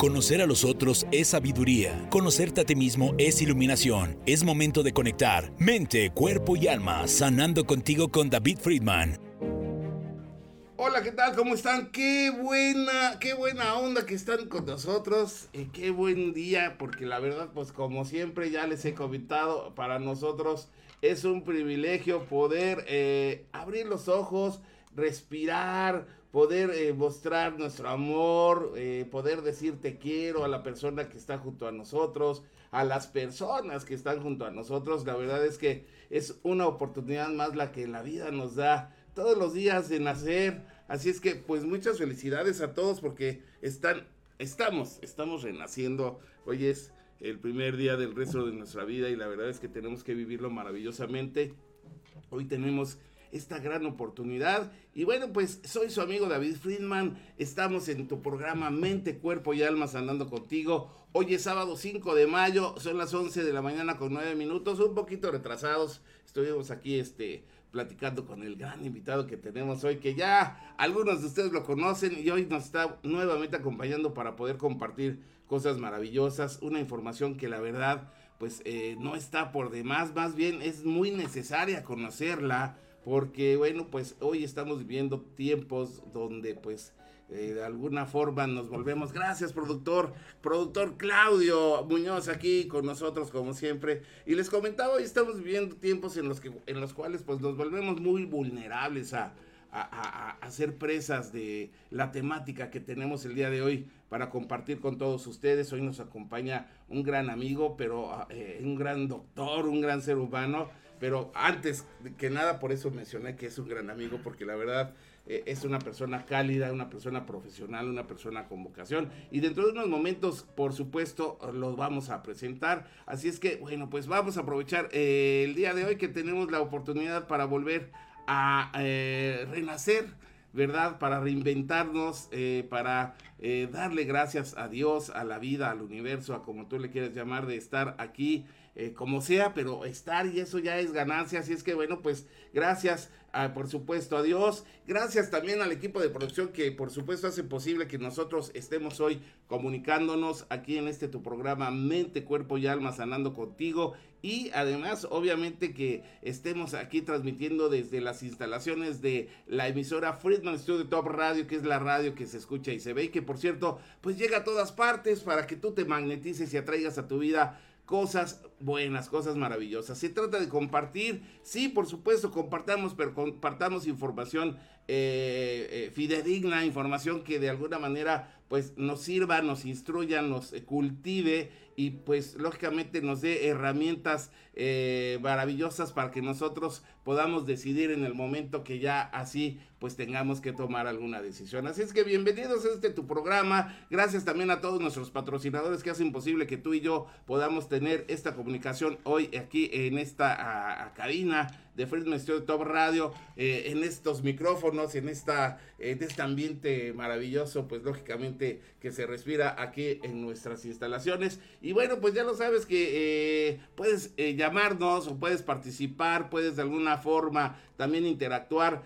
Conocer a los otros es sabiduría. Conocerte a ti mismo es iluminación. Es momento de conectar mente, cuerpo y alma, sanando contigo con David Friedman. Hola, ¿qué tal? ¿Cómo están? Qué buena, qué buena onda que están con nosotros. Y qué buen día, porque la verdad, pues como siempre ya les he comentado, para nosotros es un privilegio poder eh, abrir los ojos, respirar, poder eh, mostrar nuestro amor, eh, poder decir te quiero a la persona que está junto a nosotros, a las personas que están junto a nosotros. La verdad es que es una oportunidad más la que la vida nos da todos los días de nacer. Así es que pues muchas felicidades a todos porque están, estamos, estamos renaciendo. Hoy es el primer día del resto de nuestra vida y la verdad es que tenemos que vivirlo maravillosamente. Hoy tenemos esta gran oportunidad. Y bueno, pues soy su amigo David Friedman. Estamos en tu programa Mente, Cuerpo y Alma Andando contigo. Hoy es sábado 5 de mayo, son las 11 de la mañana con 9 minutos, un poquito retrasados. Estuvimos aquí este platicando con el gran invitado que tenemos hoy, que ya algunos de ustedes lo conocen y hoy nos está nuevamente acompañando para poder compartir cosas maravillosas, una información que la verdad pues eh, no está por demás, más bien es muy necesaria conocerla porque bueno, pues hoy estamos viviendo tiempos donde pues eh, de alguna forma nos volvemos. Gracias, productor, productor Claudio Muñoz aquí con nosotros como siempre. Y les comentaba, hoy estamos viviendo tiempos en los que en los cuales pues nos volvemos muy vulnerables a, a, ser presas de la temática que tenemos el día de hoy para compartir con todos ustedes. Hoy nos acompaña un gran amigo, pero eh, un gran doctor, un gran ser humano pero antes que nada, por eso mencioné que es un gran amigo, porque la verdad eh, es una persona cálida, una persona profesional, una persona con vocación. Y dentro de unos momentos, por supuesto, los vamos a presentar. Así es que, bueno, pues vamos a aprovechar eh, el día de hoy que tenemos la oportunidad para volver a eh, renacer. ¿verdad? Para reinventarnos, para darle gracias a Dios, a la vida, al universo, a como tú le quieras llamar, de estar aquí eh, como sea, pero estar y eso ya es ganancia. Así es que bueno, pues gracias por supuesto a Dios. Gracias también al equipo de producción que por supuesto hace posible que nosotros estemos hoy comunicándonos aquí en este tu programa Mente, Cuerpo y Alma Sanando contigo. Y además, obviamente que estemos aquí transmitiendo desde las instalaciones de la emisora Friedman Studio Top Radio, que es la radio que se escucha y se ve y que por cierto, pues llega a todas partes para que tú te magnetices y atraigas a tu vida cosas buenas, cosas maravillosas. Se trata de compartir, sí, por supuesto, compartamos, pero compartamos información eh, eh, fidedigna, información que de alguna manera pues nos sirva, nos instruya, nos cultive y pues lógicamente nos dé herramientas eh, maravillosas para que nosotros podamos decidir en el momento que ya así pues tengamos que tomar alguna decisión. Así es que bienvenidos a este tu programa. Gracias también a todos nuestros patrocinadores que hacen posible que tú y yo podamos tener esta comunicación hoy aquí en esta cabina de Friedman Studio Top Radio, eh, en estos micrófonos, en, esta, este ambiente maravilloso, pues lógicamente que se respira aquí en nuestras instalaciones. Y bueno, pues ya lo sabes que eh, puedes eh, llamarnos o puedes participar, puedes de alguna forma también interactuar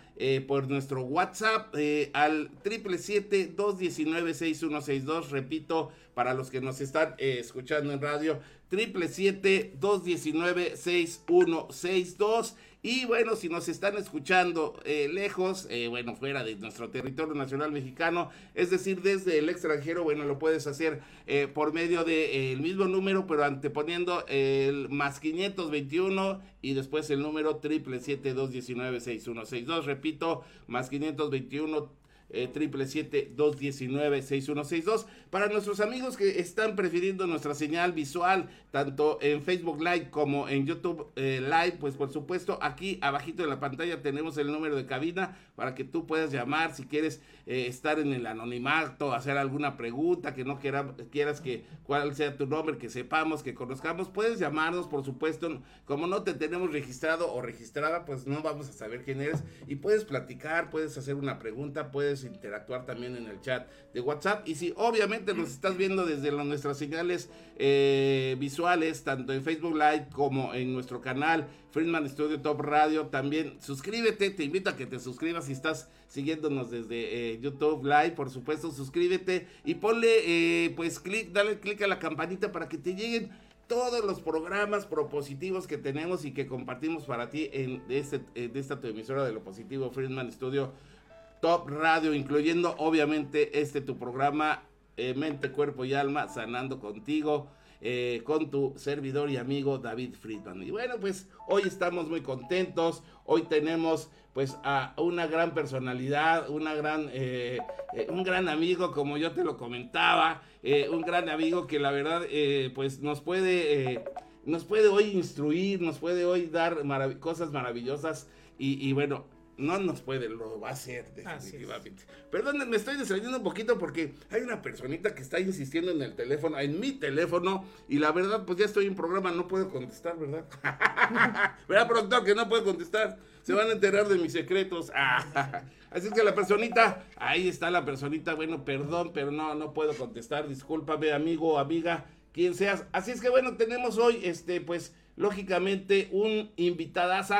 por nuestro WhatsApp al 777-219-6162, repito, para los que nos están escuchando en radio, 777-219-6162. Y bueno, si nos están escuchando eh, lejos, eh, bueno, fuera de nuestro territorio nacional mexicano, es decir, desde el extranjero, bueno, lo puedes hacer eh, por medio del de, mismo número, pero anteponiendo el más 521 y después el número 777-219-6162. Repito, más 521 eh, 777-219-6162 para nuestros amigos que están prefiriendo nuestra señal visual tanto en Facebook Live como en YouTube eh, Live pues por supuesto aquí abajito de la pantalla tenemos el número de cabina para que tú puedas llamar si quieres eh, estar en el anonimato hacer alguna pregunta que no quieras que cuál sea tu nombre que sepamos que conozcamos puedes llamarnos por supuesto como no te tenemos registrado o registrada pues no vamos a saber quién eres y puedes platicar puedes hacer una pregunta puedes interactuar también en el chat de WhatsApp. Y si obviamente nos estás viendo desde nuestras señales eh, visuales, tanto en Facebook Live como en nuestro canal Friedman Studio Top Radio, también suscríbete, te invito a que te suscribas si estás siguiéndonos desde eh, YouTube Live, por supuesto, suscríbete y ponle eh, pues clic, dale clic a la campanita para que te lleguen todos los programas propositivos que tenemos y que compartimos para ti en este, esta tu emisora de lo positivo Friedman Studio Top Radio, incluyendo obviamente este tu programa eh, Mente, Cuerpo y Alma, sanando contigo. Eh, con tu servidor y amigo David Friedman. Y bueno, pues hoy estamos muy contentos. Hoy tenemos pues a una gran personalidad, una gran, eh, un gran amigo, como yo te lo comentaba, un gran amigo que la verdad pues nos puede, nos puede hoy instruir, nos puede hoy dar cosas maravillosas. Y, y, bueno, no nos puede, lo va a hacer definitivamente. Perdón, me estoy distrayendo un poquito porque hay una personita que está insistiendo en el teléfono, en mi teléfono, y la verdad, pues ya estoy en programa, no puedo contestar, ¿verdad? ¿Verdad, productor, que no puedo contestar? Se van a enterar de mis secretos. Así es que la personita, ahí está la personita, bueno, perdón, pero no, no puedo contestar, discúlpame, amigo, amiga, quien seas. Así es que bueno, tenemos hoy, este, pues, lógicamente, un invitadazo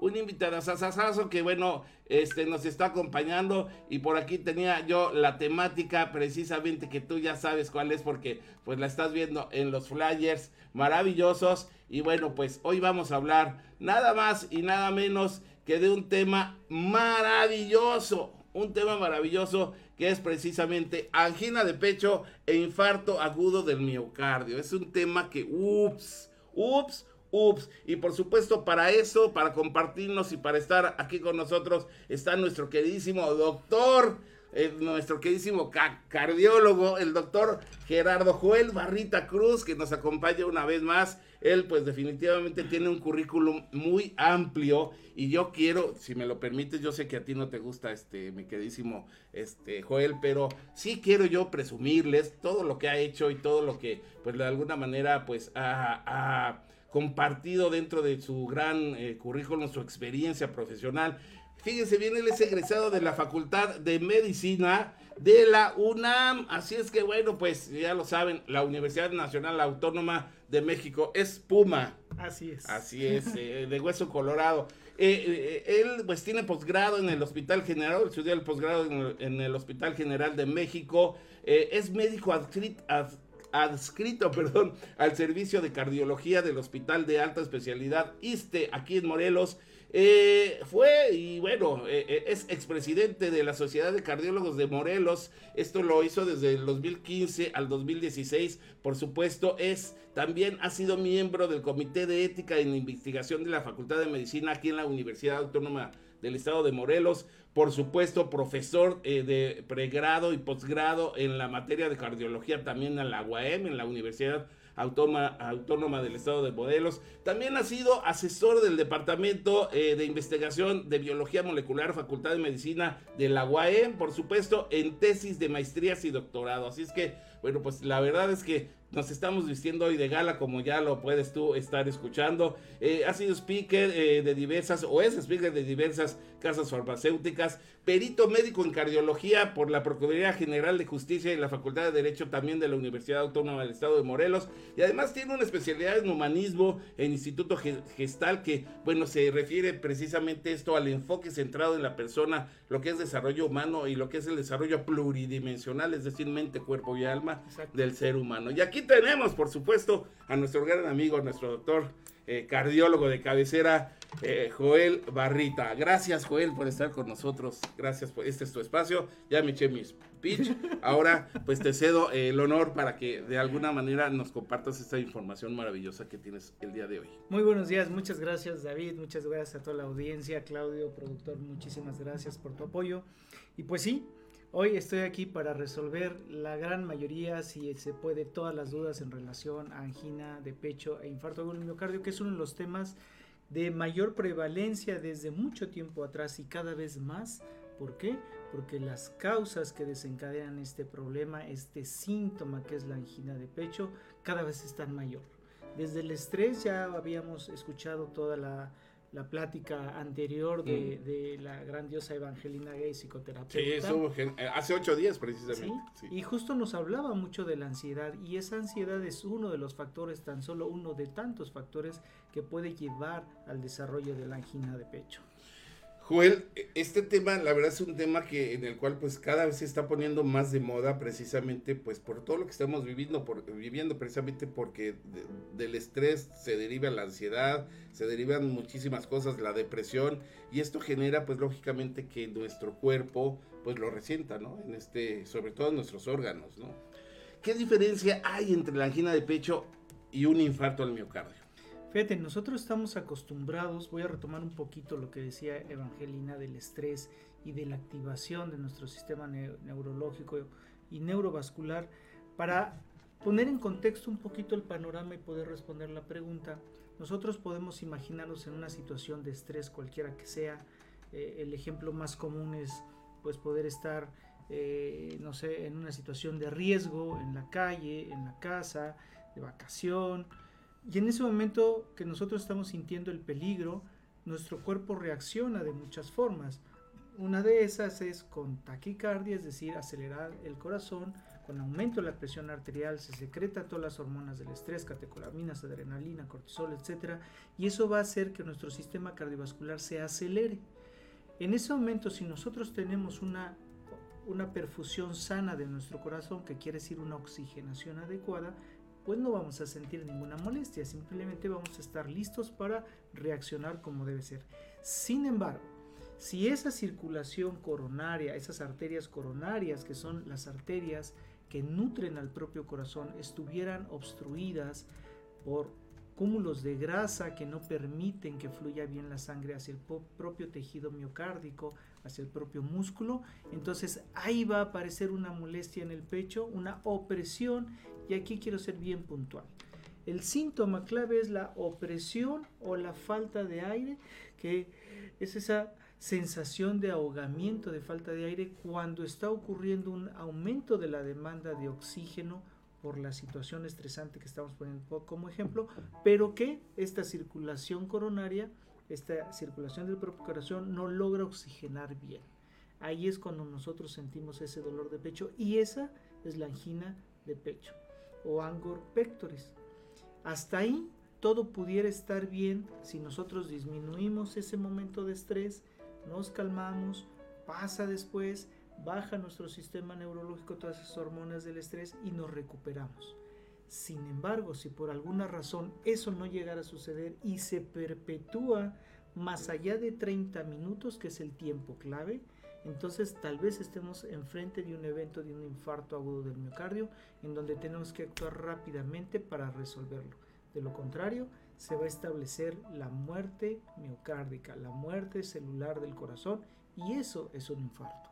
un invitado sasasazo que bueno, este nos está acompañando y por aquí tenía yo la temática precisamente que tú ya sabes cuál es porque pues la estás viendo en los flyers maravillosos y bueno, pues hoy vamos a hablar nada más y nada menos que de un tema maravilloso, un tema maravilloso que es precisamente angina de pecho e infarto agudo del miocardio. Es un tema que ups, ups, Ups. Y por supuesto, para eso, para compartirnos y para estar aquí con nosotros, está nuestro queridísimo doctor, eh, nuestro queridísimo cardiólogo, el doctor Gerardo Joel Barrita Cruz, que nos acompaña una vez más. Él, pues, definitivamente tiene un currículum muy amplio. Y yo quiero, si me lo permites, yo sé que a ti no te gusta, este, mi queridísimo este, Joel, pero sí quiero yo presumirles todo lo que ha hecho y todo lo que, pues, de alguna manera, pues, ha compartido dentro de su gran eh, currículum, su experiencia profesional. Fíjense bien, él es egresado de la Facultad de Medicina de la UNAM. Así es que bueno, pues ya lo saben, la Universidad Nacional Autónoma de México es Puma. Así es. Así es, eh, de hueso colorado. Eh, él pues tiene posgrado en el Hospital General, estudió el posgrado en el, Hospital General de México. es médico adscrito adscrito perdón, al servicio de cardiología del Hospital de Alta Especialidad ISTE aquí en Morelos. Eh, fue y bueno, eh, eh, es expresidente de la Sociedad de Cardiólogos de Morelos. Esto lo hizo desde el 2015 al 2016. Por supuesto, es también ha sido miembro del Comité de Ética en Investigación de la Facultad de Medicina aquí en la Universidad Autónoma del Estado de Morelos por supuesto, profesor eh, de pregrado y posgrado en la materia de cardiología también en la UAM, en la Universidad Autónoma, Autónoma del Estado de Modelos. También ha sido asesor del Departamento eh, de Investigación de Biología Molecular, Facultad de Medicina de la UAM, por supuesto, en tesis de maestrías y doctorado. Así es que, bueno, pues la verdad es que nos estamos vistiendo hoy de gala, como ya lo puedes tú estar escuchando. Eh, ha sido speaker eh, de diversas, o es speaker de diversas casas farmacéuticas, perito médico en cardiología por la Procuraduría General de Justicia y la Facultad de Derecho también de la Universidad Autónoma del Estado de Morelos. Y además tiene una especialidad en humanismo en Instituto Gestal, que, bueno, se refiere precisamente esto al enfoque centrado en la persona, lo que es desarrollo humano y lo que es el desarrollo pluridimensional, es decir, mente, cuerpo y alma del ser humano. Y aquí tenemos, por supuesto, a nuestro gran amigo, nuestro doctor eh, cardiólogo de cabecera, eh, Joel Barrita. Gracias, Joel, por estar con nosotros. Gracias por este es tu espacio. Ya me eché mi speech. Ahora, pues te cedo el honor para que de alguna manera nos compartas esta información maravillosa que tienes el día de hoy. Muy buenos días, muchas gracias, David. Muchas gracias a toda la audiencia, Claudio, productor. Muchísimas gracias por tu apoyo. Y pues sí, Hoy estoy aquí para resolver la gran mayoría, si se puede, todas las dudas en relación a angina de pecho e infarto agudo miocardio, que es uno de los temas de mayor prevalencia desde mucho tiempo atrás y cada vez más. ¿Por qué? Porque las causas que desencadenan este problema, este síntoma que es la angina de pecho, cada vez están mayor. Desde el estrés ya habíamos escuchado toda la la plática anterior de, de la grandiosa Evangelina Gay, psicoterapeuta. Sí, eh, hace ocho días precisamente. ¿Sí? Y justo nos hablaba mucho de la ansiedad y esa ansiedad es uno de los factores, tan solo uno de tantos factores que puede llevar al desarrollo de la angina de pecho. Joel, este tema, la verdad es un tema que en el cual pues cada vez se está poniendo más de moda precisamente pues por todo lo que estamos viviendo, por, viviendo precisamente porque del estrés se deriva la ansiedad, se derivan muchísimas cosas, la depresión y esto genera pues lógicamente que nuestro cuerpo pues lo resienta, ¿no? En este, sobre todo nuestros órganos, ¿no? ¿Qué diferencia hay entre la angina de pecho y un infarto al miocardio? Fíjate, nosotros estamos acostumbrados, voy a retomar un poquito lo que decía Evangelina del estrés y de la activación de nuestro sistema neurológico y neurovascular para poner en contexto un poquito el panorama y poder responder la pregunta. Nosotros podemos imaginarnos en una situación de estrés cualquiera que sea. Eh, el ejemplo más común es pues poder estar, eh, no sé, en una situación de riesgo, en la calle, en la casa, de vacación, y en ese momento que nosotros estamos sintiendo el peligro, nuestro cuerpo reacciona de muchas formas. Una de esas es con taquicardia, es decir, acelerar el corazón, con aumento de la presión arterial, se secreta todas las hormonas del estrés, catecolaminas, adrenalina, cortisol, etc. Y eso va a hacer que nuestro sistema cardiovascular se acelere. En ese momento, si nosotros tenemos una, una perfusión sana de nuestro corazón, que quiere decir una oxigenación adecuada, pues no vamos a sentir ninguna molestia, simplemente vamos a estar listos para reaccionar como debe ser. Sin embargo, si esa circulación coronaria, esas arterias coronarias, que son las arterias que nutren al propio corazón, estuvieran obstruidas por cúmulos de grasa que no permiten que fluya bien la sangre hacia el propio tejido miocárdico, hacia el propio músculo, entonces ahí va a aparecer una molestia en el pecho, una opresión y aquí quiero ser bien puntual. El síntoma clave es la opresión o la falta de aire, que es esa sensación de ahogamiento, de falta de aire, cuando está ocurriendo un aumento de la demanda de oxígeno por la situación estresante que estamos poniendo como ejemplo, pero que esta circulación coronaria, esta circulación del propio corazón no logra oxigenar bien. Ahí es cuando nosotros sentimos ese dolor de pecho y esa es la angina de pecho o angor pectoris. Hasta ahí todo pudiera estar bien si nosotros disminuimos ese momento de estrés, nos calmamos, pasa después, baja nuestro sistema neurológico todas esas hormonas del estrés y nos recuperamos. Sin embargo, si por alguna razón eso no llegara a suceder y se perpetúa más allá de 30 minutos, que es el tiempo clave, entonces tal vez estemos enfrente de un evento de un infarto agudo del miocardio en donde tenemos que actuar rápidamente para resolverlo. De lo contrario, se va a establecer la muerte miocárdica, la muerte celular del corazón y eso es un infarto.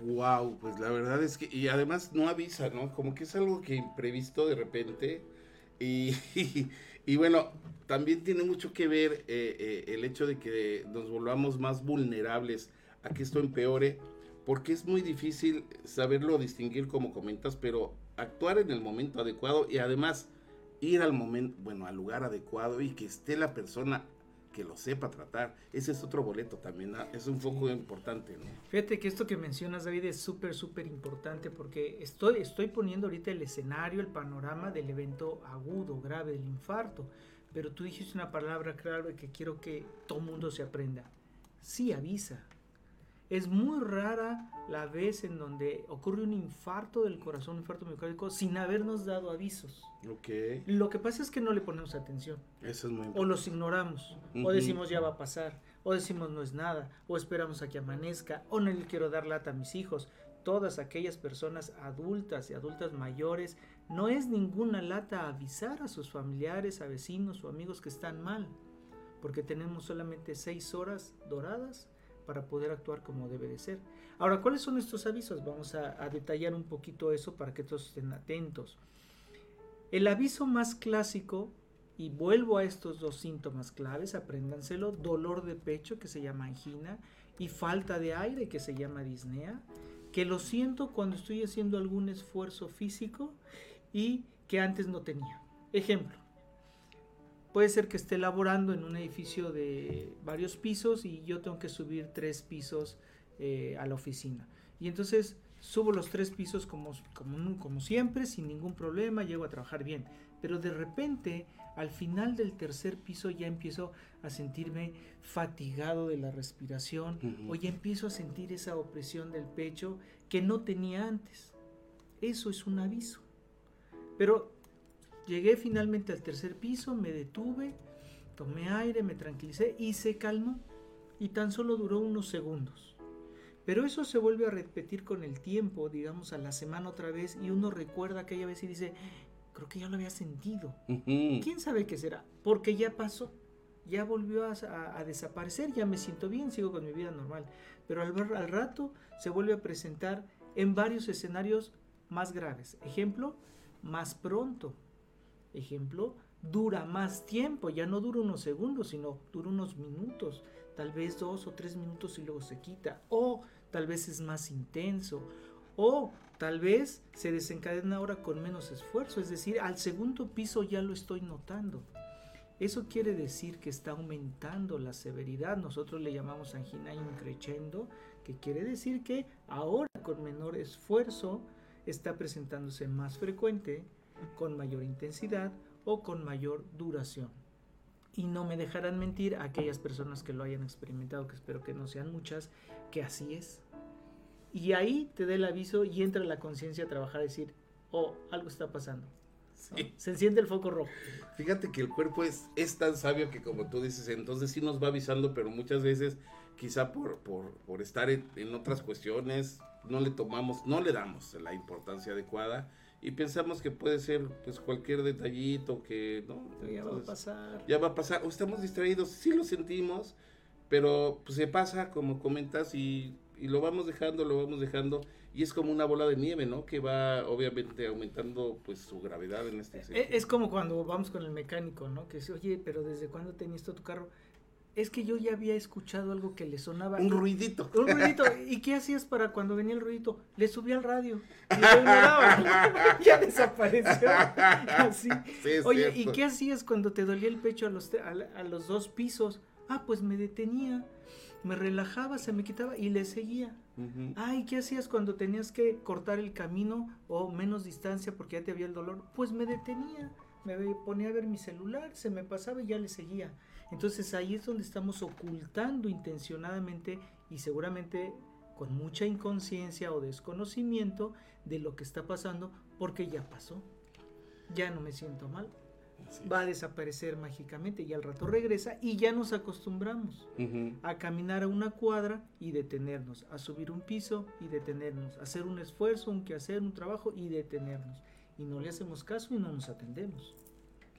Wow, pues la verdad es que, y además no avisa, ¿no? Como que es algo que imprevisto de repente. Y, y, bueno, también tiene mucho que ver eh, eh, el hecho de que nos volvamos más vulnerables a que esto empeore, porque es muy difícil saberlo distinguir como comentas, pero actuar en el momento adecuado y además ir al momento, bueno, al lugar adecuado y que esté la persona que lo sepa tratar. Ese es otro boleto también, ¿ah? es un foco importante. ¿no? Fíjate que esto que mencionas, David, es súper, súper importante porque estoy, estoy poniendo ahorita el escenario, el panorama del evento agudo, grave, del infarto. Pero tú dijiste una palabra clave que quiero que todo mundo se aprenda. Sí avisa, es muy rara la vez en donde ocurre un infarto del corazón, un infarto miocárdico, sin habernos dado avisos. Okay. Lo que pasa es que no le ponemos atención. Eso es muy O los ignoramos, o decimos ya va a pasar, o decimos no es nada, o esperamos a que amanezca, o no le quiero dar lata a mis hijos. Todas aquellas personas adultas y adultas mayores, no es ninguna lata avisar a sus familiares, a vecinos o amigos que están mal, porque tenemos solamente seis horas doradas para poder actuar como debe de ser. Ahora, ¿cuáles son estos avisos? Vamos a, detallar un poquito eso para que todos estén atentos. El aviso más clásico, y vuelvo a estos dos síntomas claves, apréndanselo, dolor de pecho que se llama angina y falta de aire que se llama disnea, que lo siento cuando estoy haciendo algún esfuerzo físico y que antes no tenía. Ejemplo, puede ser que esté laborando en un edificio de varios pisos y yo tengo que subir tres pisos eh, a la oficina. Y entonces subo los tres pisos como, como, como siempre, sin ningún problema, llego a trabajar bien. Pero de repente, al final del tercer piso ya empiezo a sentirme fatigado de la respiración o ya empiezo a sentir esa opresión del pecho que no tenía antes. Eso es un aviso. Pero llegué finalmente al tercer piso, me detuve, tomé aire, me tranquilicé y se calmó. Y tan solo duró unos segundos. Pero eso se vuelve a repetir con el tiempo, digamos a la semana otra vez, y uno recuerda aquella vez y dice, creo que ya lo había sentido. ¿Quién sabe qué será? Porque ya pasó, ya volvió a, desaparecer, ya me siento bien, sigo con mi vida normal. Pero al, al rato se vuelve a presentar en varios escenarios más graves. Ejemplo, más pronto. Ejemplo, dura más tiempo, ya no dura unos segundos, sino dura unos minutos, tal vez dos o tres minutos y luego se quita. O tal vez es más intenso. O tal vez se desencadena ahora con menos esfuerzo, es decir, al segundo piso ya lo estoy notando. Eso quiere decir que está aumentando la severidad. Nosotros le llamamos angina increchendo, que quiere decir que ahora con menor esfuerzo está presentándose más frecuente, con mayor intensidad o con mayor duración. Y no me dejarán mentir aquellas personas que lo hayan experimentado, que espero que no sean muchas, que así es. Y ahí te da el aviso y entra la conciencia a trabajar, a decir, oh, algo está pasando. Se enciende el foco rojo. Fíjate que el cuerpo es, es tan sabio que como tú dices, entonces sí nos va avisando, pero muchas veces quizá por, por, por estar en, en, otras cuestiones no le tomamos, no le damos la importancia adecuada y pensamos que puede ser pues cualquier detallito que no ya va a pasar ya va a pasar o estamos distraídos sí lo sentimos pero pues se pasa como comentas y, y lo vamos dejando lo vamos dejando y es como una bola de nieve, ¿no? Que va obviamente aumentando pues su gravedad en este sentido. Es como cuando vamos con el mecánico, ¿no? Que dice, oye, pero ¿desde cuándo tenías tu carro? Es que yo ya había escuchado algo que le sonaba. Un ruidito. Un ruidito. ¿Y qué hacías para cuando venía el ruidito? Le subía al radio. Y lo ya desapareció. Así. Oye, ¿y qué hacías cuando te dolía el pecho a los, a los dos pisos? Ah, pues me detenía me relajaba, se me quitaba y le seguía. Ay, ¿qué hacías cuando tenías que cortar el camino o menos distancia porque ya te había el dolor? Pues me detenía, me ponía a ver mi celular, se me pasaba y ya le seguía. Entonces ahí es donde estamos ocultando intencionadamente y seguramente con mucha inconsciencia o desconocimiento de lo que está pasando porque ya pasó. Ya no me siento mal, va a desaparecer mágicamente y al rato regresa y ya nos acostumbramos a caminar a una cuadra y detenernos, a subir un piso y detenernos, a hacer un esfuerzo, un quehacer, un trabajo y detenernos. Y no le hacemos caso y no nos atendemos.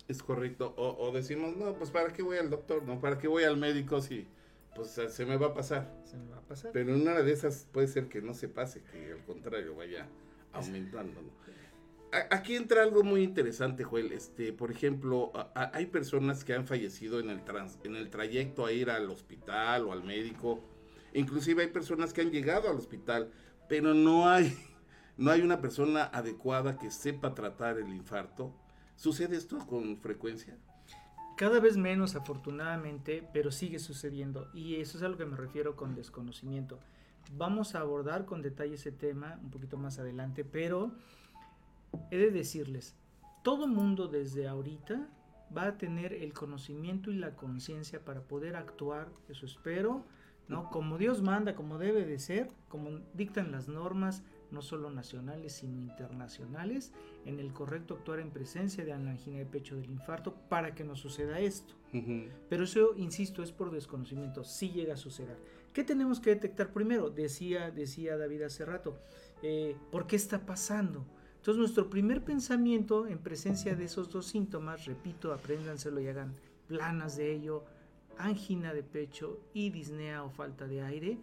Es correcto. O, decimos, no, pues ¿para qué voy al doctor? No, ¿para qué voy al médico si pues se me va a pasar? Se me va a pasar. Pero en una de esas puede ser que no se pase, que al contrario vaya aumentando. aquí entra algo muy interesante, Joel. Este, por ejemplo, hay personas que han fallecido en el, trans, en el trayecto a ir al hospital o al médico. Inclusive hay personas que han llegado al hospital, pero no hay, no hay una persona adecuada que sepa tratar el infarto. ¿Sucede esto con frecuencia? Cada vez menos, afortunadamente, pero sigue sucediendo. Y eso es a lo que me refiero con desconocimiento. Vamos a abordar con detalle ese tema un poquito más adelante, pero he de decirles, todo mundo desde ahorita va a tener el conocimiento y la conciencia para poder actuar, eso espero, ¿no? Como Dios manda, como debe de ser, como dictan las normas, no solo nacionales, sino internacionales, en el correcto actuar en presencia de la angina de pecho del infarto para que no suceda esto. Pero eso, insisto, es por desconocimiento, si llega a suceder. ¿Qué tenemos que detectar primero? Decía, decía David hace rato, eh, ¿por qué está pasando? Entonces nuestro primer pensamiento en presencia de esos dos síntomas, repito, apréndanselo y hagan planas de ello, angina de pecho y disnea o falta de aire,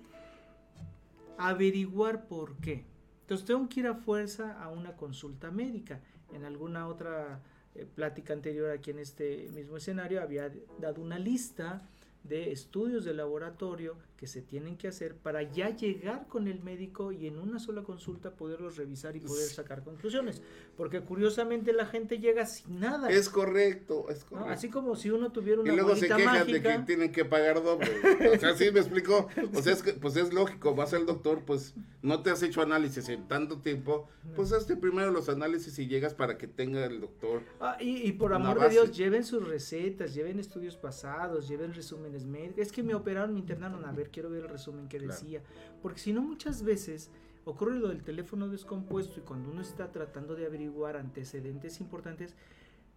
averiguar por qué. Entonces tengo que ir a fuerza a una consulta médica. En alguna otra eh, plática anterior aquí en este mismo escenario había dado una lista de estudios de laboratorio que se tienen que hacer para ya llegar con el médico y en una sola consulta poderlos revisar y poder sacar conclusiones. Porque curiosamente la gente llega sin nada. Es correcto, es correcto. Así como si uno tuviera una Y luego se quejan mágica. de que tienen que pagar doble. O sea, sí me explicó. O sea, es que, pues es lógico, vas al doctor, pues no te has hecho análisis en tanto tiempo, pues hazte primero los análisis y llegas para que tenga el doctor. Ah, y, y por amor de Dios, lleven sus recetas, lleven estudios pasados, lleven resúmenes médicos. Es que me operaron, me internaron, a ver, quiero ver el resumen que Claro. decía. Porque si no, muchas veces ocurre lo del teléfono descompuesto y cuando uno está tratando de averiguar antecedentes importantes,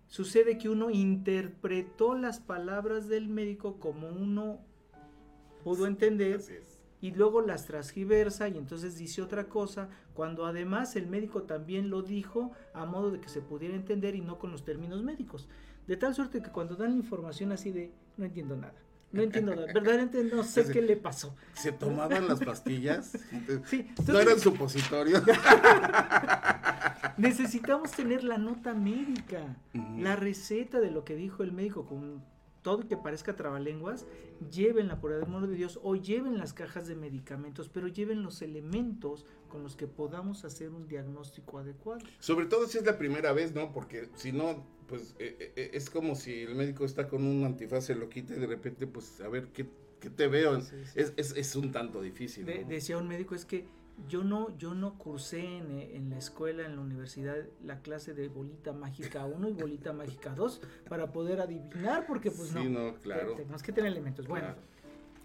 sucede que uno interpretó las palabras del médico como uno pudo entender y luego las transgiversa y entonces dice otra cosa, cuando además el médico también lo dijo a modo de que se pudiera entender y no con los términos médicos. De tal suerte que cuando dan información así de, no entiendo nada, no entiendo verdaderamente no sé qué le pasó. Se tomaban las pastillas. Sí, No eran supositorios. necesitamos tener la nota médica, la receta de lo que dijo el médico con todo y que parezca trabalenguas, llévenla por el amor de Dios o lleven las cajas de medicamentos, pero lleven los elementos con los que podamos hacer un diagnóstico adecuado. Sobre todo si es la primera vez, ¿no? Porque si no, pues eh, eh, es como si el médico está con un antifaz, se lo quita y de repente, pues a ver, ¿qué, qué te veo? Sí, sí. Es, es, es un tanto difícil. De- ¿no? decía un médico, es que yo no, yo no cursé en, eh, en la escuela, en la universidad, la clase de bolita mágica 1 y bolita mágica 2 para poder adivinar, porque pues sí, no. no, claro. Tenemos que tener elementos. Bueno, claro.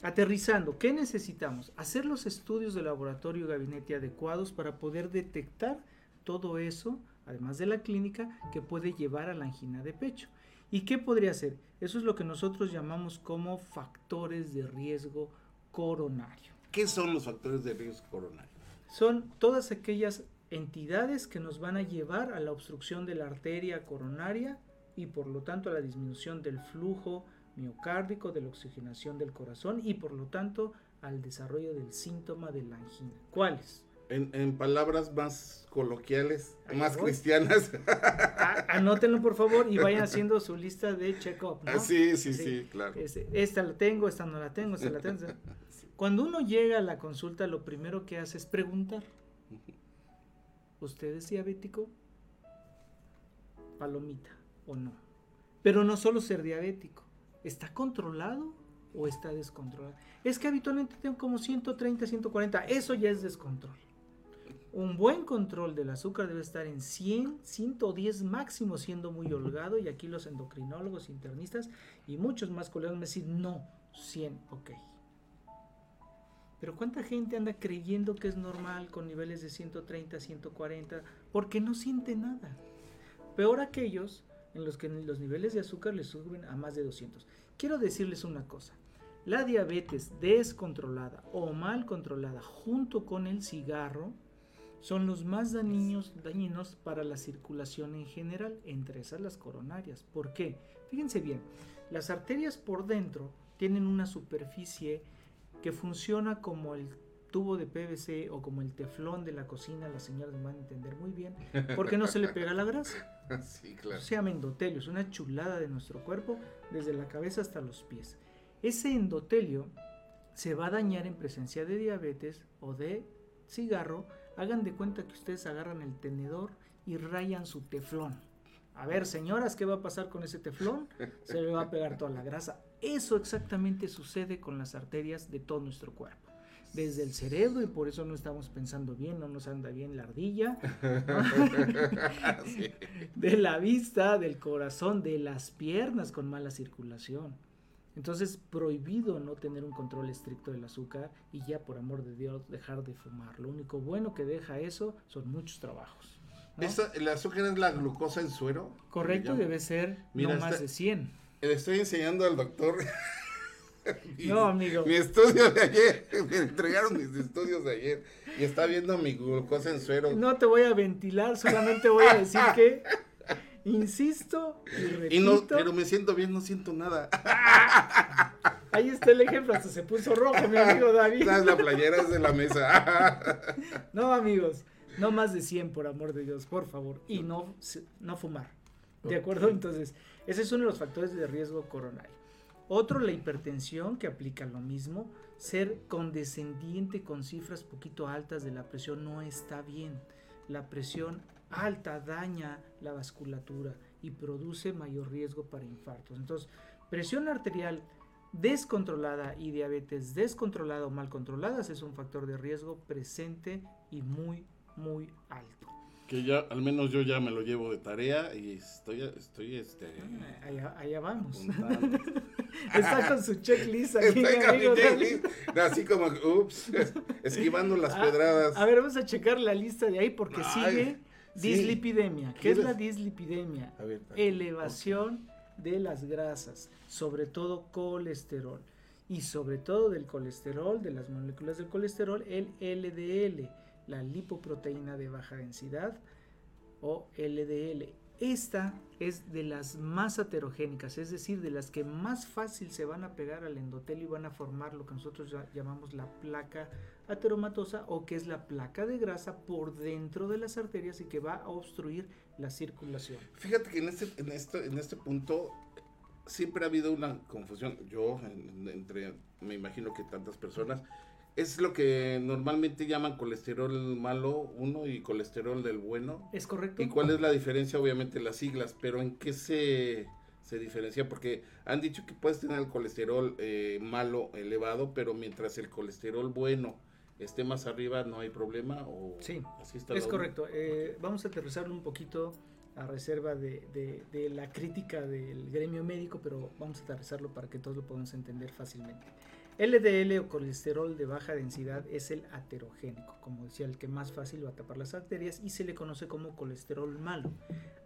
Aterrizando, ¿qué necesitamos? Hacer los estudios de laboratorio y gabinete adecuados para poder detectar todo eso, además de la clínica, que puede llevar a la angina de pecho. ¿Y qué podría ser? Eso es lo que nosotros llamamos como factores de riesgo coronario. ¿Qué son los factores de riesgo coronario? Son todas aquellas entidades que nos van a llevar a la obstrucción de la arteria coronaria y por lo tanto a la disminución del flujo miocárdico, de la oxigenación del corazón y por lo tanto al desarrollo del síntoma de la angina. ¿Cuáles? En, en palabras más coloquiales, Ahí más voy. cristianas. A- anótenlo por favor y vayan haciendo su lista de check-up. ¿no? Ah, sí, sí, Sí. sí, claro. Este, esta la tengo, esta no la tengo, esta la tengo. Cuando uno llega a la consulta, lo primero que hace es preguntar. ¿Usted es diabético? Palomita o no. Pero no solo ser diabético. ¿Está controlado o está descontrolado? Es que habitualmente tengo como 130, 140. Eso ya es descontrol. Un buen control del azúcar debe estar en 100, 110 máximo siendo muy holgado y aquí los endocrinólogos, internistas y muchos más colegas me dicen no, 100, ok. Pero ¿cuánta gente anda creyendo que es normal con niveles de 130, 140 porque no siente nada? Peor aquellos en los que los niveles de azúcar les suben a más de 200. Quiero decirles una cosa. La diabetes descontrolada o mal controlada junto con el cigarro son los más dañinos, dañinos para la circulación en general, entre esas las coronarias. ¿Por qué? Fíjense bien, las arterias por dentro tienen una superficie que funciona como el tubo de PVC o como el teflón de la cocina, las señoras me van a entender muy bien, porque no se le pega la grasa. Sí, claro. Se llama endotelio, es una chulada de nuestro cuerpo, desde la cabeza hasta los pies. Ese endotelio se va a dañar en presencia de diabetes o de cigarro. Hagan de cuenta que ustedes agarran el tenedor y rayan su teflón. A ver, señoras, ¿qué va a pasar con ese teflón? Se le va a pegar toda la grasa. Eso exactamente sucede con las arterias de todo nuestro cuerpo. Desde el cerebro, y por eso no estamos pensando bien, no nos anda bien la ardilla. Sí. de la vista, del corazón, de las piernas con mala circulación. Entonces, prohibido no tener un control estricto del azúcar y ya por amor de Dios dejar de fumar. Lo único bueno que deja eso son muchos trabajos. ¿no? Esta- ¿El azúcar es la glucosa en suero? Correcto, debe ser Mira, no más de 100. Le estoy enseñando al doctor. mi- No, amigo. Mi estudio de ayer. Me entregaron mis estudios de ayer. Y está viendo mi glucosa en suero. No te voy a ventilar, solamente voy a decir que insisto y repito. y no, pero me siento bien, no siento nada. Ahí está el ejemplo, hasta se puso rojo mi amigo David. La playera es de la mesa. No, amigos, no más de 100, por amor de Dios, por favor. Y no, no fumar. ¿De acuerdo? Entonces, ese es uno de los factores de riesgo coronario. Otro, la hipertensión, que aplica lo mismo. Ser condescendiente con cifras poquito altas de la presión no está bien. La presión alta daña la vasculatura y produce mayor riesgo para infartos. Entonces, presión arterial descontrolada y diabetes descontrolada o mal controladas es un factor de riesgo presente y muy, muy alto. Que ya al menos yo ya me lo llevo de tarea y estoy estoy este ah, allá, allá, vamos. está con su checklist aquí, amigo, checklist. así como ups esquivando las ah, pedradas. a ver vamos a checar la lista de ahí porque sigue dislipidemia ¿qué es la dislipidemia? elevación de las grasas sobre todo colesterol y sobre todo del colesterol de las moléculas del colesterol el LDL la lipoproteína de baja densidad o LDL. Esta es de las más heterogénicas, es decir, de las que más fácil se van a pegar al endotelio y van a formar lo que nosotros llamamos la placa ateromatosa o que es la placa de grasa por dentro de las arterias y que va a obstruir la circulación. Fíjate que en este, en este, en este punto siempre ha habido una confusión, yo entre, me imagino que tantas personas, es lo que normalmente llaman colesterol malo uno y colesterol del bueno. Es correcto. ¿Y cuál es la diferencia? Obviamente las siglas, pero ¿en qué se, se diferencia? Porque han dicho que puedes tener el colesterol eh, malo elevado, pero mientras el colesterol bueno esté más arriba no hay problema. ¿o sí, así está es correcto. Eh, vamos a aterrizarlo un poquito a reserva de, de, de, la crítica del gremio médico, pero vamos a aterrizarlo para que todos lo podamos entender fácilmente. LDL o colesterol de baja densidad es el aterogénico, como decía, el que más fácil va a tapar las arterias y se le conoce como colesterol malo.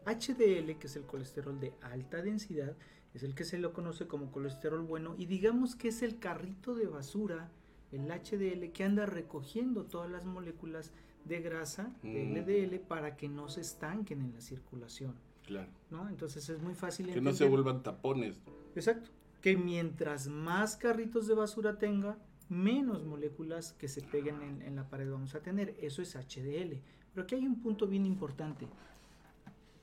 HDL, que es el colesterol de alta densidad, es el que se lo conoce como colesterol bueno y digamos que es el carrito de basura, el HDL, que anda recogiendo todas las moléculas de grasa de. LDL para que no se estanquen en la circulación. Claro. ¿no? Entonces es muy fácil. Que no se vuelvan tapones. Exacto que mientras más carritos de basura tenga, menos moléculas que se peguen en, la pared vamos a tener. Eso es HDL. Pero aquí hay un punto bien importante.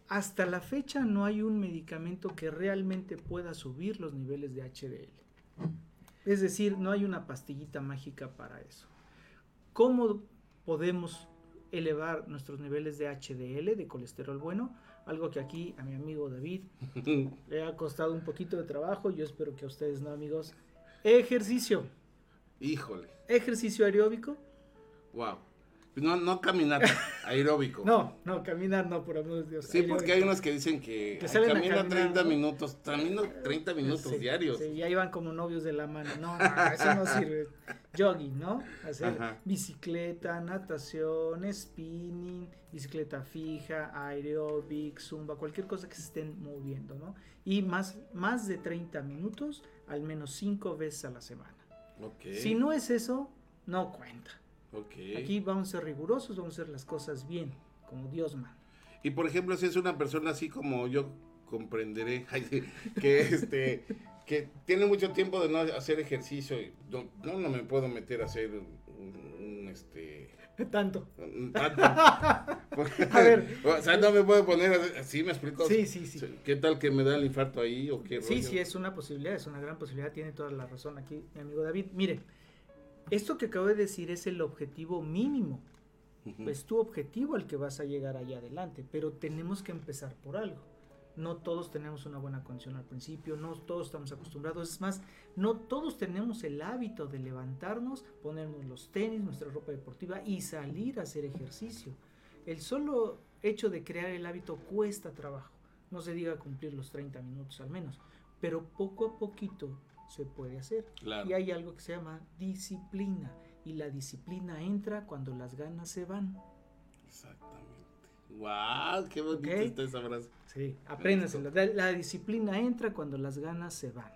Hasta la fecha no hay un medicamento que realmente pueda subir los niveles de HDL. Es decir, no hay una pastillita mágica para eso. ¿Cómo podemos elevar nuestros niveles de HDL, de colesterol bueno? algo que aquí a mi amigo David le ha costado un poquito de trabajo, yo espero que a ustedes no amigos. Ejercicio. Híjole. Ejercicio aeróbico. Wow. No, no caminar aeróbico. no, no, caminar no, por amor de Dios. Sí, porque hay unos que dicen que, que camina 30 minutos, camino 30 minutos diarios. Sí, ya iban como novios de la mano. No, no eso no sirve. Jogging, ¿no? Hacer bicicleta, natación, spinning, bicicleta fija, aeróbic, zumba, cualquier cosa que se estén moviendo, ¿no? Y más, más de 30 minutos, al menos 5 veces a la semana. Okay. Si no es eso, no cuenta. Aquí vamos a ser rigurosos, vamos a hacer las cosas bien, como Dios manda. Y por ejemplo, si es una persona así como yo comprenderé, que este que tiene mucho tiempo de no hacer ejercicio, no, no, me puedo meter a hacer un, este tanto. Tanto. a ver. o sea, no me puedo poner así, me explico. Sí, sí, sí. ¿Qué tal que me da el infarto ahí o qué Sí, sí, es una posibilidad, es una gran posibilidad, tiene toda la razón aquí mi amigo David. Mire, esto que acabo de decir es el objetivo mínimo. Es tu objetivo al que vas a llegar allá adelante, pero tenemos que empezar por algo. No todos tenemos una buena condición al principio, no todos estamos acostumbrados. Es más, no todos tenemos el hábito de levantarnos, ponernos los tenis, nuestra ropa deportiva y salir a hacer ejercicio. El solo hecho de crear el hábito cuesta trabajo. No se diga cumplir los 30 minutos al menos, pero poco a poquito se puede hacer. Y hay algo que se llama disciplina. Y la disciplina entra cuando las ganas se van. Exactamente. ¡Wow! ¡Qué bonito está esa frase! Sí, apréndaselo. La, disciplina entra cuando las ganas se van.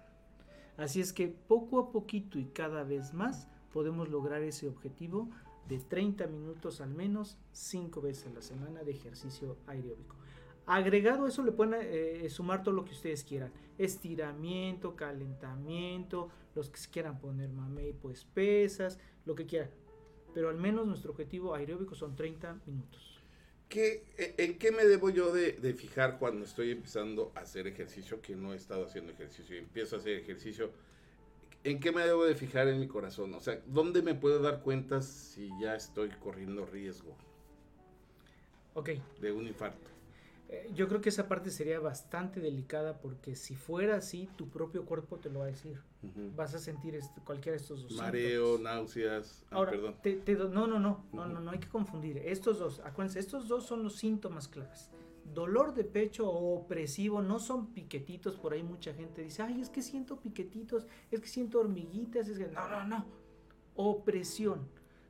Así es que poco a poquito y cada vez más podemos lograr ese objetivo de 30 minutos al menos 5 veces a la semana de ejercicio aeróbico. Agregado a eso le pueden eh, sumar todo lo que ustedes quieran. Estiramiento, calentamiento, los que quieran poner mamey, pues pesas, lo que quieran. Pero al menos nuestro objetivo aeróbico son 30 minutos. ¿qué, e, ¿en qué me debo yo de, de, fijar cuando estoy empezando a hacer ejercicio, que no he estado haciendo ejercicio y empiezo a hacer ejercicio? ¿En qué me debo de fijar en mi corazón? O sea, ¿dónde me puedo dar cuenta si ya estoy corriendo riesgo? Ok. De un infarto. Eh, yo creo que esa parte sería bastante delicada porque si fuera así, tu propio cuerpo te lo va a decir. Vas a sentir este, cualquiera de estos dos. Mareo, náuseas. Ah, Ahora, perdón. no, no, no, no, no, no hay que confundir. Estos dos, acuérdense, estos dos son los síntomas claves. Dolor de pecho o opresivo no son piquetitos, por ahí mucha gente dice, ay, es que siento piquetitos, es que siento hormiguitas, es que no, no, no. Opresión.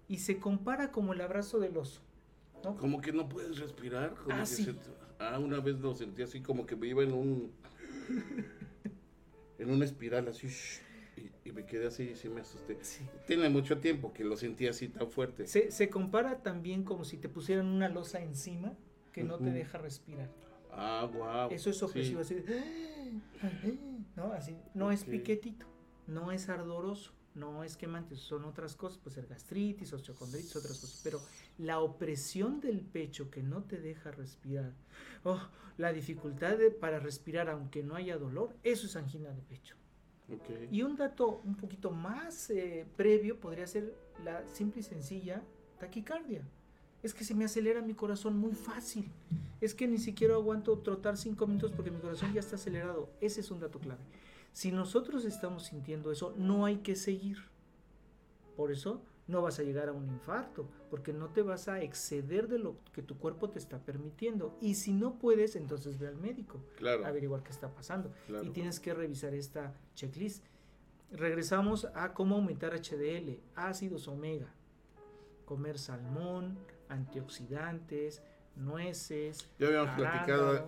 Y se compara como el abrazo del oso. Como que no puedes respirar. Como ah, ah, una vez lo sentí así como que me iba en un... en una espiral así. Y, me quedé así y sí me asusté. Tiene mucho tiempo que lo sentí así tan fuerte. Se, se compara también como si te pusieran una losa encima que no te deja respirar. Ah, wow. Eso es opresivo, así, ¿no? Así, no es piquetito, no es ardoroso, no es quemante, son otras cosas, puede ser gastritis, osteocondritis, otras cosas, pero la opresión del pecho que no te deja respirar, oh, la dificultad para respirar aunque no haya dolor, eso es angina de pecho. Y un dato un poquito más eh, previo podría ser la simple y sencilla taquicardia es que se me acelera mi corazón muy fácil. Es que ni siquiera aguanto trotar cinco minutos porque mi corazón ya está acelerado. Ese es un dato clave. Si nosotros estamos sintiendo eso, no hay que seguir. Por eso no vas a llegar a un infarto, porque no te vas a exceder de lo que tu cuerpo te está permitiendo. Y si no puedes, entonces ve al médico. Claro. Averiguar qué está pasando. Y tienes que revisar esta checklist. Regresamos a cómo aumentar HDL, ácidos omega, comer salmón, antioxidantes, nueces. Ya habíamos platicado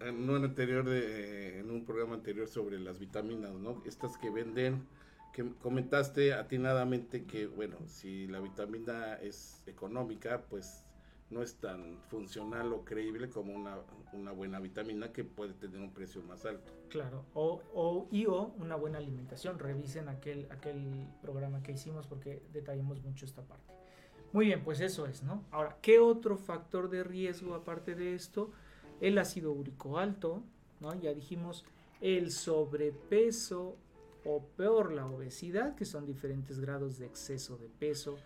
en, un anterior de, en un programa anterior sobre las vitaminas, ¿no? Estas que venden, que comentaste atinadamente que, bueno, si la vitamina es económica, pues no es tan funcional o creíble como una, una buena vitamina que puede tener un precio más alto. Claro, o, o, y o una buena alimentación. Revisen aquel, aquel programa que hicimos porque detallamos mucho esta parte. Muy bien, pues eso es, ¿no? Ahora, ¿qué otro factor de riesgo aparte de esto? El ácido úrico alto, ¿no? Ya dijimos el sobrepeso o peor la obesidad, que son diferentes grados de exceso de peso.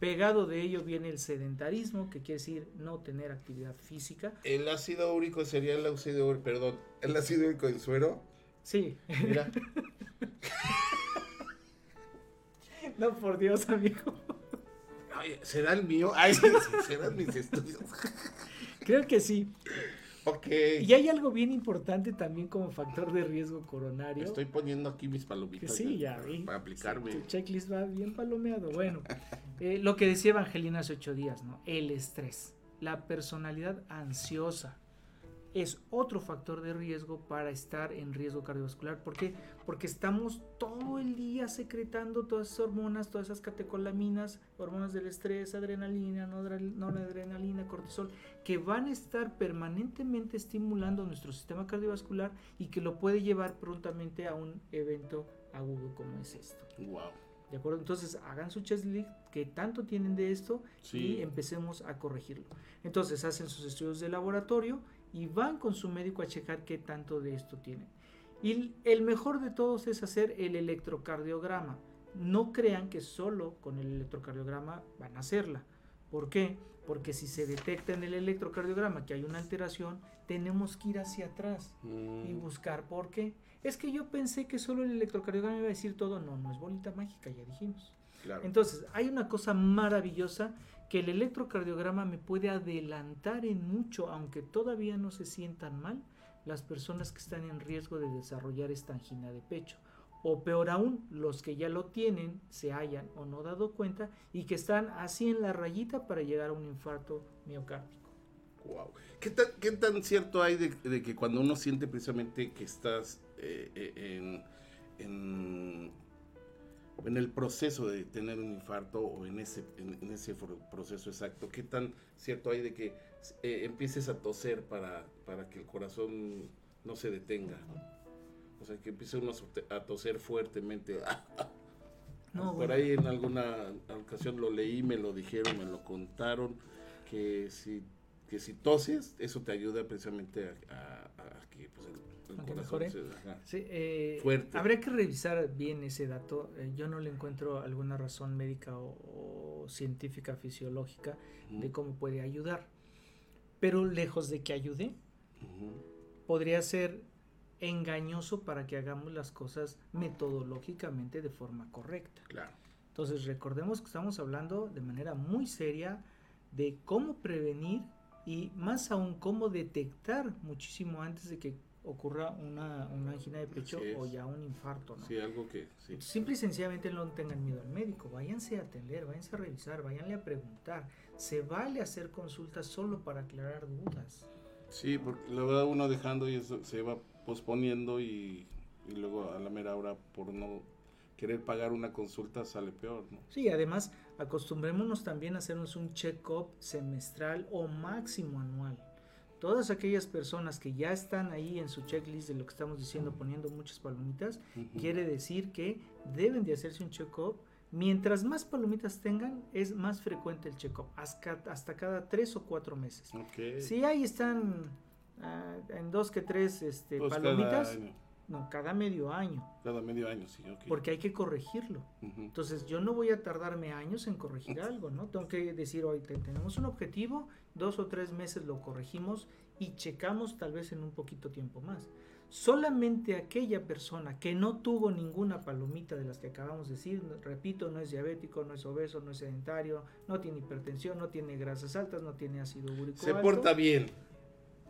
Pegado de ello viene el sedentarismo, que quiere decir no tener actividad física. El ácido úrico sería el ácido, perdón, el ácido úrico del suero. Sí. Mira. no, por Dios, amigo. ¿Será el mío? Ay, ¿serán mis estudios? Creo que sí. Ok. Y hay algo bien importante también como factor de riesgo coronario. Estoy poniendo aquí mis palomitas. sí, ya, vi. Para aplicarme. tu checklist va bien palomeado. Bueno, eh, lo que decía Evangelina hace ocho días, ¿no? El estrés, la personalidad ansiosa, es otro factor de riesgo para estar en riesgo cardiovascular. ¿Por qué? Porque estamos todo el día secretando todas esas hormonas, todas esas catecolaminas, hormonas del estrés, adrenalina, noradrenalina, cortisol, que van a estar permanentemente estimulando nuestro sistema cardiovascular y que lo puede llevar prontamente a un evento agudo como es esto. Wow. ¿De acuerdo? Entonces hagan su checklist que tanto tienen de esto y empecemos a corregirlo. Entonces hacen sus estudios de laboratorio y van con su médico a checar qué tanto de esto tienen. Y el mejor de todos es hacer el electrocardiograma. No crean que solo con el electrocardiograma van a hacerla. ¿Por qué? Porque si se detecta en el electrocardiograma que hay una alteración, tenemos que ir hacia atrás y mm. buscar por qué. Es que yo pensé que solo el electrocardiograma iba a decir todo. No, no es bolita mágica, ya dijimos. Entonces, hay una cosa maravillosa que el electrocardiograma me puede adelantar en mucho, aunque todavía no se sientan mal, las personas que están en riesgo de desarrollar esta angina de pecho. O peor aún, los que ya lo tienen, se hayan o no dado cuenta y que están así en la rayita para llegar a un infarto miocárdico. Wow. ¿Qué tan, cierto hay de, que cuando uno siente precisamente que estás eh, eh, en en el proceso de tener un infarto o en ese, en, ese proceso exacto, ¿qué tan cierto hay de que eh, empieces a toser para, para que el corazón no se detenga? O sea, que empiece uno a toser fuertemente. Por ahí en alguna ocasión lo leí, me lo dijeron, me lo contaron, que si que si toses, eso te ayuda precisamente a, pues, el, corazón se, eh, fuerte. Habría que revisar bien ese dato. Eh, yo no le encuentro alguna razón médica o, científica, fisiológica de cómo puede ayudar. Pero lejos de que ayude, podría ser engañoso para que hagamos las cosas metodológicamente de forma correcta. Claro. Entonces recordemos que estamos hablando de manera muy seria de cómo prevenir y más aún cómo detectar muchísimo antes de que ocurra una, una angina de pecho o ya un infarto. ¿no? Sí, algo que... Sí. Simple y sencillamente no tengan miedo al médico, váyanse a atender, váyanse a revisar, váyanle a preguntar. Se vale hacer consultas solo para aclarar dudas. Sí, porque la verdad uno dejando y eso se va posponiendo y, y luego a la mera hora por no querer pagar una consulta sale peor, ¿no? Sí, además acostumbrémonos también a hacernos un check-up semestral o máximo anual. Todas aquellas personas que ya están ahí en su checklist de lo que estamos diciendo, poniendo muchas palomitas, quiere decir que deben de hacerse un check-up. Mientras más palomitas tengan, es más frecuente el check-up, hasta, cada tres o cuatro meses. Si ahí están ah, en dos que tres este, palomitas, no, cada medio año. Cada medio año, sí, Porque hay que corregirlo. Entonces, yo no voy a tardarme años en corregir algo, ¿no? Tengo que decir, hoy tenemos un objetivo, dos o tres meses lo corregimos y checamos tal vez en un poquito tiempo más. Solamente aquella persona que no tuvo ninguna palomita de las que acabamos de decir, repito, no es diabético, no es obeso, no es sedentario, no tiene hipertensión, no tiene grasas altas, no tiene ácido úrico Se porta bien.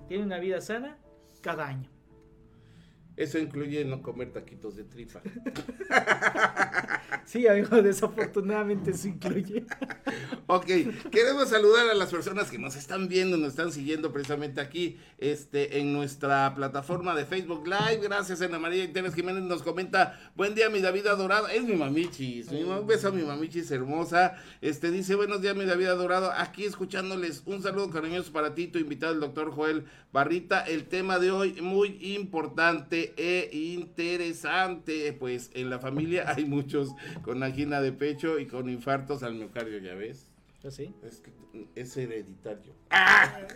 Tiene una vida sana cada año. Eso incluye no comer taquitos de tripa. sí, amigo, desafortunadamente eso incluye. ok, queremos saludar a las personas que nos están viendo, nos están siguiendo precisamente aquí este, en nuestra plataforma de Facebook Live. Gracias, Ana María Interés Jiménez nos comenta, buen día, mi David Adorado. Es mi mamichis, un beso a mi mamichis hermosa. Este dice, buenos días, mi David Adorado. Aquí escuchándoles, un saludo cariñoso para ti, tu invitado, el doctor Joel Barrita. El tema de hoy, muy importante e interesante. Pues en la familia hay muchos con angina de pecho y con infartos al miocardio, ya ves. ¿Ah, ¿Sí? Es, que es hereditario. ¡Ah!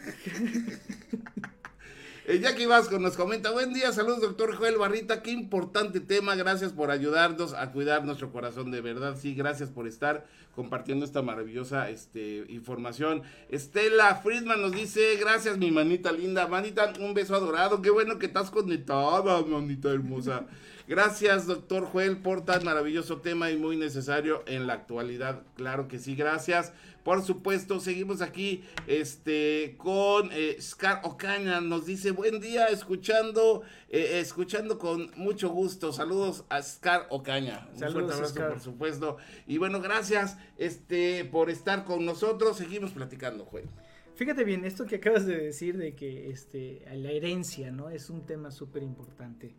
Jackie Vasco nos comenta, buen día, saludos doctor Joel Barrita, qué importante tema, gracias por ayudarnos a cuidar nuestro corazón, de verdad, sí, gracias por estar compartiendo esta maravillosa este, información. Estela Friedman nos dice, gracias mi manita linda, manita, un beso adorado, qué bueno que estás conectada, manita hermosa. Gracias, doctor Joel, por tan maravilloso tema y muy necesario en la actualidad. Claro que sí, gracias. Por supuesto, seguimos aquí este, con eh, Scar Ocaña. Nos dice, buen día, escuchando, eh, escuchando con mucho gusto. Saludos a Scar Ocaña. Un fuerte abrazo, por supuesto. Y bueno, gracias este, por estar con nosotros. Seguimos platicando, Juan. Fíjate bien, esto que acabas de decir de que este, la herencia, ¿no? Es un tema súper importante.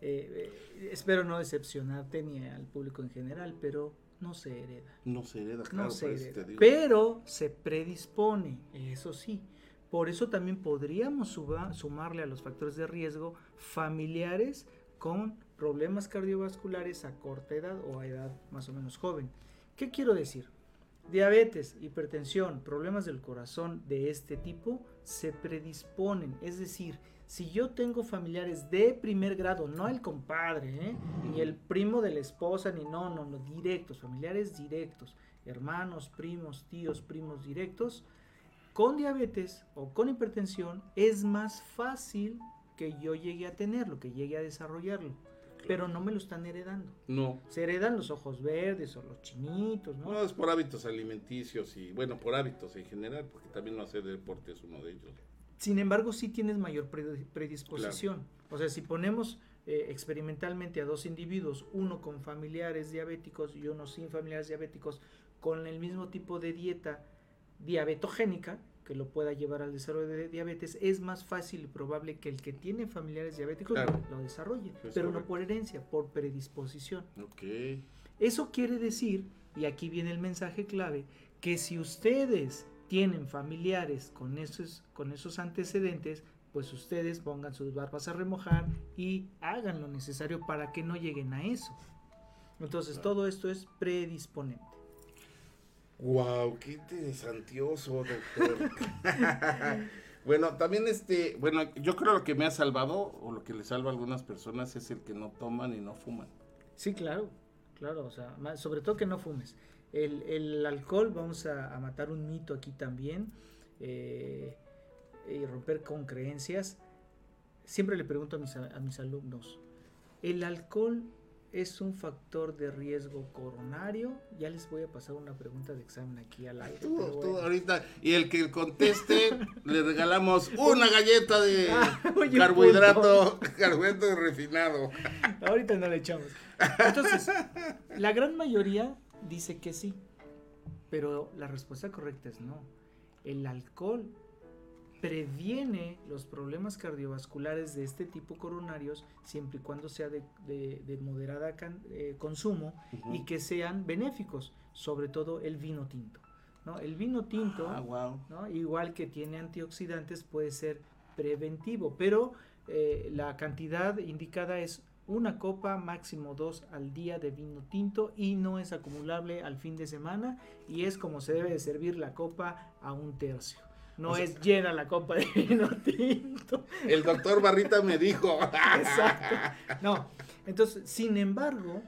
Eh, espero no decepcionarte ni al público en general, pero no se hereda. No se hereda, claro. No se hereda, pero se predispone, eso sí. Por eso también podríamos sumarle a los factores de riesgo familiares con problemas cardiovasculares a corta edad o a edad más o menos joven. ¿Qué quiero decir? Diabetes, hipertensión, problemas del corazón de este tipo se predisponen, es decir, si yo tengo familiares de primer grado, no el compadre, ¿eh? ni el primo de la esposa, ni no, no, no, directos, familiares directos, hermanos, primos, tíos, primos directos, con diabetes o con hipertensión, es más fácil que yo llegue a tenerlo, que llegue a desarrollarlo. Pero no me lo están heredando. No. Se heredan los ojos verdes o los chinitos, ¿no? No, es por hábitos alimenticios y, bueno, por hábitos en general, porque también no hacer deporte es uno de ellos. Sin embargo, sí tienes mayor predisposición. O sea, si ponemos eh, experimentalmente a dos individuos, uno con familiares diabéticos y uno sin familiares diabéticos, con el mismo tipo de dieta diabetogénica, que lo pueda llevar al desarrollo de diabetes, es más fácil y probable que el que tiene familiares diabéticos lo, desarrolle, pero no por herencia, por predisposición. Okay. Eso quiere decir, y aquí viene el mensaje clave, que si ustedes tienen familiares con esos, con esos antecedentes, pues ustedes pongan sus barbas a remojar y hagan lo necesario para que no lleguen a eso. Entonces todo esto es predisponente. Wow, qué interesantioso, doctor. bueno, también este, bueno, yo creo lo que me ha salvado o lo que le salva a algunas personas es el que no toman y no fuman. Sí, claro, claro, o sea, sobre todo que no fumes. El, el alcohol, vamos a, matar un mito aquí también eh, y romper con creencias. Siempre le pregunto a mis, a mis alumnos, ¿el alcohol es un factor de riesgo coronario. Ya les voy a pasar una pregunta de examen aquí al aire. Tú, ahorita, y el que conteste, le regalamos una galleta de ah, carbohidrato, carbohidrato refinado. Ahorita no le echamos. Entonces, la gran mayoría dice que sí, pero la respuesta correcta es no. El alcohol previene los problemas cardiovasculares de este tipo coronarios siempre y cuando sea de, de, moderada eh, consumo y que sean benéficos, sobre todo el vino tinto. ¿no? El vino tinto, ah, ¿no? igual que tiene antioxidantes, puede ser preventivo, pero eh, la cantidad indicada es una copa, máximo dos al día de vino tinto y no es acumulable al fin de semana y es como se debe de servir la copa a un tercio. No es llena la copa de vino tinto. El doctor Barrita me dijo. Exacto. No, entonces, sin embargo,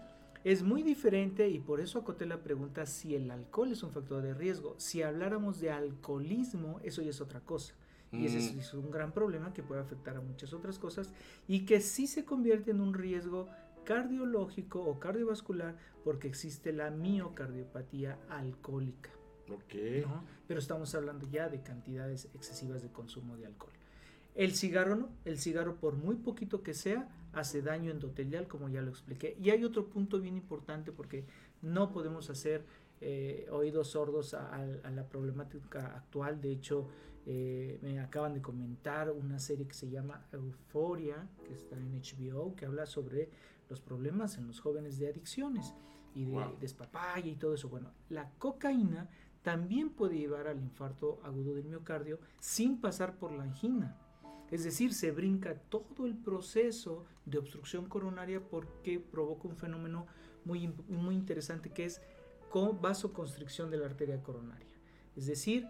es muy diferente y por eso acoté la pregunta si el alcohol es un factor de riesgo. Si habláramos de alcoholismo, eso ya es otra cosa. Y ese mm. es un gran problema que puede afectar a muchas otras cosas y que sí se convierte en un riesgo cardiológico o cardiovascular porque existe la miocardiopatía alcohólica. Pero estamos hablando ya de cantidades excesivas de consumo de alcohol. El cigarro no, el cigarro por muy poquito que sea hace daño endotelial como ya lo expliqué. Y hay otro punto bien importante porque no podemos hacer eh, oídos sordos a, la problemática actual. De hecho, eh, me acaban de comentar una serie que se llama Euphoria, que está en HBO, que habla sobre los problemas en los jóvenes de adicciones y de despapaya y todo eso. Bueno, la cocaína también puede llevar al infarto agudo del miocardio sin pasar por la angina. Es decir, se brinca todo el proceso de obstrucción coronaria porque provoca un fenómeno muy, muy interesante que es vasoconstricción de la arteria coronaria. Es decir,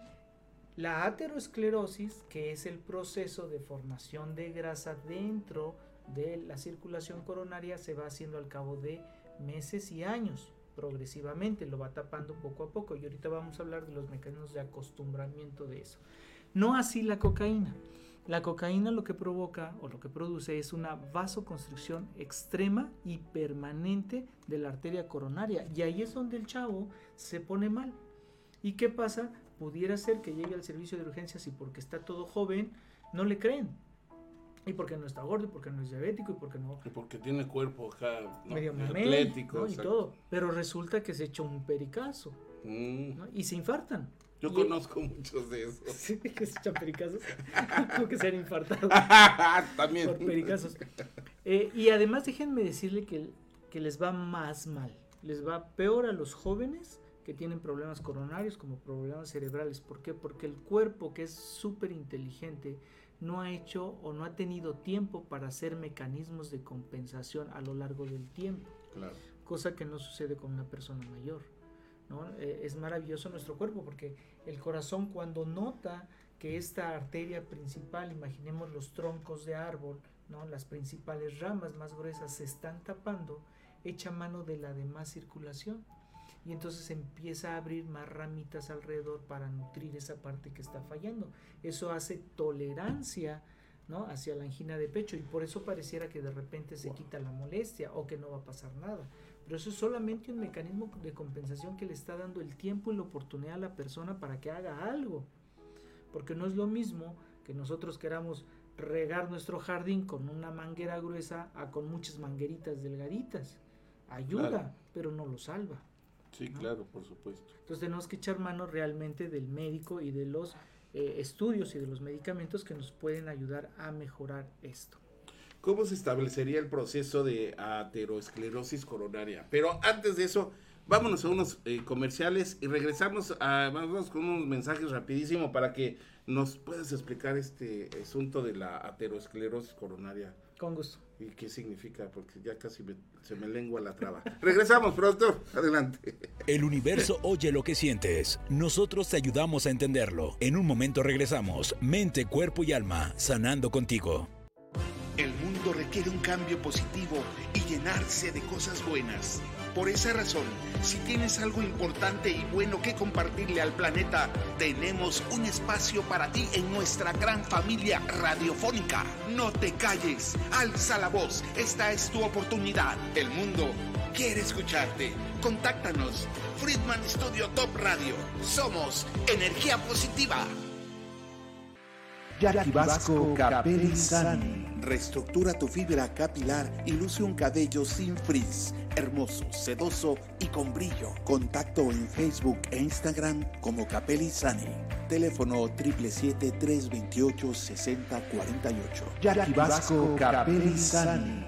la aterosclerosis, que es el proceso de formación de grasa dentro de la circulación coronaria, se va haciendo al cabo de meses y años progresivamente, lo va tapando poco a poco y ahorita vamos a hablar de los mecanismos de acostumbramiento de eso. No así la cocaína. La cocaína lo que provoca o lo que produce es una vasoconstricción extrema y permanente de la arteria coronaria y ahí es donde el chavo se pone mal. ¿Y qué pasa? Pudiera ser que llegue al servicio de urgencias y porque está todo joven, no le creen y porque no está gordo, y porque no es diabético, y porque no... Y porque tiene cuerpo medio atlético. Y todo. Pero resulta que se echa un pericazo. Mm. Y se infartan. Yo conozco muchos de esos. Sí, que se echan pericazos. Como que se han infartado. También. Por pericazos. Eh, y además déjenme decirle que, que les va más mal. Les va peor a los jóvenes que tienen problemas coronarios como problemas cerebrales. ¿Por qué? Porque el cuerpo, que es súper inteligente, no ha hecho o no ha tenido tiempo para hacer mecanismos de compensación a lo largo del tiempo. Cosa que no sucede con una persona mayor. ¿no? Eh, es maravilloso nuestro cuerpo porque el corazón cuando nota que esta arteria principal, imaginemos los troncos de árbol, ¿no? las principales ramas más gruesas se están tapando, echa mano de la demás circulación y entonces empieza a abrir más ramitas alrededor para nutrir esa parte que está fallando. Eso hace tolerancia ¿no? hacia la angina de pecho y por eso pareciera que de repente se quita la molestia o que no va a pasar nada. Pero eso es solamente un mecanismo de compensación que le está dando el tiempo y la oportunidad a la persona para que haga algo. Porque no es lo mismo que nosotros queramos regar nuestro jardín con una manguera gruesa a con muchas mangueritas delgaditas. Ayuda, pero no lo salva. Sí, claro, por supuesto. Entonces tenemos que echar mano realmente del médico y de los eh, estudios y de los medicamentos que nos pueden ayudar a mejorar esto. ¿Cómo se establecería el proceso de aterosclerosis coronaria? Pero antes de eso, vámonos a unos eh, comerciales y regresamos a, vamos con unos mensajes rapidísimo para que ¿nos puedes explicar este asunto de la aterosclerosis coronaria? Con gusto. ¿Y qué significa? Porque ya casi se me lengua la traba. Regresamos, productor. Adelante. El universo oye lo que sientes. Nosotros te ayudamos a entenderlo. En un momento regresamos. Mente, cuerpo y alma, sanando contigo. El mundo requiere un cambio positivo y llenarse de cosas buenas. Por esa razón, si tienes algo importante y bueno que compartirle al planeta, tenemos un espacio para ti en nuestra gran familia radiofónica. No te calles, alza la voz, esta es tu oportunidad. El mundo quiere escucharte. Contáctanos. Friedman Studio Top Radio. Somos energía positiva. Jackie Vasco Capelli Reestructura tu fibra capilar y luce un cabello sin frizz, hermoso, sedoso y con brillo. Contacto en Facebook e Instagram como Capelli Sani. Teléfono 777-328-6048. Jackie Vasco Capelli Sani.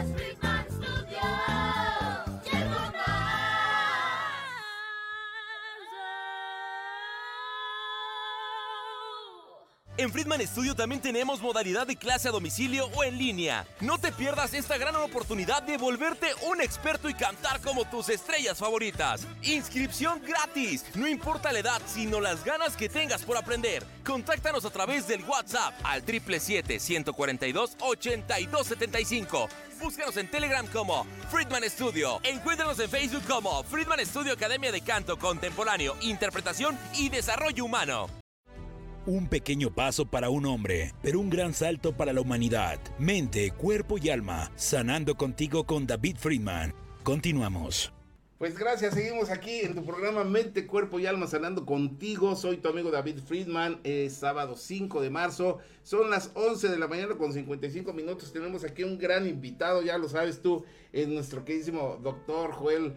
En Friedman Studio también tenemos modalidad de clase a domicilio o en línea. No te pierdas esta gran oportunidad de volverte un experto y cantar como tus estrellas favoritas. Inscripción gratis. No importa la edad, sino las ganas que tengas por aprender. Contáctanos a través del WhatsApp al 777-142-8275. Búscanos en Telegram como Friedman Studio. Encuéntranos en Facebook como Friedman Studio Academia de Canto Contemporáneo, Interpretación y Desarrollo Humano. Un pequeño paso para un hombre, pero un gran salto para la humanidad. Mente, cuerpo y alma, sanando contigo con David Friedman. Continuamos. Pues gracias, seguimos aquí en tu programa Mente, Cuerpo y Alma Sanando contigo. Soy tu amigo David Friedman, es sábado 5 de marzo. Son las 11 de la mañana con 55 minutos. Tenemos aquí un gran invitado, ya lo sabes tú, es nuestro queridísimo doctor Joel,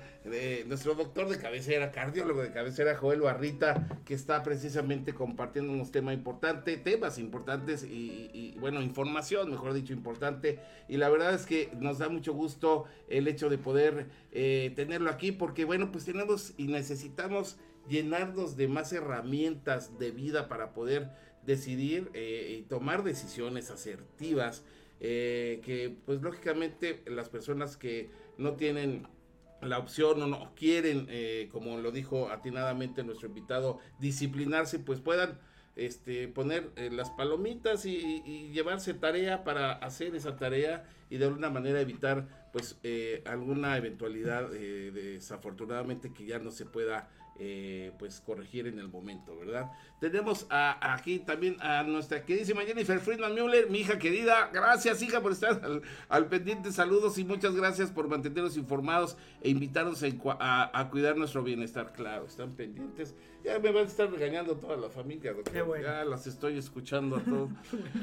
nuestro doctor de cabecera, cardiólogo de cabecera, Joel Barrita, que está precisamente compartiendo unos temas importantes, temas importantes y, bueno, información, mejor dicho, importante. Y la verdad es que nos da mucho gusto el hecho de poder eh, tenerlo aquí, porque bueno, pues tenemos y necesitamos llenarnos de más herramientas de vida para poder decidir eh, y tomar decisiones asertivas eh, que pues lógicamente las personas que no tienen la opción o no quieren, eh, como lo dijo atinadamente nuestro invitado, disciplinarse, pues puedan este, poner las palomitas y, llevarse tarea para hacer esa tarea y de alguna manera evitar pues alguna eventualidad desafortunadamente que ya no se pueda pues corregir en el momento, ¿verdad? Tenemos aquí también a nuestra queridísima Jennifer Friedman Müller, mi hija querida. Gracias, hija, por estar al, pendiente. Saludos y muchas gracias por mantenernos informados e invitarnos a, cuidar nuestro bienestar. Claro, están pendientes. Ya me van a estar regañando toda la familia, Ya las estoy escuchando a todos.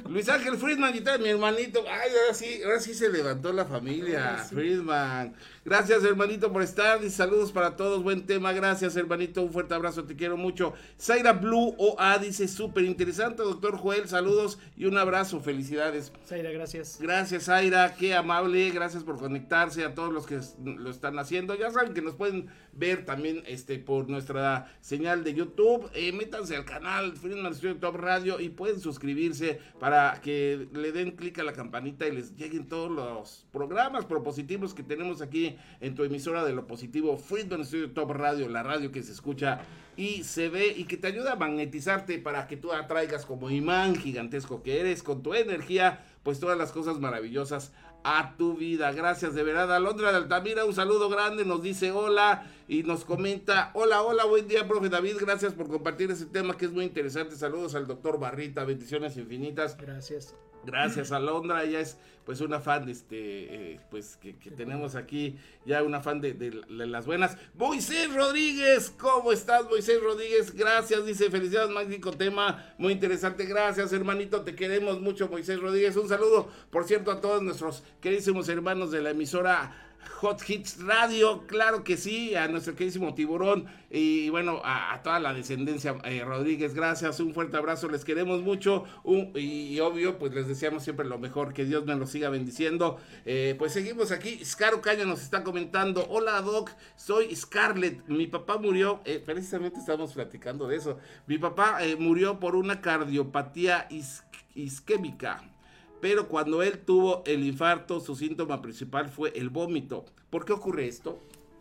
Luis Ángel Friedman y tal, mi hermanito. Ay, ahora sí, ahora sí se levantó la familia. Friedman. Gracias, hermanito, por estar. Y saludos para todos. Buen tema. Gracias, hermanito. Un fuerte abrazo. Te quiero mucho. Zaira Blue OA dice súper interesante, doctor Joel. Saludos y un abrazo. Felicidades. Zaira, gracias. Gracias, Zaira. Qué amable. Gracias por conectarse a todos los que lo están haciendo. Ya saben que nos pueden ver también este por nuestra señal de YouTube. Eh, métanse al canal Friedman Studio Top Radio y pueden suscribirse para que le den clic a la campanita y les lleguen todos los programas propositivos que tenemos aquí en tu emisora de lo positivo Friedman Studio Top Radio, la radio que se escucha y se ve y que te ayuda a magnetizarte para que tú atraigas como imán gigantesco que eres con tu energía, pues todas las cosas maravillosas a tu vida. Gracias de verdad. Alondra de Altamira, un saludo grande, nos dice hola y nos comenta, hola, hola, buen día, profe David, gracias por compartir ese tema que es muy interesante. Saludos al doctor Barrita, bendiciones infinitas. Gracias. Gracias, Alondra. Ella es pues una fan, este, eh, pues que, que tenemos aquí ya una fan de, de la- las buenas. Moisés Rodríguez, ¿cómo estás Moisés Rodríguez? Gracias, dice, felicidades, magnífico tema, muy interesante, gracias hermanito, te queremos mucho Moisés Rodríguez. Un saludo, por cierto, a todos nuestros queridísimos hermanos de la emisora Hot Hits Radio, claro que sí, a nuestro queridísimo tiburón y, bueno, a, toda la descendencia eh, Rodríguez, gracias, un fuerte abrazo, les queremos mucho y, obvio, pues les deseamos siempre lo mejor, que Dios me lo siga bendiciendo. Eh, pues seguimos aquí, Scaro Caña nos está comentando, hola Doc, soy Scarlett, mi papá murió, eh, precisamente estamos platicando de eso, mi papá eh, murió por una cardiopatía is- isquémica pero cuando él tuvo el infarto, su síntoma principal fue el vómito. ¿Por qué ocurre esto?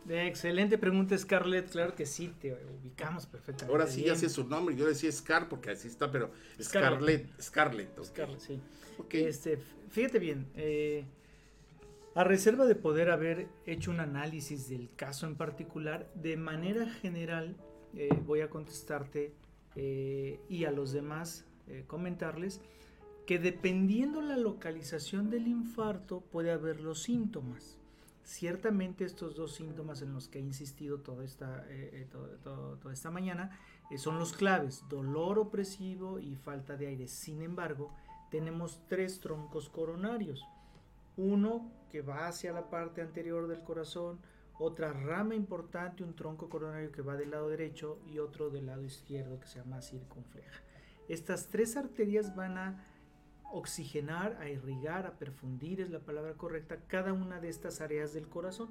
Excelente pregunta, Scarlett. Claro que sí, te ubicamos perfectamente. Ahora sí ya sé su nombre, yo decía Scar porque así está, pero Scarlett. Scarlett, Scarlett. sí. Ok. Este, fíjate bien, eh, a reserva de poder haber hecho un análisis del caso en particular, de manera general eh, voy a contestarte eh, y a los demás comentarles que dependiendo la localización del infarto puede haber los síntomas. Ciertamente estos dos síntomas en los que he insistido toda esta, eh, eh, toda esta mañana eh, son los claves, dolor opresivo y falta de aire. Sin embargo, tenemos tres troncos coronarios. Uno que va hacia la parte anterior del corazón, otra rama importante, un tronco coronario que va del lado derecho y otro del lado izquierdo que se llama circunfleja. Estas tres arterias van a oxigenar, a irrigar, a perfundir, es la palabra correcta, cada una de estas áreas del corazón.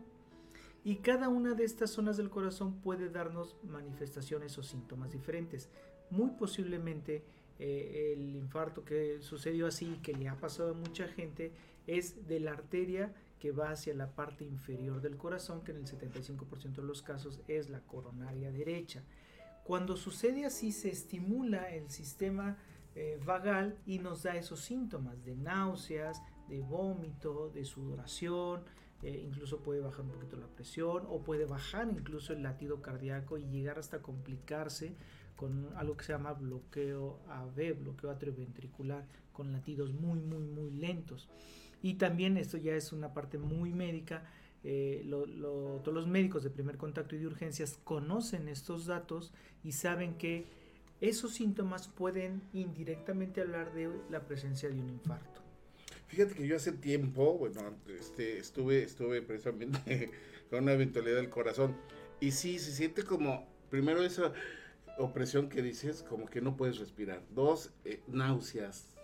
Y cada una de estas zonas del corazón puede darnos manifestaciones o síntomas diferentes. Muy posiblemente eh, el infarto que sucedió así, que le ha pasado a mucha gente, es de la arteria que va hacia la parte inferior del corazón, que en el 75% de los casos es la coronaria derecha. Cuando sucede así, se estimula el sistema eh, vagal y nos da esos síntomas de náuseas, de vómito, de sudoración, eh, incluso puede bajar un poquito la presión o puede bajar incluso el latido cardíaco y llegar hasta complicarse con algo que se llama bloqueo AV, bloqueo atrioventricular, con latidos muy, muy, muy lentos. Y también esto ya es una parte muy médica. eh, todos los médicos de primer contacto y de urgencias conocen estos datos y saben que esos síntomas pueden indirectamente hablar de la presencia de un infarto. Fíjate que yo hace tiempo, bueno, este, estuve, estuve precisamente con una eventualidad del corazón. Y sí, se siente como, primero esa opresión que dices, como que no puedes respirar. Dos, eh, náuseas.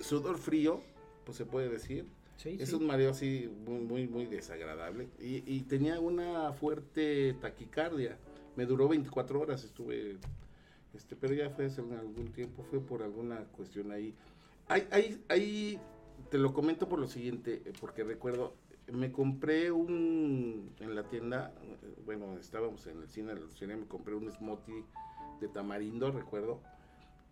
Sudor frío, pues se puede decir. Sí, Es sí. un mareo así muy, muy, muy desagradable. Y, y tenía una fuerte taquicardia. Me duró 24 horas, estuve, este, pero ya fue hace algún tiempo, fue por alguna cuestión ahí. Hay, hay, hay, te lo comento por lo siguiente, eh, porque recuerdo, me compré un, en la tienda, eh, bueno, estábamos en el cine, el cine, me compré un smoothie de tamarindo, recuerdo.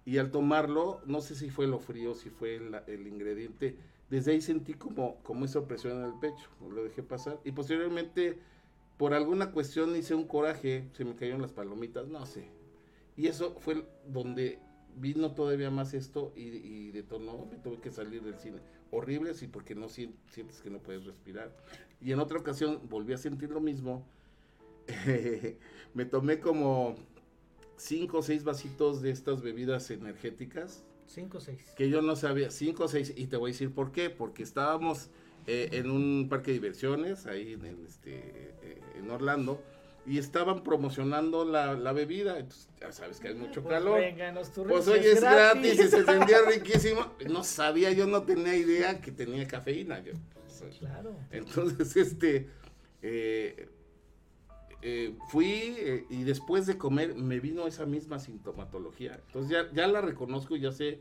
Y al tomarlo, no sé si fue lo frío, si fue el, el ingrediente, desde ahí sentí como, como esa opresión en el pecho, lo dejé pasar. Y posteriormente, por alguna cuestión hice un coraje, se me cayeron las palomitas, no sé. Y eso fue donde vino todavía más esto y, y detonó, me tuve que salir del cine. Horrible, sí, porque no sien- sientes que no puedes respirar. Y en otra ocasión volví a sentir lo mismo. me tomé como cinco o seis vasitos de estas bebidas energéticas 5 o 6. que yo no sabía, cinco o seis, y te voy a decir por qué, porque estábamos eh, en un parque de diversiones, ahí en, el, este, eh, en Orlando, y estaban promocionando la, la bebida, entonces ya sabes que hay mucho calor. Pues oye, es gratis, y se sentía riquísimo. No sabía, yo no tenía idea que tenía cafeína. Yo, pues, Claro. entonces, este, eh, eh, fui eh, y después de comer me vino esa misma sintomatología. Entonces ya, ya la reconozco y ya sé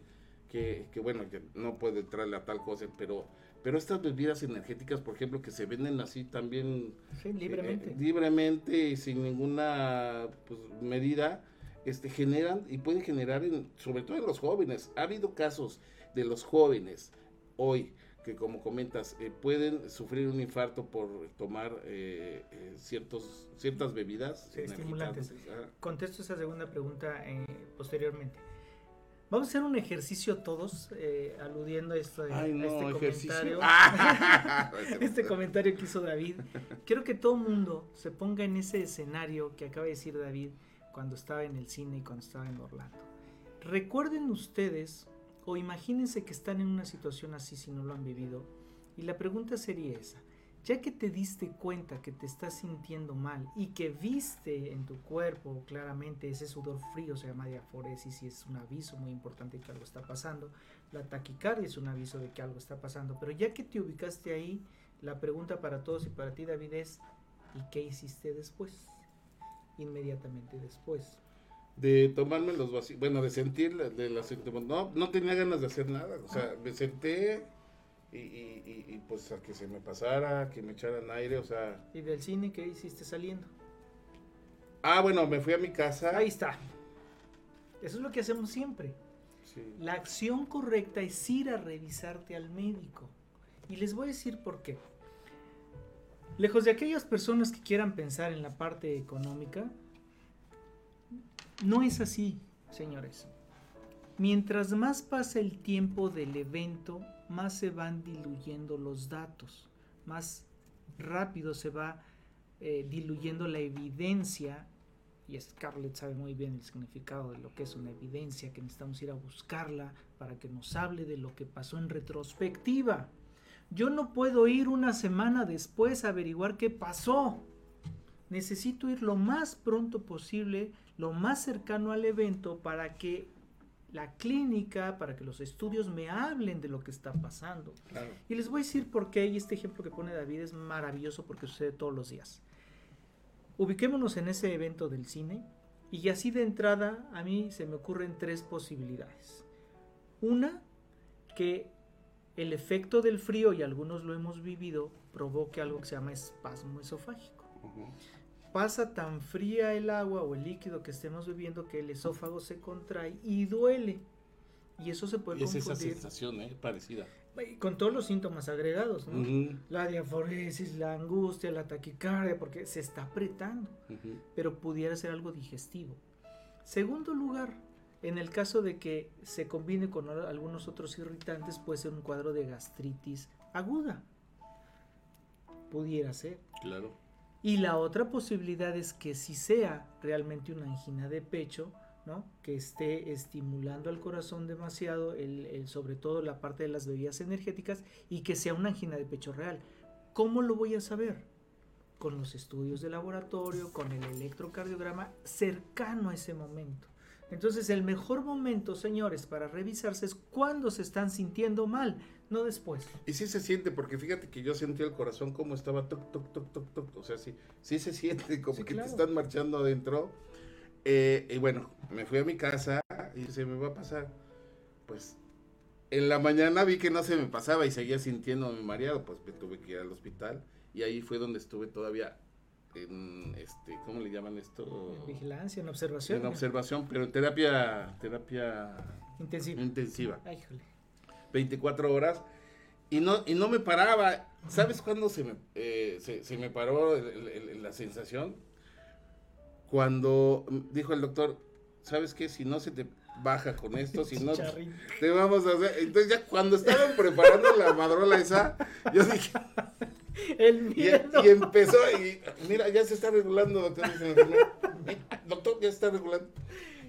que, que, bueno, que no puede entrarle a tal cosa, pero, pero estas bebidas energéticas, por ejemplo, que se venden así también Sí, libremente. eh, libremente y sin ninguna pues, medida, este, generan y pueden generar, en, sobre todo en los jóvenes. Ha habido casos de los jóvenes hoy que, como comentas, eh, pueden sufrir un infarto por tomar eh, eh, ciertos, ciertas bebidas Sí, estimulantes. Ajá. Contesto esa segunda pregunta eh, posteriormente. Vamos a hacer un ejercicio todos, eh, aludiendo a, esto, a Ay, no, este comentario. Ah. este comentario que hizo David. Quiero que todo mundo se ponga en ese escenario que acaba de decir David cuando estaba en el cine y cuando estaba en Orlando. Recuerden ustedes o imagínense que están en una situación así si no lo han vivido. Y la pregunta sería esa. Ya que te diste cuenta que te estás sintiendo mal y que viste en tu cuerpo claramente ese sudor frío, se llama diaforesis y es un aviso muy importante que algo está pasando, la taquicardia es un aviso de que algo está pasando, pero ya que te ubicaste ahí, la pregunta para todos y para ti David es, ¿y qué hiciste después? Inmediatamente después. De tomarme los vacíos, bueno, de sentir la- de la síntomas. No, no tenía ganas de hacer nada. O sea, me senté y, y- y- pues a que se me pasara, que me echaran aire, o sea. ¿Y del cine qué hiciste saliendo? Ah, bueno, me fui a mi casa. Ahí está. Eso es lo que hacemos siempre. Sí. La acción correcta es ir a revisarte al médico. Y les voy a decir por qué. Lejos de aquellas personas que quieran pensar en la parte económica, no es así, señores. Mientras más pasa el tiempo del evento, más se van diluyendo los datos, más rápido se va eh, diluyendo la evidencia y Scarlett sabe muy bien el significado de lo que es una evidencia, que necesitamos ir a buscarla para que nos hable de lo que pasó en retrospectiva. Yo no puedo ir una semana después a averiguar qué pasó. Necesito ir lo más pronto posible, lo más cercano al evento para que la clínica, para que los estudios me hablen de lo que está pasando. Claro. Y les voy a decir por qué, y este ejemplo que pone David es maravilloso porque sucede todos los días. Ubiquémonos en ese evento del cine y así de entrada a mí se me ocurren tres posibilidades. Una, que el efecto del frío, y algunos lo hemos vivido, provoque algo que se llama espasmo esofágico. Pasa tan fría el agua o el líquido que estemos bebiendo que el esófago se contrae y duele. Y eso se puede es esa sensación, ¿eh? Parecida. con todos los síntomas agregados, La diaforesis, la angustia, la taquicardia, porque se está apretando, pero pudiera ser algo digestivo. Segundo lugar, en el caso de que se combine con algunos otros irritantes, puede ser un cuadro de gastritis aguda. Pudiera ser. Claro. Y la otra posibilidad es que si sea realmente una angina de pecho, ¿no? que esté estimulando al corazón demasiado, el, sobre todo la parte de las bebidas energéticas, y que sea una angina de pecho real. ¿Cómo lo voy a saber? Con los estudios de laboratorio, con el electrocardiograma cercano a ese momento. Entonces el mejor momento, señores, para revisarse es cuando se están sintiendo mal, no después. Y sí se siente, porque fíjate que yo sentí el corazón como estaba toc, toc, toc, toc, toc. O sea, sí, sí se siente como Sí, que claro. te están marchando adentro. Eh, y bueno, me fui a mi casa y se me va a pasar. Pues en la mañana vi que no se me pasaba y seguía sintiéndome mareado. Pues me tuve que ir al hospital. Y ahí fue donde estuve todavía en, este, ¿cómo le llaman esto? En vigilancia, en observación. En observación, pero en terapia, terapia Intensiva. intensiva. Ay, híjole. 24 horas y no, y no me paraba. ¿Sabes cuándo se me, eh, se, se me paró el- el- el- la sensación? Cuando dijo el doctor, ¿sabes qué? Si no se te baja con esto, si no te vamos a hacer... Entonces ya cuando estaban preparando la madrola esa, yo dije, El y, miedo. y empezó, y mira, ya se está regulando, doctor. Doctor, ya se está regulando.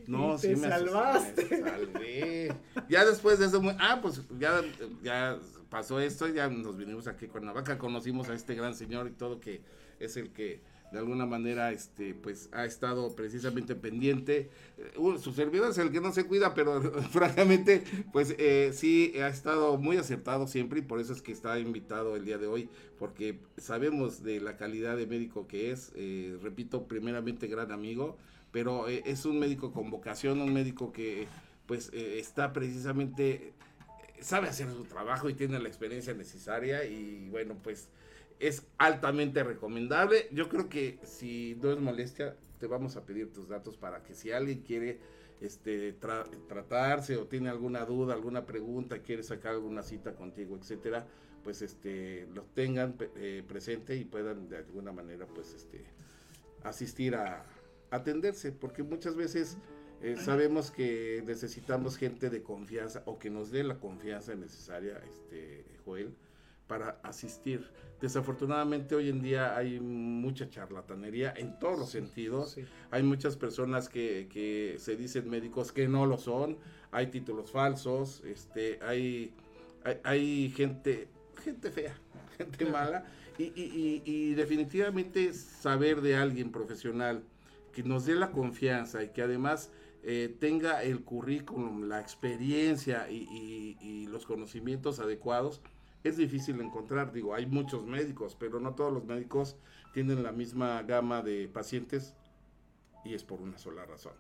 No, sí me asusté, salvaste. me salvé. Ya después de eso, muy- ah, pues ya, ya pasó esto, ya nos vinimos aquí a Cuernavaca, conocimos a este gran señor y todo que es el que de alguna manera este pues ha estado precisamente pendiente. Eh, su servidor es el que no se cuida pero francamente pues eh, sí ha estado muy acertado siempre y por eso es que está invitado el día de hoy porque sabemos de la calidad de médico que es eh, repito primeramente gran amigo pero es un médico con vocación un médico que pues está precisamente sabe hacer su trabajo y tiene la experiencia necesaria y bueno pues es altamente recomendable. Yo creo que si no es molestia, te vamos a pedir tus datos para que si alguien quiere este tra- tratarse o tiene alguna duda, alguna pregunta, quiere sacar alguna cita contigo, etcétera, pues este lo tengan eh, presente y puedan de alguna manera pues este asistir a atenderse, porque muchas veces Eh, sabemos que necesitamos gente de confianza o que nos dé la confianza necesaria, este, Joel, para asistir. Desafortunadamente hoy en día hay mucha charlatanería en todos los sentidos. Sí. Hay muchas personas que, que se dicen médicos que no lo son. Hay títulos falsos. Este, hay, hay, hay gente, gente fea, gente mala. Y, y- y- y definitivamente saber de alguien profesional que nos dé la confianza y que además eh, tenga el currículum, la experiencia y, y- y los conocimientos adecuados, es difícil encontrar. Digo, hay muchos médicos, pero no todos los médicos tienen la misma gama de pacientes y es por una sola razón.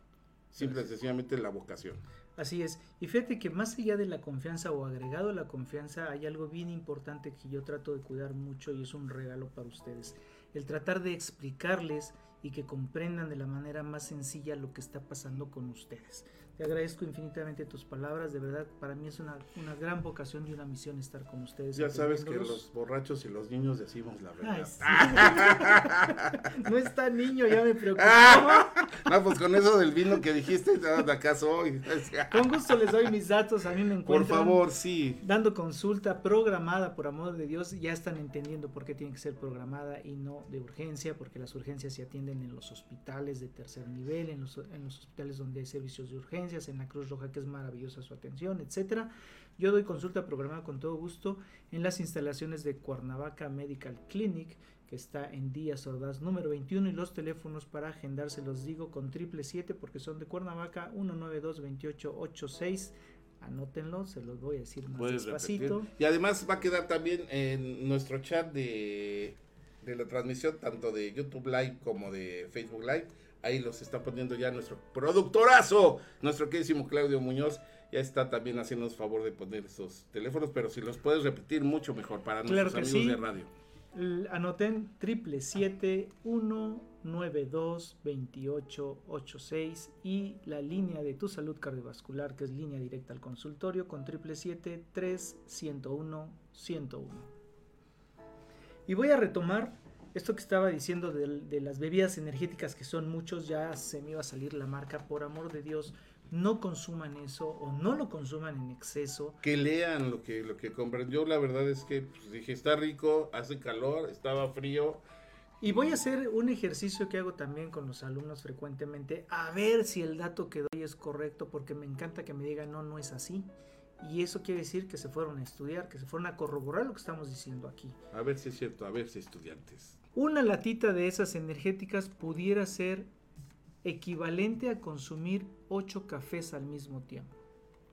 Simple y sencillamente la vocación. Así es. Y fíjate que más allá de la confianza o agregado a la confianza, hay algo bien importante que yo trato de cuidar mucho y es un regalo para ustedes. El tratar de explicarles y que comprendan de la manera más sencilla lo que está pasando con ustedes. Te agradezco infinitamente tus palabras, de verdad, para mí es una, una gran vocación y una misión estar con ustedes. Ya sabes que los borrachos y los niños decimos la Ay, verdad. sí. no está niño, ya me preocupo. no, pues con eso del vino que dijiste, de acá soy. Con gusto les doy mis datos, a mí me encuentran. Por favor, sí. dando consulta programada, por amor de Dios, ya están entendiendo por qué tiene que ser programada y no de urgencia, porque las urgencias se atienden en los hospitales de tercer nivel, en los, en los hospitales donde hay servicios de en la Cruz Roja, que es maravillosa su atención, etcétera. Yo doy consulta programada con todo gusto en las instalaciones de Cuernavaca Medical Clinic, que está en Díaz Ordaz número 21 y los teléfonos para agendar se los digo con triple 7 porque son de Cuernavaca 192 2886 anótenlo, se los voy a decir más Puedes despacito. repetir. Y además va a quedar también en nuestro chat de, de la transmisión, tanto de YouTube Live como de Facebook Live. Ahí los está poniendo ya nuestro productorazo, nuestro queridísimo Claudio Muñoz. Ya está también haciéndonos favor de poner esos teléfonos, pero si los puedes repetir, mucho mejor para Claro nuestros amigos sí. de radio. Anoten triple siete uno nueve dos veintiocho ocho seis y la línea de tu salud cardiovascular que es línea directa al consultorio con triple siete tres ciento uno ciento uno. Y voy a retomar esto que estaba diciendo de, las bebidas energéticas que son muchos, ya se me iba a salir la marca, por amor de Dios, no consuman eso o no lo consuman en exceso. Que lean lo que, lo que compran. Yo la verdad es que pues, dije, está rico, hace calor, estaba frío. Y voy a hacer un ejercicio que hago también con los alumnos frecuentemente, a ver si el dato que doy es correcto, porque me encanta que me digan, no, no es así. Y eso quiere decir que se fueron a estudiar, que se fueron a corroborar lo que estamos diciendo aquí. A ver si es cierto, a ver si estudiantes. Una latita de esas energéticas pudiera ser equivalente a consumir 8 cafés al mismo tiempo.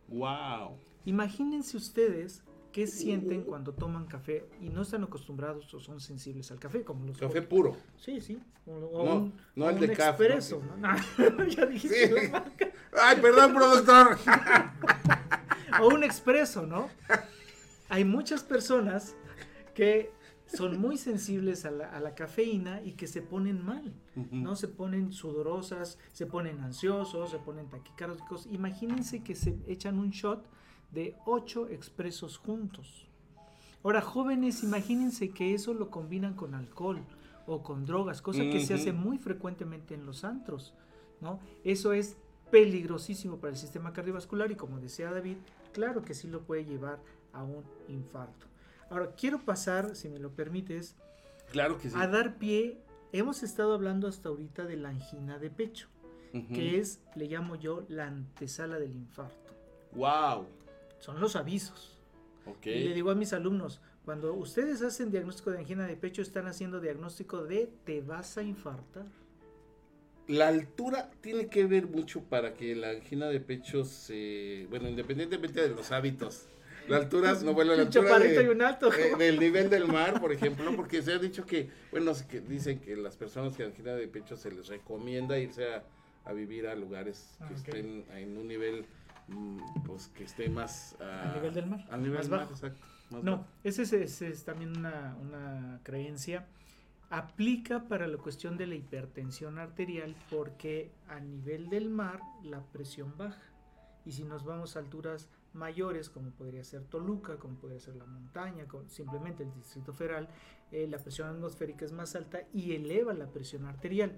¡Wow! Imagínense ustedes qué sienten cuando toman café y no están acostumbrados o son sensibles al café, como los Café puro. Sí, sí. O, o No, un, no el de un CAF, expreso, ¿no? ¿no? ya dijiste Sí. la marca. ¡Ay, perdón, productor! O un expreso, ¿no? Hay muchas personas que son muy sensibles a la, a la cafeína y que se ponen mal, ¿no? Se ponen sudorosas, se ponen ansiosos, se ponen taquicárdicos. Imagínense que se echan un shot de 8 expresos juntos. Ahora, jóvenes, imagínense que eso lo combinan con alcohol o con drogas, cosa que se hace muy frecuentemente en los antros, ¿no? Eso es peligrosísimo para el sistema cardiovascular y como decía David, claro que sí lo puede llevar a un infarto. Ahora, quiero pasar, si me lo permites, Claro que sí. a dar pie, hemos estado hablando hasta ahorita de la angina de pecho, que es, le llamo yo, la antesala del infarto. ¡Wow! Son los avisos. Ok. Y le digo a mis alumnos, cuando ustedes hacen diagnóstico de angina de pecho, están haciendo diagnóstico de te vas a infartar. La altura tiene que ver mucho para que la angina de pecho se... Bueno, independientemente de los hábitos. La altura, no, bueno, la altura de- y un alto. del nivel del mar, por ejemplo, porque se ha dicho que, bueno, que dicen que las personas que angina de pecho se les recomienda irse a, a vivir a lugares que Ah, ok. estén en un nivel, mm, pues, que esté más... Al nivel del mar, Al nivel más del mar, bajo. exacto. más No, bajo. ese es, es también una, una creencia. Aplica para la cuestión de la hipertensión arterial porque a nivel del mar la presión baja. Y si nos vamos a alturas mayores, como podría ser Toluca, como podría ser la montaña, como simplemente el Distrito Federal, eh, la presión atmosférica es más alta y eleva la presión arterial.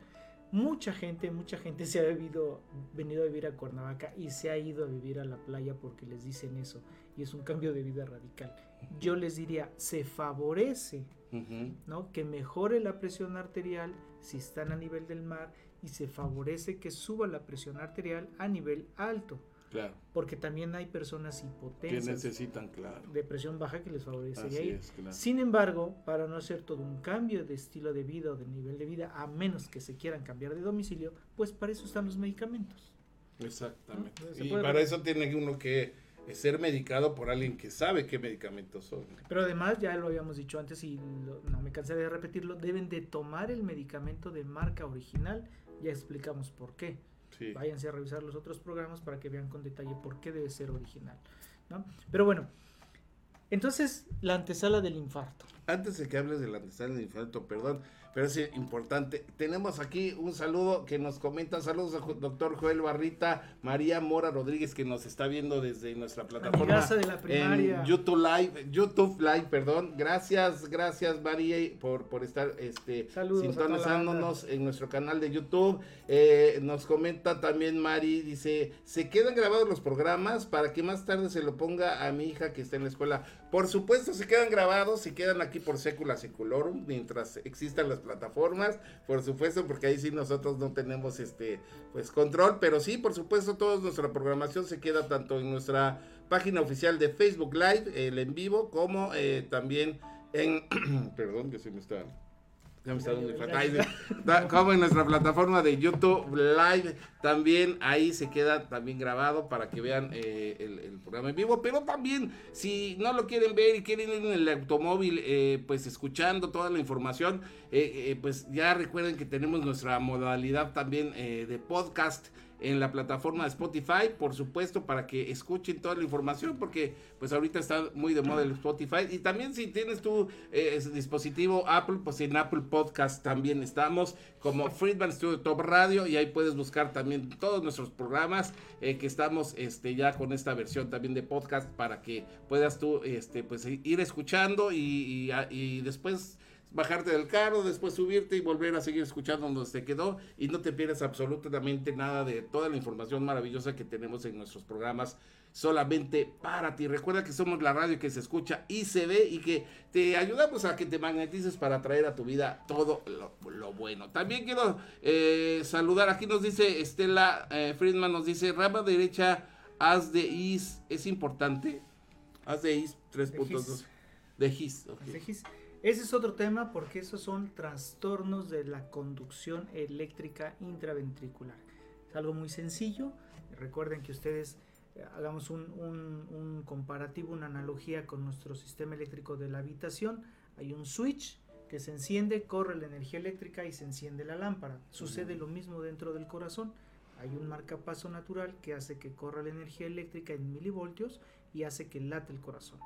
Mucha gente, mucha gente se ha vivido, venido a vivir a Cuernavaca y se ha ido a vivir a la playa porque les dicen eso y es un cambio de vida radical. Yo les diría, se favorece. ¿no? que mejore la presión arterial si están a nivel del mar y se favorece que suba la presión arterial a nivel alto, Claro. porque también hay personas Que hipotensas necesitan, claro. de presión baja que les favorecería ir. claro. Sin embargo, para no hacer todo un cambio de estilo de vida o de nivel de vida, a menos que se quieran cambiar de domicilio, pues para eso están los medicamentos. Exactamente. Y para eso tiene uno que ser medicado por alguien que sabe qué medicamentos son. Pero además, ya lo habíamos dicho antes y lo- no me cansaré de repetirlo, deben de tomar el medicamento de marca original. Ya explicamos por qué. Sí. Váyanse a revisar los otros programas para que vean con detalle por qué debe ser original. ¿no? Pero bueno, entonces la antesala del infarto. Antes de que hables del antesala del infarto, perdón, pero es importante. Tenemos aquí un saludo que nos comenta. Saludos a doctor Joel Barrita, María Mora Rodríguez, que nos está viendo desde nuestra plataforma. Amigaza de la primaria. En YouTube Live, YouTube Live, perdón. Gracias, gracias María por, por estar este, Saludos sintonizándonos en nuestro canal de YouTube. Eh, nos comenta también Mari, dice, se quedan grabados los programas para que más tarde se lo ponga a mi hija que está en la escuela. Por supuesto, se quedan grabados, se quedan aquí por sécula seculorum, mientras existan las plataformas, por supuesto, porque ahí sí nosotros no tenemos este pues control, pero sí, por supuesto, toda nuestra programación se queda tanto en nuestra página oficial de Facebook Live, el en vivo, como eh, también en perdón, que se me está ya me está dando un infarto. Ay, da- como en nuestra plataforma de YouTube Live, también ahí se queda también grabado para que vean eh, el, el programa en vivo. Pero también, si no lo quieren ver y quieren ir en el automóvil, eh, pues escuchando toda la información, eh, pues ya recuerden que tenemos nuestra modalidad también de podcast en la plataforma de Spotify, por supuesto, para que escuchen toda la información, porque pues ahorita está muy de moda el Spotify. Y también si tienes tu eh, dispositivo Apple, pues en Apple Podcast también estamos como Friedman Studio Top Radio y ahí puedes buscar también todos nuestros programas eh, que estamos este ya con esta versión también de podcast para que puedas tú este pues ir escuchando y, y, y después bajarte del carro, después subirte y volver a seguir escuchando donde se quedó y no te pierdas absolutamente nada de toda la información maravillosa que tenemos en nuestros programas solamente para ti. Recuerda que somos la radio que se escucha y se ve y que te ayudamos a que te magnetices para traer a tu vida todo lo, lo bueno. También quiero eh, saludar, aquí nos dice Estela eh, Friedman, nos dice, rama derecha, haz de is, es importante. Haz de is 3.2. De gis, ok. Fijis. Ese es otro tema porque esos son trastornos de la conducción eléctrica intraventricular. Es algo muy sencillo. Recuerden que ustedes eh, hagamos un, un- un comparativo, una analogía con nuestro sistema eléctrico de la habitación. Hay un switch que se enciende, corre la energía eléctrica y se enciende la lámpara. Sucede lo mismo dentro del corazón. Hay un marcapaso natural que hace que corra la energía eléctrica en milivoltios y hace que late el corazón.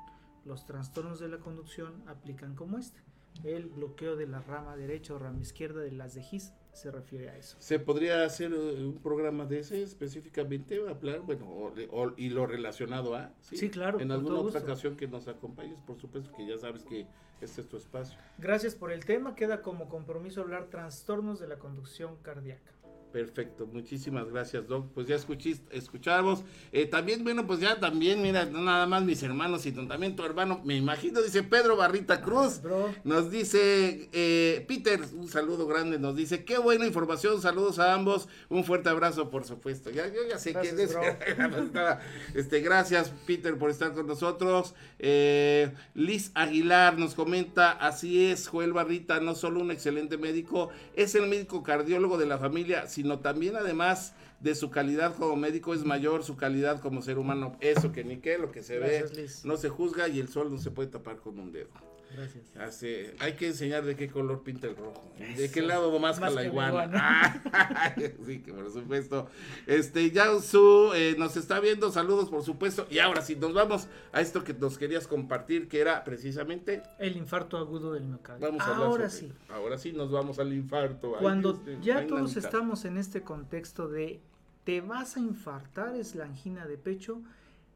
Los trastornos de la conducción aplican como este. El bloqueo de la rama derecha o rama izquierda de las de His se refiere a eso. ¿Se podría hacer eh, un programa de ese específicamente? Hablar, bueno, o- o- y lo relacionado a. Sí, claro, En alguna otra ocasión que nos acompañes, por supuesto que ya sabes que este es tu espacio. Gracias por el tema. Queda como compromiso hablar trastornos de la conducción cardíaca. Perfecto, muchísimas gracias, Doc. Pues ya escuchis- escuchamos. Eh, también, bueno, pues ya también, mira, no nada más mis hermanos, sino también tu hermano, me imagino, dice Pedro Barrita Cruz. Bro, Nos dice eh, Peter, un saludo grande, nos dice, qué buena información, saludos a ambos, un fuerte abrazo, por supuesto. Ya, yo ya sé Gracias, quién es. este, gracias, Peter, por estar con nosotros. Eh, Liz Aguilar nos comenta, así es, Joel Barrita, no solo un excelente médico, es el médico cardiólogo de la familia, sino también además de su calidad como médico es mayor su calidad como ser humano. Eso que ni qué, lo que se Gracias, ve, Liz. no se juzga y el sol no se puede tapar con un dedo. Gracias. Hace, hay que enseñar de qué color pinta el rojo. De qué lado más Más la iguana. Ah, sí, que por supuesto. Este, Su eh, nos está viendo. Saludos, por supuesto. Y ahora sí, nos vamos a esto que nos querías compartir, que era precisamente. El infarto agudo del miocardio. Vamos a Ahora sobre- sí. Ahora sí, nos vamos al infarto. Cuando ya todos estamos en este contexto de te vas a infartar, es la angina de pecho,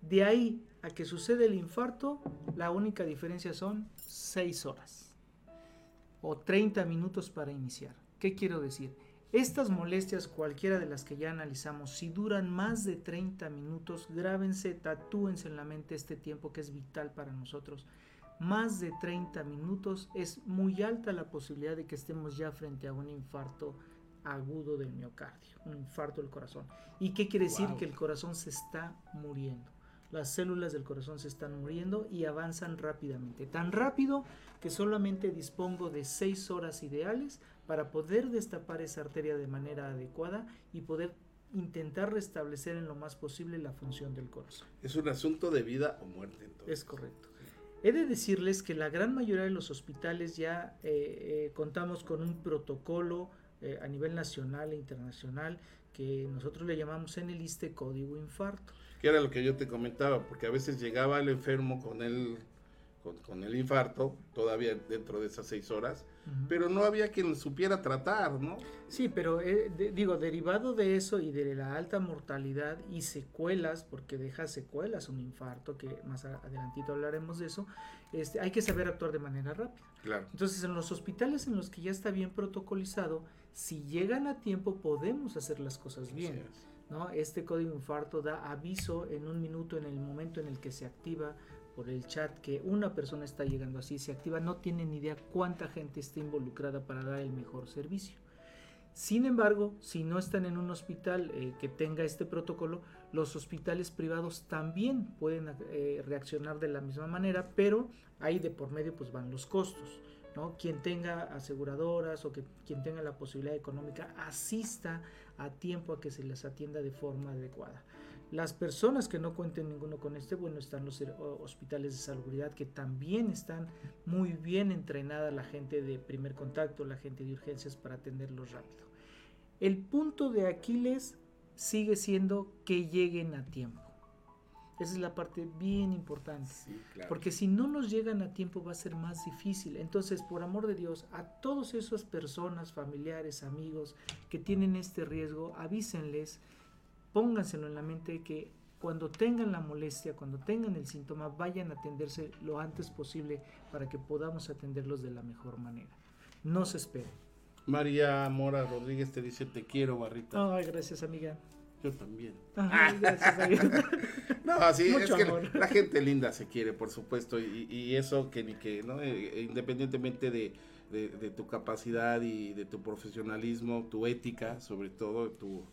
de ahí a que sucede el infarto, la única diferencia son 6 horas o 30 minutos para iniciar. ¿Qué quiero decir? Estas molestias, cualquiera de las que ya analizamos, si duran más de 30 minutos, grábense, tatúense en la mente este tiempo que es vital para nosotros. Más de 30 minutos es muy alta la posibilidad de que estemos ya frente a un infarto agudo del miocardio, un infarto del corazón. ¿Y qué quiere decir? Wow. Que el corazón se está muriendo. Las células del corazón se están muriendo y avanzan rápidamente. Tan rápido que solamente dispongo de 6 horas ideales para poder destapar esa arteria de manera adecuada y poder intentar restablecer en lo más posible la función del corazón. Es un asunto de vida o muerte entonces. Es correcto. He de decirles que la gran mayoría de los hospitales ya eh, eh, contamos con un protocolo eh, a nivel nacional e internacional que nosotros le llamamos en el ISTE código infarto. Que era lo que yo te comentaba, porque a veces llegaba el enfermo con el, con, con el infarto, todavía dentro de esas seis horas, pero no había quien supiera tratar, ¿no? Sí, pero eh, de- digo, derivado de eso y de la alta mortalidad y secuelas, porque deja secuelas un infarto, que más adelantito hablaremos de eso, este, hay que saber actuar de manera rápida. Claro. Entonces, en los hospitales en los que ya está bien protocolizado, si llegan a tiempo podemos hacer las cosas bien. Es. ¿No? Este código infarto da aviso en un minuto en el momento en el que se activa por el chat que una persona está llegando así, se activa, no tienen ni idea cuánta gente está involucrada para dar el mejor servicio. Sin embargo, si no están en un hospital eh, que tenga este protocolo, los hospitales privados también pueden eh, reaccionar de la misma manera, pero ahí de por medio pues van los costos. ¿no? Quien tenga aseguradoras o que quien tenga la posibilidad económica asista a tiempo a que se les atienda de forma adecuada. Las personas que no cuenten ninguno con este, bueno, están los eh, hospitales de salubridad que también están muy bien entrenada la gente de primer contacto, la gente de urgencias para atenderlos rápido. El punto de Aquiles sigue siendo que lleguen a tiempo. Esa es la parte bien importante. Sí, claro. Porque si no nos llegan a tiempo va a ser más difícil. Entonces, por amor de Dios, a todas esas personas, familiares, amigos que tienen este riesgo, avísenles, pónganselo en la mente que cuando tengan la molestia, cuando tengan el síntoma, vayan a atenderse lo antes posible para que podamos atenderlos de la mejor manera. No se esperen. María Mora Rodríguez te dice, te quiero, Barrita. Ay, gracias, amiga. Yo también. Amiga. No, sí, es que amor. la gente linda se quiere, por supuesto, y, y eso que ni que, ¿no? Eh, independientemente de, de- de tu capacidad y de tu profesionalismo, tu ética, sobre todo, tu,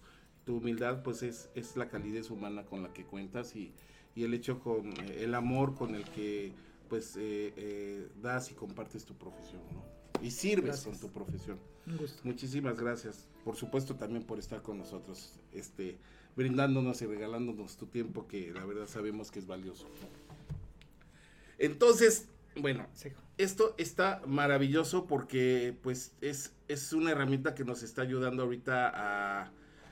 tu humildad, pues es, es la calidez humana con la que cuentas y, y el hecho con eh, el amor con el que pues eh, eh, das y compartes tu profesión, ¿no? Y sirves Gracias. con tu profesión. Un gusto. Muchísimas gracias, por supuesto también por estar con nosotros, este, brindándonos y regalándonos tu tiempo que la verdad sabemos que es valioso. Entonces, bueno, esto está maravilloso porque pues es, es una herramienta que nos está ayudando ahorita a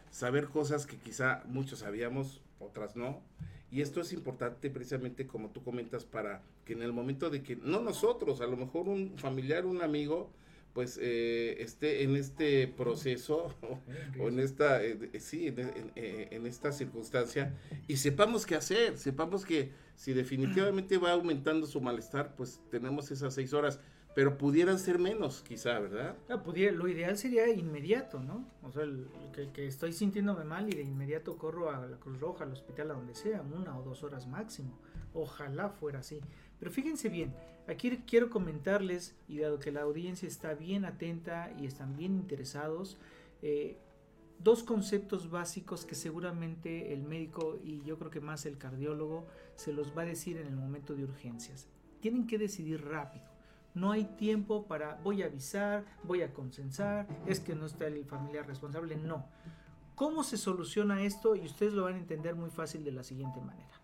saber cosas que quizá muchos sabíamos, otras no. Y esto es importante precisamente como tú comentas para que en el momento de que, no nosotros, a lo mejor un familiar, un amigo, pues eh, esté en este proceso o en esta, eh, sí, en, en- eh, en esta circunstancia y sepamos qué hacer, sepamos que si definitivamente va aumentando su malestar, pues tenemos esas seis horas, pero pudieran ser menos, quizá, ¿verdad? Ah, pudiera- lo ideal sería inmediato, ¿no? O sea, el- que, que estoy sintiéndome mal y de inmediato corro a la Cruz Roja, al hospital, a donde sea, una o dos horas máximo. Ojalá fuera así. Pero fíjense bien, aquí quiero comentarles, y dado que la audiencia está bien atenta y están bien interesados, eh, dos conceptos básicos que seguramente el médico y yo creo que más el cardiólogo se los va a decir en el momento de urgencias. Tienen que decidir rápido. No hay tiempo para voy a avisar, voy a consensar, es que no está el familiar responsable, no. ¿Cómo se soluciona esto? Y ustedes lo van a entender muy fácil de la siguiente manera.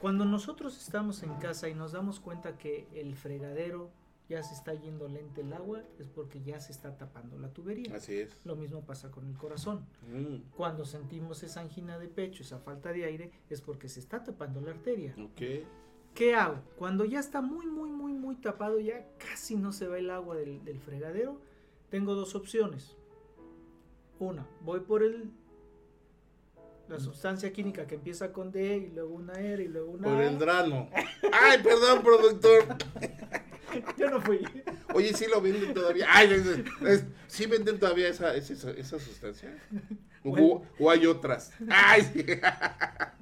Cuando nosotros estamos en casa y nos damos cuenta que el fregadero ya se está yendo lente el agua, es porque ya se está tapando la tubería. Así es. Lo mismo pasa con el corazón. Mm, Cuando sentimos esa angina de pecho, esa falta de aire, es porque se está tapando la arteria. ok. ¿Qué hago? Cuando ya está muy, muy, muy, muy tapado, ya casi no se va el agua del, del fregadero, tengo dos opciones. Una, voy por el la sustancia química que empieza con D y luego una R y luego una Por A. el drano. Ay, perdón, productor. Yo no fui. Oye, ¿sí lo venden todavía? Ay, es- es- ¿Sí venden todavía esa, esa, esa sustancia? O, Bueno. o hay otras? Ay, sí.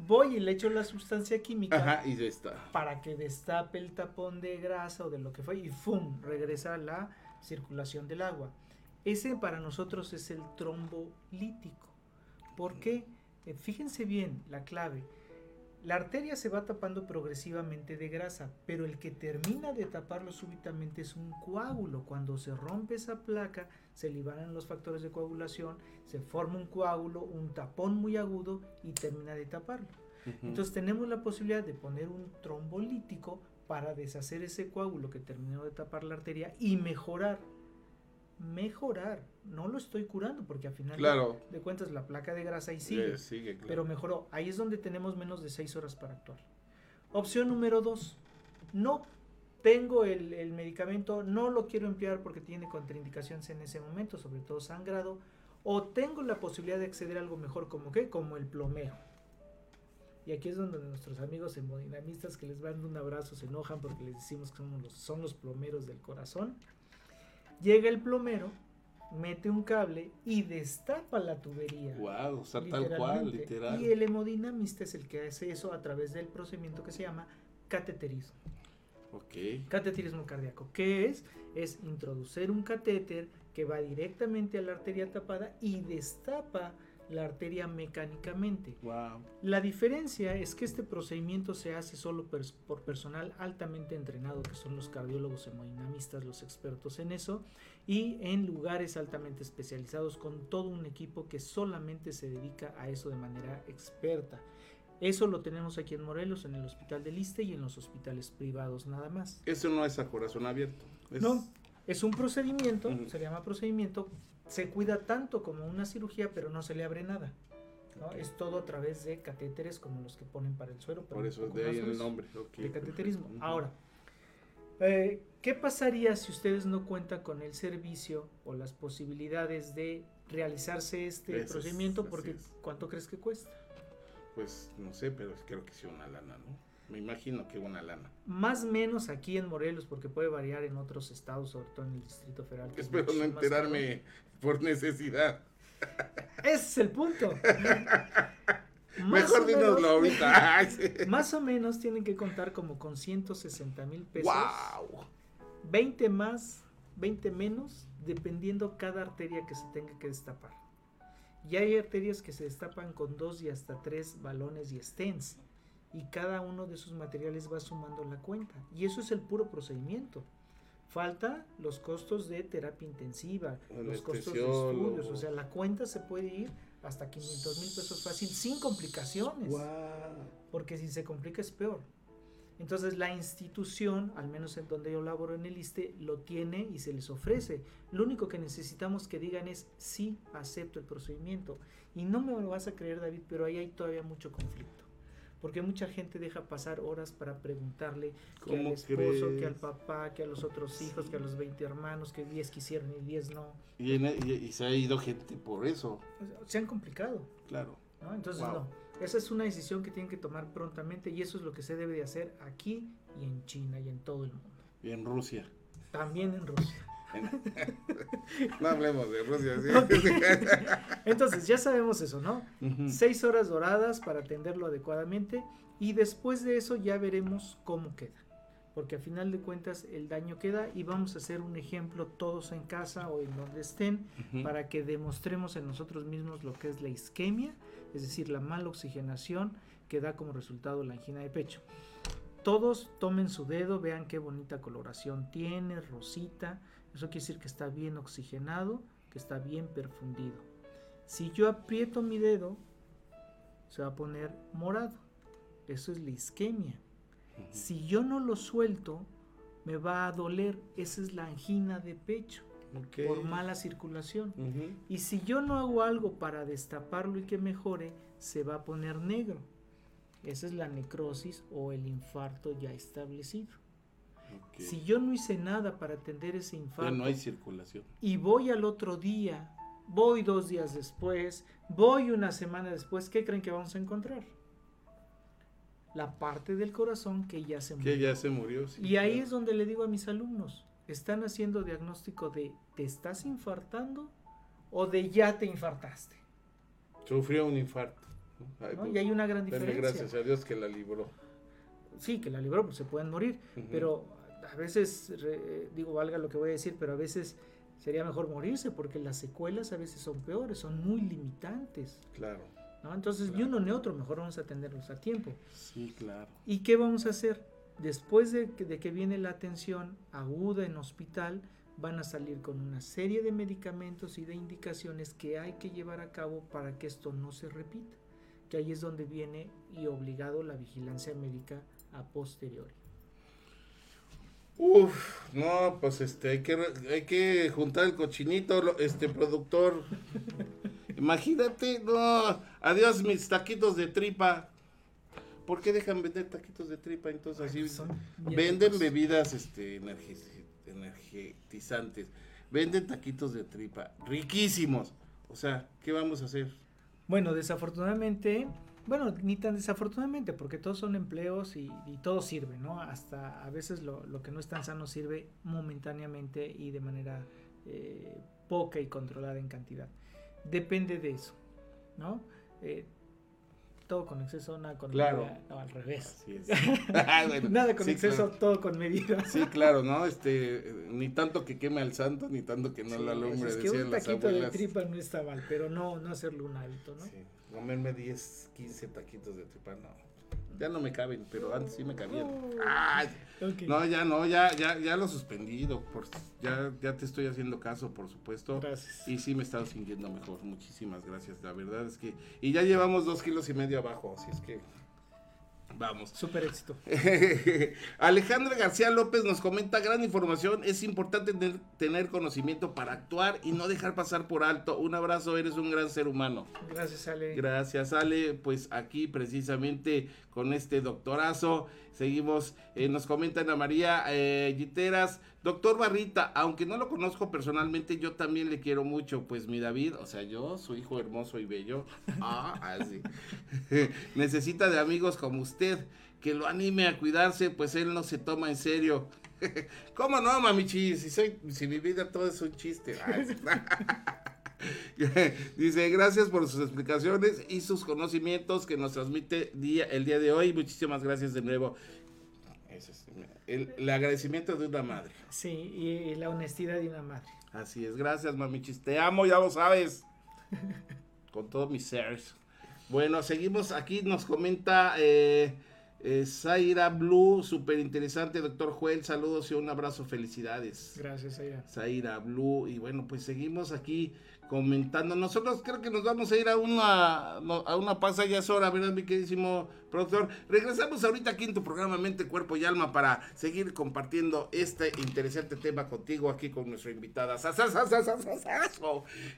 Voy y le echo la sustancia química Ajá, y ya está. para que destape el tapón de grasa o de lo que fue y ¡fum! regresa la circulación del agua. Ese para nosotros es el trombolítico. ¿Por qué? Eh, fíjense bien la clave. La arteria se va tapando progresivamente de grasa, pero el que termina de taparlo súbitamente es un coágulo. Cuando se rompe esa placa, se liberan los factores de coagulación, se forma un coágulo, un tapón muy agudo y termina de taparlo. Entonces tenemos la posibilidad de poner un trombolítico para deshacer ese coágulo que terminó de tapar la arteria y mejorar. Mejorar. No lo estoy curando porque al final de- Claro. de, cuentas la placa de grasa ahí sigue. Sigue, claro. Pero mejoró. Ahí es donde tenemos menos de 6 horas para actuar. Opción número 2. No tengo el, el medicamento, no lo quiero emplear porque tiene contraindicaciones en ese momento, sobre todo sangrado. O tengo la posibilidad de acceder a algo mejor como qué? Como el plomero. Y aquí es donde nuestros amigos hemodinamistas que les mando un abrazo se enojan porque les decimos que los, son los plomeros del corazón. Llega el plomero, mete un cable y destapa la tubería. Wow, o sea, tal cual, literal. Y el hemodinamista es el que hace eso a través del procedimiento que se llama cateterismo. Ok. Cateterismo cardíaco. ¿Qué es? Es introducir un catéter que va directamente a la arteria tapada y destapa la arteria mecánicamente. Wow. La diferencia es que este procedimiento se hace solo por personal altamente entrenado, que son los cardiólogos hemodinamistas, los expertos en eso, y en lugares altamente especializados con todo un equipo que solamente se dedica a eso de manera experta. Eso lo tenemos aquí en Morelos, en el Hospital del Iste y en los hospitales privados nada más. Eso no es a corazón abierto. es- No, es un procedimiento, Ujú. se llama procedimiento, se cuida tanto como una cirugía, pero no se le abre nada. ¿no? Es todo a través de catéteres como los que ponen para el suero. Por eso de ahí el nombre. ok, de cateterismo. perfecto. Ahora, eh, ¿qué pasaría si ustedes no cuentan con el servicio o las posibilidades de realizarse este procedimiento? Porque es. ¿cuánto crees que cuesta? Pues no sé, pero creo que sí una lana, ¿no? Me imagino que una lana. Más o menos aquí en Morelos, porque puede variar en otros estados, sobre todo en el Distrito Federal. Espero no enterarme por necesidad. Ese es el punto. Más Mejor o dínoslo menos- ahorita. Más o menos tienen que contar como con 160 mil pesos. ¡Wow! 20 más, 20 menos, dependiendo cada arteria que se tenga que destapar. Y hay arterias que se destapan con dos y hasta tres balones y stents. Y cada uno de esos materiales va sumando la cuenta. Y eso es el puro procedimiento. Falta los costos de terapia intensiva, los costos de estudios. O sea, la cuenta se puede ir hasta 500 mil pesos fácil sin complicaciones. Porque si se complica es peor. Entonces la institución, al menos en donde yo laboro en el ISTE, lo tiene y se les ofrece. Lo único que necesitamos que digan es sí, acepto el procedimiento. Y no me lo vas a creer, David, pero ahí hay todavía mucho conflicto. Porque mucha gente deja pasar horas para preguntarle que al ¿Cómo esposo, que crees? al papá, que a los otros hijos, que a los 20 hermanos, que 10 quisieron y 10 no. Y, en- y- y se ha ido gente por eso, se han complicado. claro. ¿no? Entonces, Wow. no. Esa es una decisión que tienen que tomar prontamente y eso es lo que se debe de hacer aquí y en China y en todo el mundo. Y en Rusia. También en Rusia. No hablemos de Rusia, sí. Entonces, ya sabemos eso, ¿no? Ujú. Seis horas doradas para atenderlo adecuadamente y después de eso ya veremos cómo queda. Porque a final de cuentas el daño queda y vamos a hacer un ejemplo todos en casa o en donde estén Ujú. para que demostremos en nosotros mismos lo que es la isquemia, es decir, la mala oxigenación que da como resultado la angina de pecho. Todos tomen su dedo, vean qué bonita coloración tiene, rosita. Eso quiere decir que está bien oxigenado, que está bien perfundido. Si yo aprieto mi dedo, se va a poner morado. Eso es la isquemia. Si yo no lo suelto, me va a doler. Esa es la angina de pecho por mala circulación. Y si yo no hago algo para destaparlo y que mejore, se va a poner negro. Esa es la necrosis o el infarto ya establecido. Si yo no hice nada para atender ese Ya infarto no hay circulación. y voy al otro día, voy dos días después, voy una semana después, ¿qué creen que vamos a encontrar? La parte del corazón que ya se murió. Que ya se murió. sí, Y ahí es donde le digo a mis alumnos, están haciendo diagnóstico de te estás infartando o de ya te infartaste. Sufrió un infarto. ¿no? Ay, ¿no? pues, Y hay una gran diferencia. gracias a Dios que la libró. Sí, que la libró, pues se pueden morir, pero a veces, re- digo, valga lo que voy a decir, pero a veces sería mejor morirse porque las secuelas a veces son peores, son muy limitantes. Claro. ¿no? Entonces, y uno neutro, mejor vamos a atenderlos a tiempo. Sí, claro. ¿Y qué vamos a hacer? Después de que, de que viene la atención aguda en hospital, van a salir con una serie de medicamentos y de indicaciones que hay que llevar a cabo para que esto no se repita. Que ahí es donde viene y obligado la vigilancia médica a posteriori. Uf, no, pues este, hay que, hay que juntar el cochinito, este productor. Imagínate, no, adiós mis taquitos de tripa. ¿Por qué dejan vender taquitos de tripa? Entonces así bien venden bebidas este energi- energizantes, venden taquitos de tripa, riquísimos. O sea, ¿qué vamos a hacer? Bueno, desafortunadamente, bueno, ni tan desafortunadamente, porque todos son empleos y, y todo sirve, ¿no? Hasta a veces lo, que no es tan sano sirve momentáneamente y de manera eh, poca y controlada en cantidad. Depende de eso, ¿no? Eh, todo con exceso, nada con Claro. medida. No, al revés. Así es. Ah, bueno, Nada con sí, exceso, claro. todo con medida. Sí, claro, ¿no? Este, ni tanto que queme al santo, ni tanto que no Sí, la alumbre, es que un taquito de tripa no está mal, pero no, no hacerlo un hábito, ¿no? Sí, comerme 10, 15 taquitos de tripa, no. Ya no me caben, pero antes sí me cabían. Ay, no, ya no, ya, ya, ya lo suspendido. Por, ya, ya te estoy haciendo caso, por supuesto. Gracias. Y sí me he estado sintiendo mejor. Muchísimas gracias. La verdad es que. Y ya llevamos dos kilos y medio abajo, así es que. Vamos. Súper éxito. Alejandra García López nos comenta gran información. Es importante tener, tener conocimiento para actuar y no dejar pasar por alto. Un abrazo, eres un gran ser humano. Gracias, Ale. Gracias, Ale. Pues aquí precisamente con este doctorazo. Seguimos, eh, nos comenta Ana María eh, Giteras. Doctor Barrita, aunque no lo conozco personalmente, yo también le quiero mucho. Pues mi David, o sea, yo, su hijo hermoso y bello, ah, así. necesita de amigos como usted que lo anime a cuidarse, pues él no se toma en serio. ¿Cómo no, mamichi? Si, soy, si mi vida todo es un chiste. Dice, gracias por sus explicaciones y sus conocimientos que nos transmite día, el día de hoy. Muchísimas gracias de nuevo. Es el, el agradecimiento de una madre. Sí, y, la honestidad de una madre. Así es, gracias mamichis. Te amo, ya lo sabes. Con todo mi ser. Bueno, seguimos aquí, nos comenta eh, eh, Zaira Blue, súper interesante, doctor Joel. Saludos y un abrazo, felicidades. Gracias, Aira. Zaira Blue. Y bueno, pues seguimos aquí comentando. Nosotros creo que nos vamos a ir a una, a una pausa, ya es hora, ¿verdad, mi queridísimo productor? Regresamos ahorita aquí en tu programa Mente, Cuerpo y Alma para seguir compartiendo este interesante tema contigo aquí con nuestra invitada,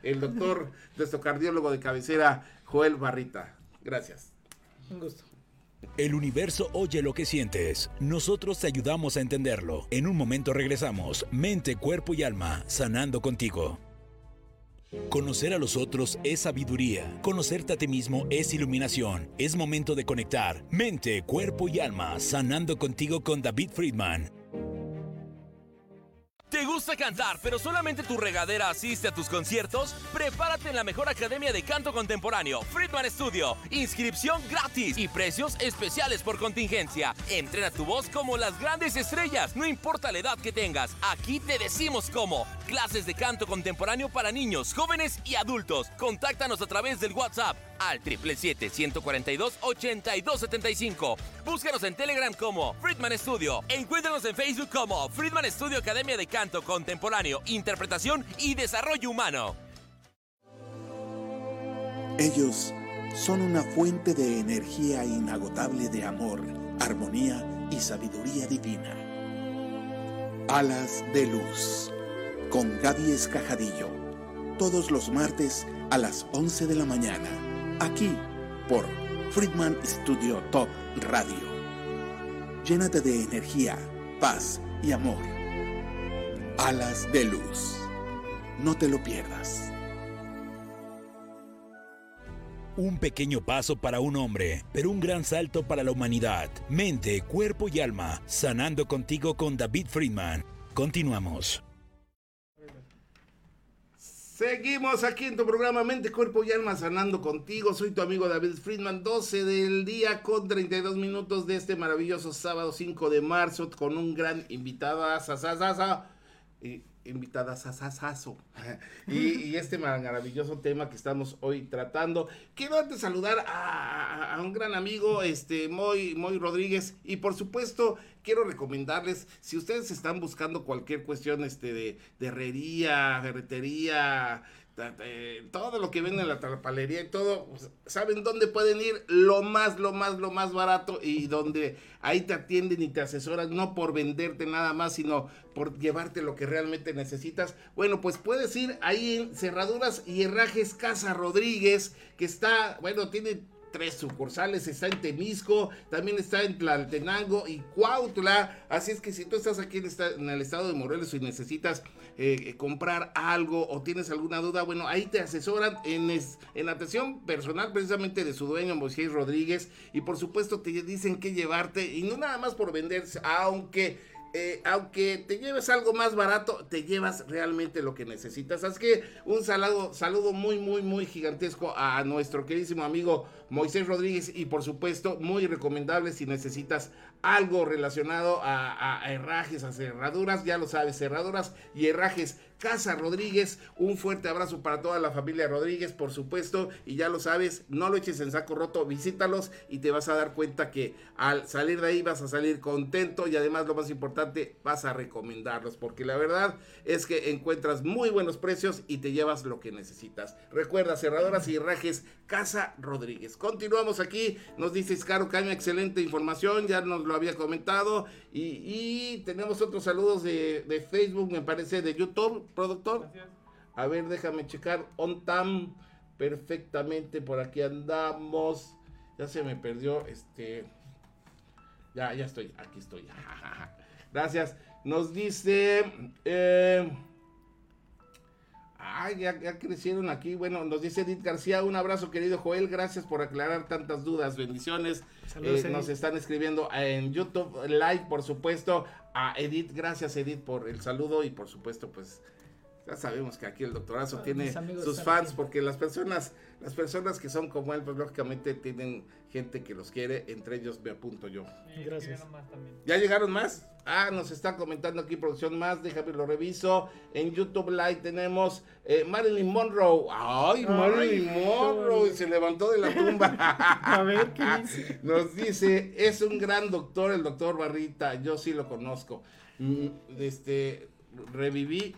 el doctor, nuestro cardiólogo de cabecera, Joel Barrita. Gracias. Un gusto. El universo oye lo que sientes. Nosotros te ayudamos a entenderlo. En un momento regresamos. Mente, cuerpo y alma, sanando contigo. Conocer a los otros es sabiduría. Conocerte a ti mismo es iluminación. Es momento de conectar mente, cuerpo y alma, sanando contigo con David Friedman. ¿Te gusta cantar, pero solamente tu regadera asiste a tus conciertos? Prepárate en la mejor academia de canto contemporáneo, Friedman Studio. Inscripción gratis y precios especiales por contingencia. Entrena tu voz como las grandes estrellas, no importa la edad que tengas. Aquí te decimos cómo. Clases de canto contemporáneo para niños, jóvenes y adultos. Contáctanos a través del WhatsApp al 777-142-8275. Búscanos en Telegram como Friedman Studio. Encuéntranos en Facebook como Friedman Studio Academia de Canto Contemporáneo, Interpretación y Desarrollo Humano. Ellos son una fuente de energía inagotable de amor, armonía y sabiduría divina. Alas de Luz, con Gaby Escajadillo, todos los martes a las 11 de la mañana, aquí por Friedman Studio Top Radio. Llénate de energía, paz y amor. Alas de Luz. No te lo pierdas. Un pequeño paso para un hombre, pero un gran salto para la humanidad. Mente, cuerpo y alma, sanando contigo con David Friedman. Continuamos. Seguimos aquí en tu programa Mente, Cuerpo y Alma Sanando contigo. Soy tu amigo David Friedman, 12 del día con 32 minutos de este maravilloso sábado 5 de marzo con un gran invitado a Sasasasa. Y invitada Sasasazo. Y, y este maravilloso tema que estamos hoy tratando. Quiero antes saludar a, un gran amigo, este Moy, Rodríguez, y por supuesto quiero recomendarles, si ustedes están buscando cualquier cuestión este, de, de herrería, ferretería, todo lo que venden en la trapalería y todo, pues, ¿saben dónde pueden ir? Lo más, lo más, lo más barato y donde ahí te atienden y te asesoran, no por venderte nada más, sino por llevarte lo que realmente necesitas. Bueno, pues puedes ir ahí en Cerraduras y Herrajes Casa Rodríguez, que está, bueno, tiene tres sucursales, está en Temisco, también está en Tlaltenango y Cuautla, así es que si tú estás aquí en, el estado de Morelos y necesitas eh, comprar algo o tienes alguna duda, bueno, ahí te asesoran en, en atención personal precisamente de su dueño Moisés Rodríguez. Y por supuesto te dicen que llevarte y no nada más por venderse, aunque eh, aunque te lleves algo más barato, te llevas realmente lo que necesitas. Así que un saludo, saludo muy, muy, muy gigantesco a nuestro queridísimo amigo Moisés Rodríguez y por supuesto muy recomendable si necesitas algo relacionado a, a herrajes, a cerraduras, ya lo sabes, cerraduras y herrajes Casa Rodríguez. Un fuerte abrazo para toda la familia Rodríguez, por supuesto. Y ya lo sabes, no lo eches en saco roto, visítalos y te vas a dar cuenta que al salir de ahí vas a salir contento y además lo más importante, vas a recomendarlos. Porque la verdad es que encuentras muy buenos precios y te llevas lo que necesitas. Recuerda, cerradoras y rajes Casa Rodríguez. Continuamos aquí, nos dice Iscaro Caña, excelente información, ya nos lo había comentado. Y, tenemos otros saludos de, de Facebook, me parece, de YouTube productor. A ver, déjame checar. On tam. Perfectamente. Por aquí andamos. Ya se me perdió. Este. Ya, ya estoy. Aquí estoy. Gracias. Nos dice. Eh, ay, ya, crecieron aquí. Bueno, nos dice Edith García. Un abrazo, querido Joel. Gracias por aclarar tantas dudas. Bendiciones. Eh, nos están escribiendo en YouTube Live, por supuesto. A Edith, gracias Edith por el saludo y por supuesto, pues ya sabemos que aquí el doctorazo tiene sus fans porque las personas, las personas que son como él, pues lógicamente tienen gente que los quiere, entre ellos me apunto yo. Gracias. ¿Ya llegaron más? Ah, nos está comentando aquí producción más, déjame lo reviso. En YouTube Live tenemos eh, Marilyn Monroe. Ay, Marilyn Monroe, se levantó de la tumba. A ver, ¿qué dice? Nos dice, es un gran doctor, el doctor Barrita, yo sí lo conozco. Mm, este, reviví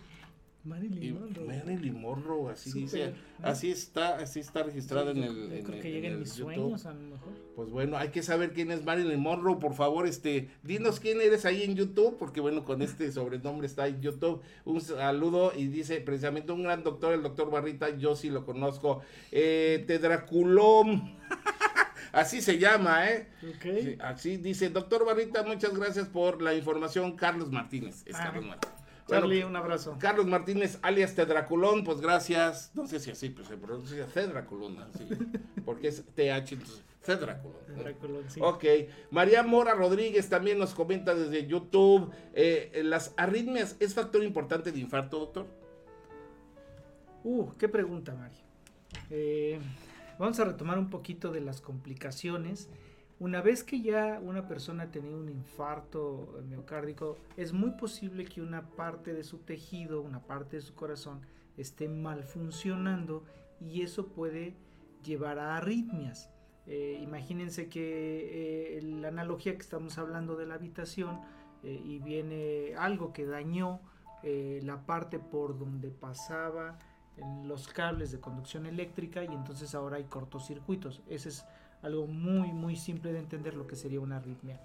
Marilyn Monroe. Marilyn Monroe, así dice, así está, así está registrado en el. Yo creo que llega en mis sueños a lo mejor. Pues bueno, hay que saber quién es Marilyn Monroe, por favor, este, dinos quién eres ahí en YouTube, porque bueno, con este sobrenombre está en YouTube. Un saludo y dice precisamente un gran doctor, el doctor Barrita, yo sí lo conozco. Eh, Tedraculón. Así se llama, ¿eh? Okay. así dice, doctor Barrita, muchas gracias por la información. Carlos Martínez. Es ah. Carlos Martínez. Charlie, un abrazo. Carlos Martínez, alias Tedraculón, pues gracias. No sé si así pues, se pronuncia Tedraculón, así, porque es TH, entonces Tedraculón. sí. Ok. María Mora Rodríguez también nos comenta desde YouTube. Eh, ¿Las arritmias es factor importante de infarto, doctor? Uh, qué pregunta, María. Eh, vamos a retomar un poquito de las complicaciones una vez que ya una persona ha tenido un infarto miocárdico, es muy posible que una parte de su tejido, una parte de su corazón, esté mal funcionando y eso puede llevar a arritmias. Eh, imagínense que eh, la analogía que estamos hablando de la habitación eh, y viene algo que dañó la parte por donde pasaba los cables de conducción eléctrica y entonces ahora hay cortocircuitos. Ese es algo muy, muy simple de entender lo que sería una arritmia.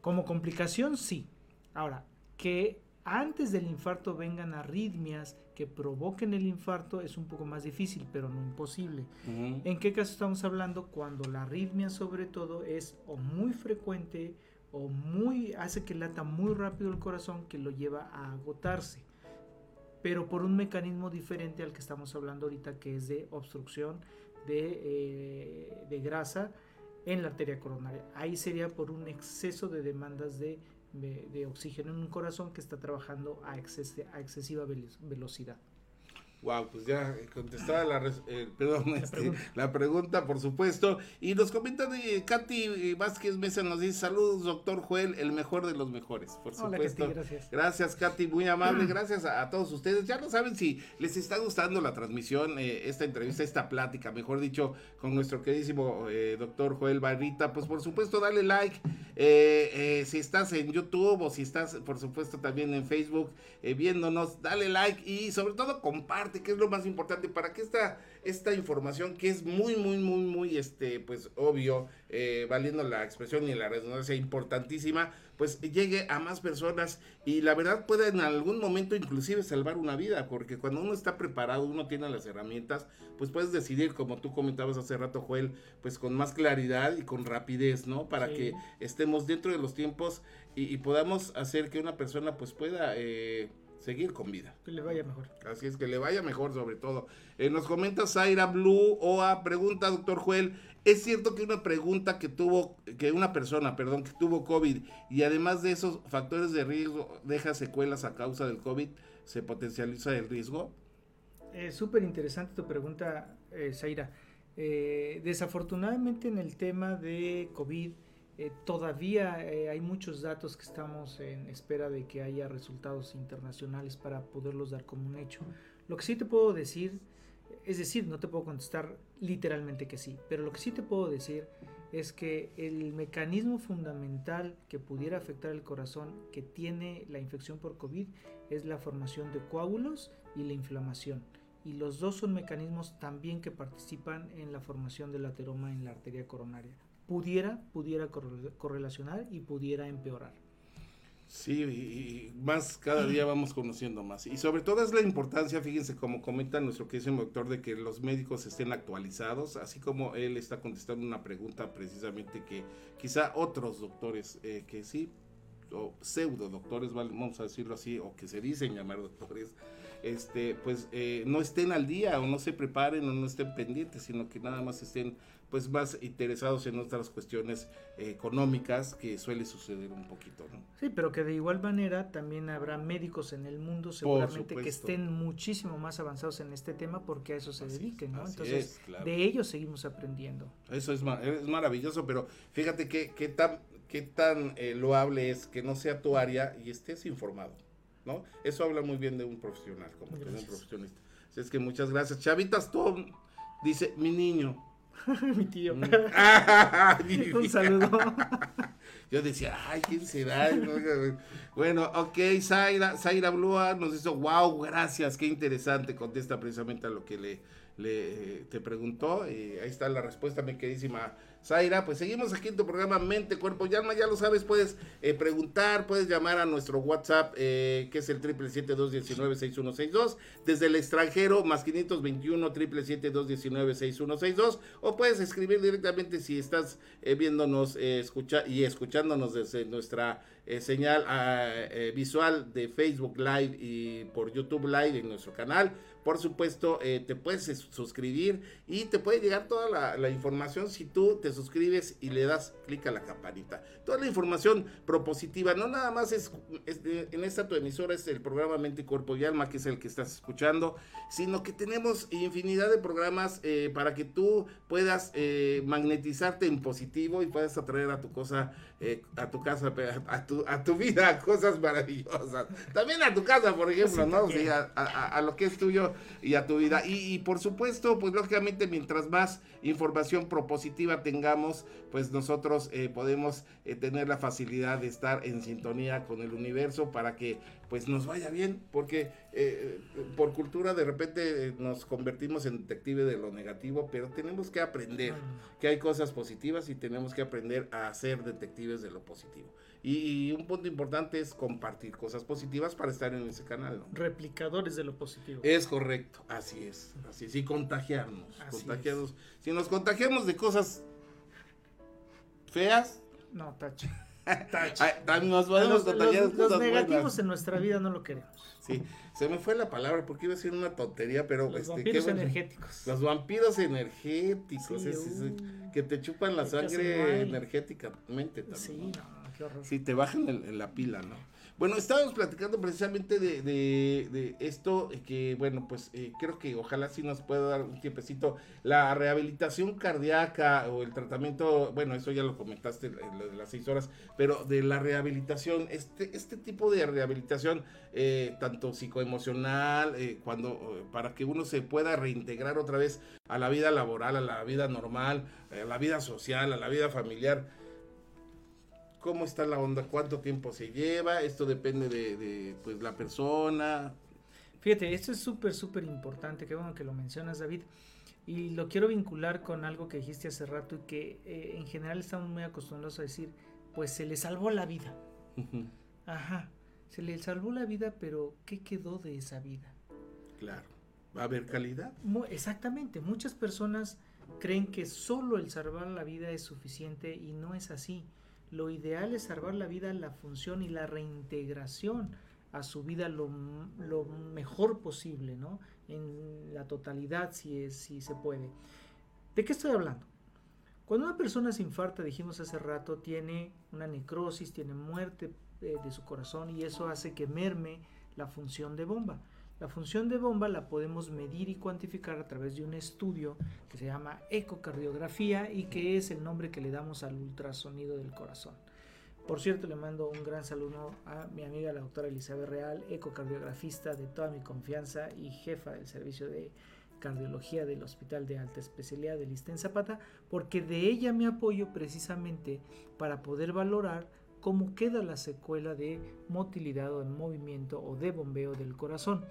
Como complicación, sí. Ahora, que antes del infarto vengan arritmias que provoquen el infarto es un poco más difícil, pero no imposible. ¿En qué caso estamos hablando? Cuando la arritmia sobre todo es o muy frecuente o muy hace que lata muy rápido el corazón que lo lleva a agotarse. Pero por un mecanismo diferente al que estamos hablando ahorita que es de obstrucción eh, de, grasa en la arteria coronaria. Ahí sería por un exceso de demandas de oxígeno en un corazón que está trabajando a, a excesiva velocidad. Wow, pues ya contestada la, eh, perdón, la, este, pregunta. la, pregunta. por supuesto. Y nos comenta de Katy Vázquez Mesa, nos dice saludos, doctor Joel, el mejor de los mejores, por supuesto. gracias. Gracias, Katy, muy amable, gracias a, todos ustedes. Ya no saben si les está gustando la transmisión, eh, esta entrevista, esta plática, mejor dicho, con nuestro queridísimo eh, doctor Joel Barrita. Pues por supuesto, dale like. si estás en YouTube o si estás, por supuesto, también en Facebook viéndonos, dale like y sobre todo comparte que es lo más importante para que esta, esta información, que es muy, muy, muy, muy, este, pues obvio, eh, valiendo la expresión y la redundancia importantísima, pues llegue a más personas y la verdad puede en algún momento inclusive salvar una vida, porque cuando uno está preparado, uno tiene las herramientas, pues puedes decidir, como tú comentabas hace rato, Joel, pues con más claridad y con rapidez, ¿no? Para que estemos dentro de los tiempos y, podamos hacer que una persona pues pueda... Eh, seguir con vida. Que le vaya mejor. Así es, que le vaya mejor sobre todo. Eh, nos comenta Zaira Blue OA, pregunta doctor Joel, ¿es cierto que una pregunta que tuvo, que una persona, perdón, que tuvo COVID y además de esos factores de riesgo deja secuelas a causa del COVID, se potencializa el riesgo? Es súper interesante tu pregunta, eh, Zaira. Eh, desafortunadamente en el tema de COVID, eh, todavía eh, hay muchos datos que estamos en espera de que haya resultados internacionales para poderlos dar como un hecho. Lo que sí te puedo decir, es decir, no te puedo contestar literalmente que sí, pero lo que sí te puedo decir es que el mecanismo fundamental que pudiera afectar el corazón que tiene la infección por COVID es la formación de coágulos y la inflamación. Y los dos son mecanismos también que participan en la formación del ateroma en la arteria coronaria pudiera, pudiera correlacionar y pudiera empeorar. Sí, y más cada día vamos conociendo más. Y sobre todo es la importancia, fíjense, como comenta nuestro querido doctor, de que los médicos estén actualizados, así como él está contestando una pregunta precisamente que quizá otros doctores eh, que sí, o pseudo doctores, vamos a decirlo así, o que se dicen llamar doctores, este, pues eh, no estén al día o no se preparen o no estén pendientes, sino que nada más estén pues más interesados en otras cuestiones eh, económicas que suele suceder un poquito, ¿no? Sí, pero que de igual manera también habrá médicos en el mundo seguramente que estén muchísimo más avanzados en este tema porque a eso se dediquen, ¿no? Entonces, de ellos seguimos aprendiendo. Eso es, es maravilloso, pero fíjate que, qué tan, qué tan eh, loable es que no sea tu área y estés informado, ¿no? Eso habla muy bien de un profesional, como de un profesionista. Así es que muchas gracias. Chavitas Tom dice, mi niño, Mi tío. Mm. Un saludo. Yo decía, ay, ¿quién será? bueno, ok, Zaira, Zaira Blua nos dice, wow, gracias, qué interesante, contesta precisamente a lo que le, le te preguntó. Y ahí está la respuesta, mi queridísima Zaira, pues seguimos aquí en tu programa Mente, Cuerpo y Alma. Ya lo sabes, puedes eh, preguntar, puedes llamar a nuestro WhatsApp, eh, que es el 777-219-6162. Desde el extranjero, más 521 777-219-6162. O puedes escribir directamente si estás eh, viéndonos escucha y escuchándonos desde nuestra señal ah, visual de Facebook Live y por YouTube Live en nuestro canal por supuesto, eh, te puedes suscribir y te puede llegar toda la, información si tú te suscribes y le das clic a la campanita. Toda la información propositiva, no nada más es, en esta tu emisora, es el programa Mente, Cuerpo y Alma, que es el que estás escuchando, sino que tenemos infinidad de programas eh, para que tú puedas eh, magnetizarte en positivo y puedas atraer a tu cosa, a tu casa, a tu, a tu vida, cosas maravillosas. También a tu casa, por ejemplo, ¿no? O sea, a lo que es tuyo y a tu vida. Y, por supuesto, pues lógicamente mientras más información propositiva tengamos, pues nosotros eh, podemos eh, tener la facilidad de estar en sintonía con el universo para que pues nos vaya bien, porque eh, por cultura de repente nos convertimos en detective de lo negativo, pero tenemos que aprender que hay cosas positivas y tenemos que aprender a ser detectives de lo positivo. Y, un punto importante es compartir cosas positivas para estar en ese canal. Replicadores de lo positivo. Es correcto, así es. Así es. Y contagiarnos. contagiarnos. Si nos contagiamos de cosas feas. No, tache. nos podemos contagiar los, cosas los negativos en nuestra vida no lo queremos. Sí, se me fue la palabra porque iba a ser una tontería, pero. Los este, vampiros energéticos. Los vampiros energéticos, que te chupan la sangre energéticamente también. Sí, no. Sí, te bajan en, la pila, ¿no? Bueno, estábamos platicando precisamente de, de, de esto, eh, que bueno, pues eh, creo que ojalá sí nos pueda dar un tiempecito. La rehabilitación cardíaca o el tratamiento, bueno, eso ya lo comentaste en lo de las seis horas, pero de la rehabilitación, este, este tipo de rehabilitación, eh, tanto psicoemocional, eh, cuando, eh, para que uno se pueda reintegrar otra vez a la vida laboral, a la vida normal, a la vida social, a la vida familiar cómo está la onda, cuánto tiempo se lleva, esto depende de, de, pues la persona. Fíjate, esto es súper, súper importante, qué bueno que lo mencionas David, y lo quiero vincular con algo que dijiste hace rato y que eh, en general estamos muy acostumbrados a decir, pues se le salvó la vida. Ajá, se le salvó la vida, pero ¿qué quedó de esa vida? Claro, va a haber calidad. Exactamente, muchas personas creen que solo el salvar la vida es suficiente y no es así. Lo ideal es salvar la vida, la función y la reintegración a su vida lo, mejor posible, ¿no? En la totalidad, si, es, si se puede. ¿De qué estoy hablando? Cuando una persona se infarta, dijimos hace rato, tiene una necrosis, tiene muerte eh, de su corazón y eso hace que merme la función de bomba. La función de bomba la podemos medir y cuantificar a través de un estudio que se llama ecocardiografía y que es el nombre que le damos al ultrasonido del corazón. Por cierto, le mando un gran saludo a mi amiga la doctora Elizabeth Real, ecocardiografista de toda mi confianza y jefa del servicio de cardiología del Hospital de Alta Especialidad de Listen Zapata, porque de ella me apoyo precisamente para poder valorar cómo queda la secuela de motilidad o de movimiento o de bombeo del corazón.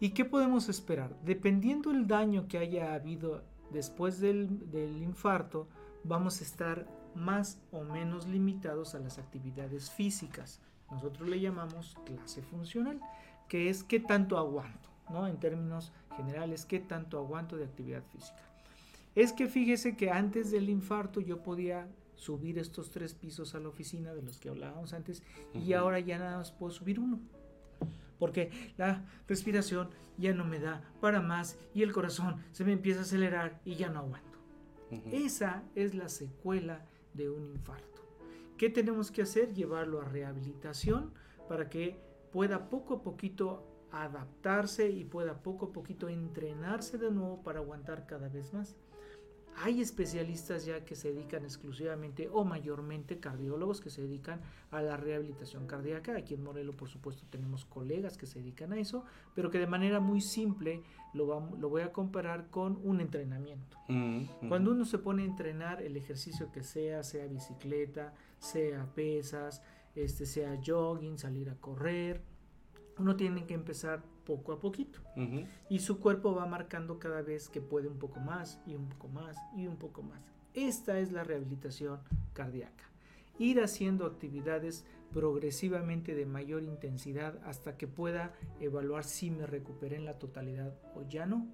¿Y qué podemos esperar? Dependiendo el daño que haya habido después del, del infarto, vamos a estar más o menos limitados a las actividades físicas. Nosotros le llamamos clase funcional, que es qué tanto aguanto, ¿no? En términos generales, qué tanto aguanto de actividad física. Es que fíjese que antes del infarto yo podía subir estos tres pisos a la oficina de los que hablábamos antes y ahora ya nada más puedo subir uno. Porque la respiración ya no me da para más y el corazón se me empieza a acelerar y ya no aguanto. Esa es la secuela de un infarto. ¿Qué tenemos que hacer? Llevarlo a rehabilitación para que pueda poco a poquito adaptarse y pueda poco a poquito entrenarse de nuevo para aguantar cada vez más. Hay especialistas ya que se dedican exclusivamente o mayormente cardiólogos que se dedican a la rehabilitación cardíaca. Aquí en Morelos, por supuesto, tenemos colegas que se dedican a eso, pero que de manera muy simple lo, voy a comparar con un entrenamiento. Ujú. Cuando uno se pone a entrenar el ejercicio que sea, sea bicicleta, sea pesas, este, sea jogging, salir a correr, uno tiene que empezar poco a poquito y su cuerpo va marcando cada vez que puede un poco más y un poco más y un poco más. Esta es la rehabilitación cardíaca. Ir haciendo actividades progresivamente de mayor intensidad hasta que pueda evaluar si me recuperé en la totalidad o ya no.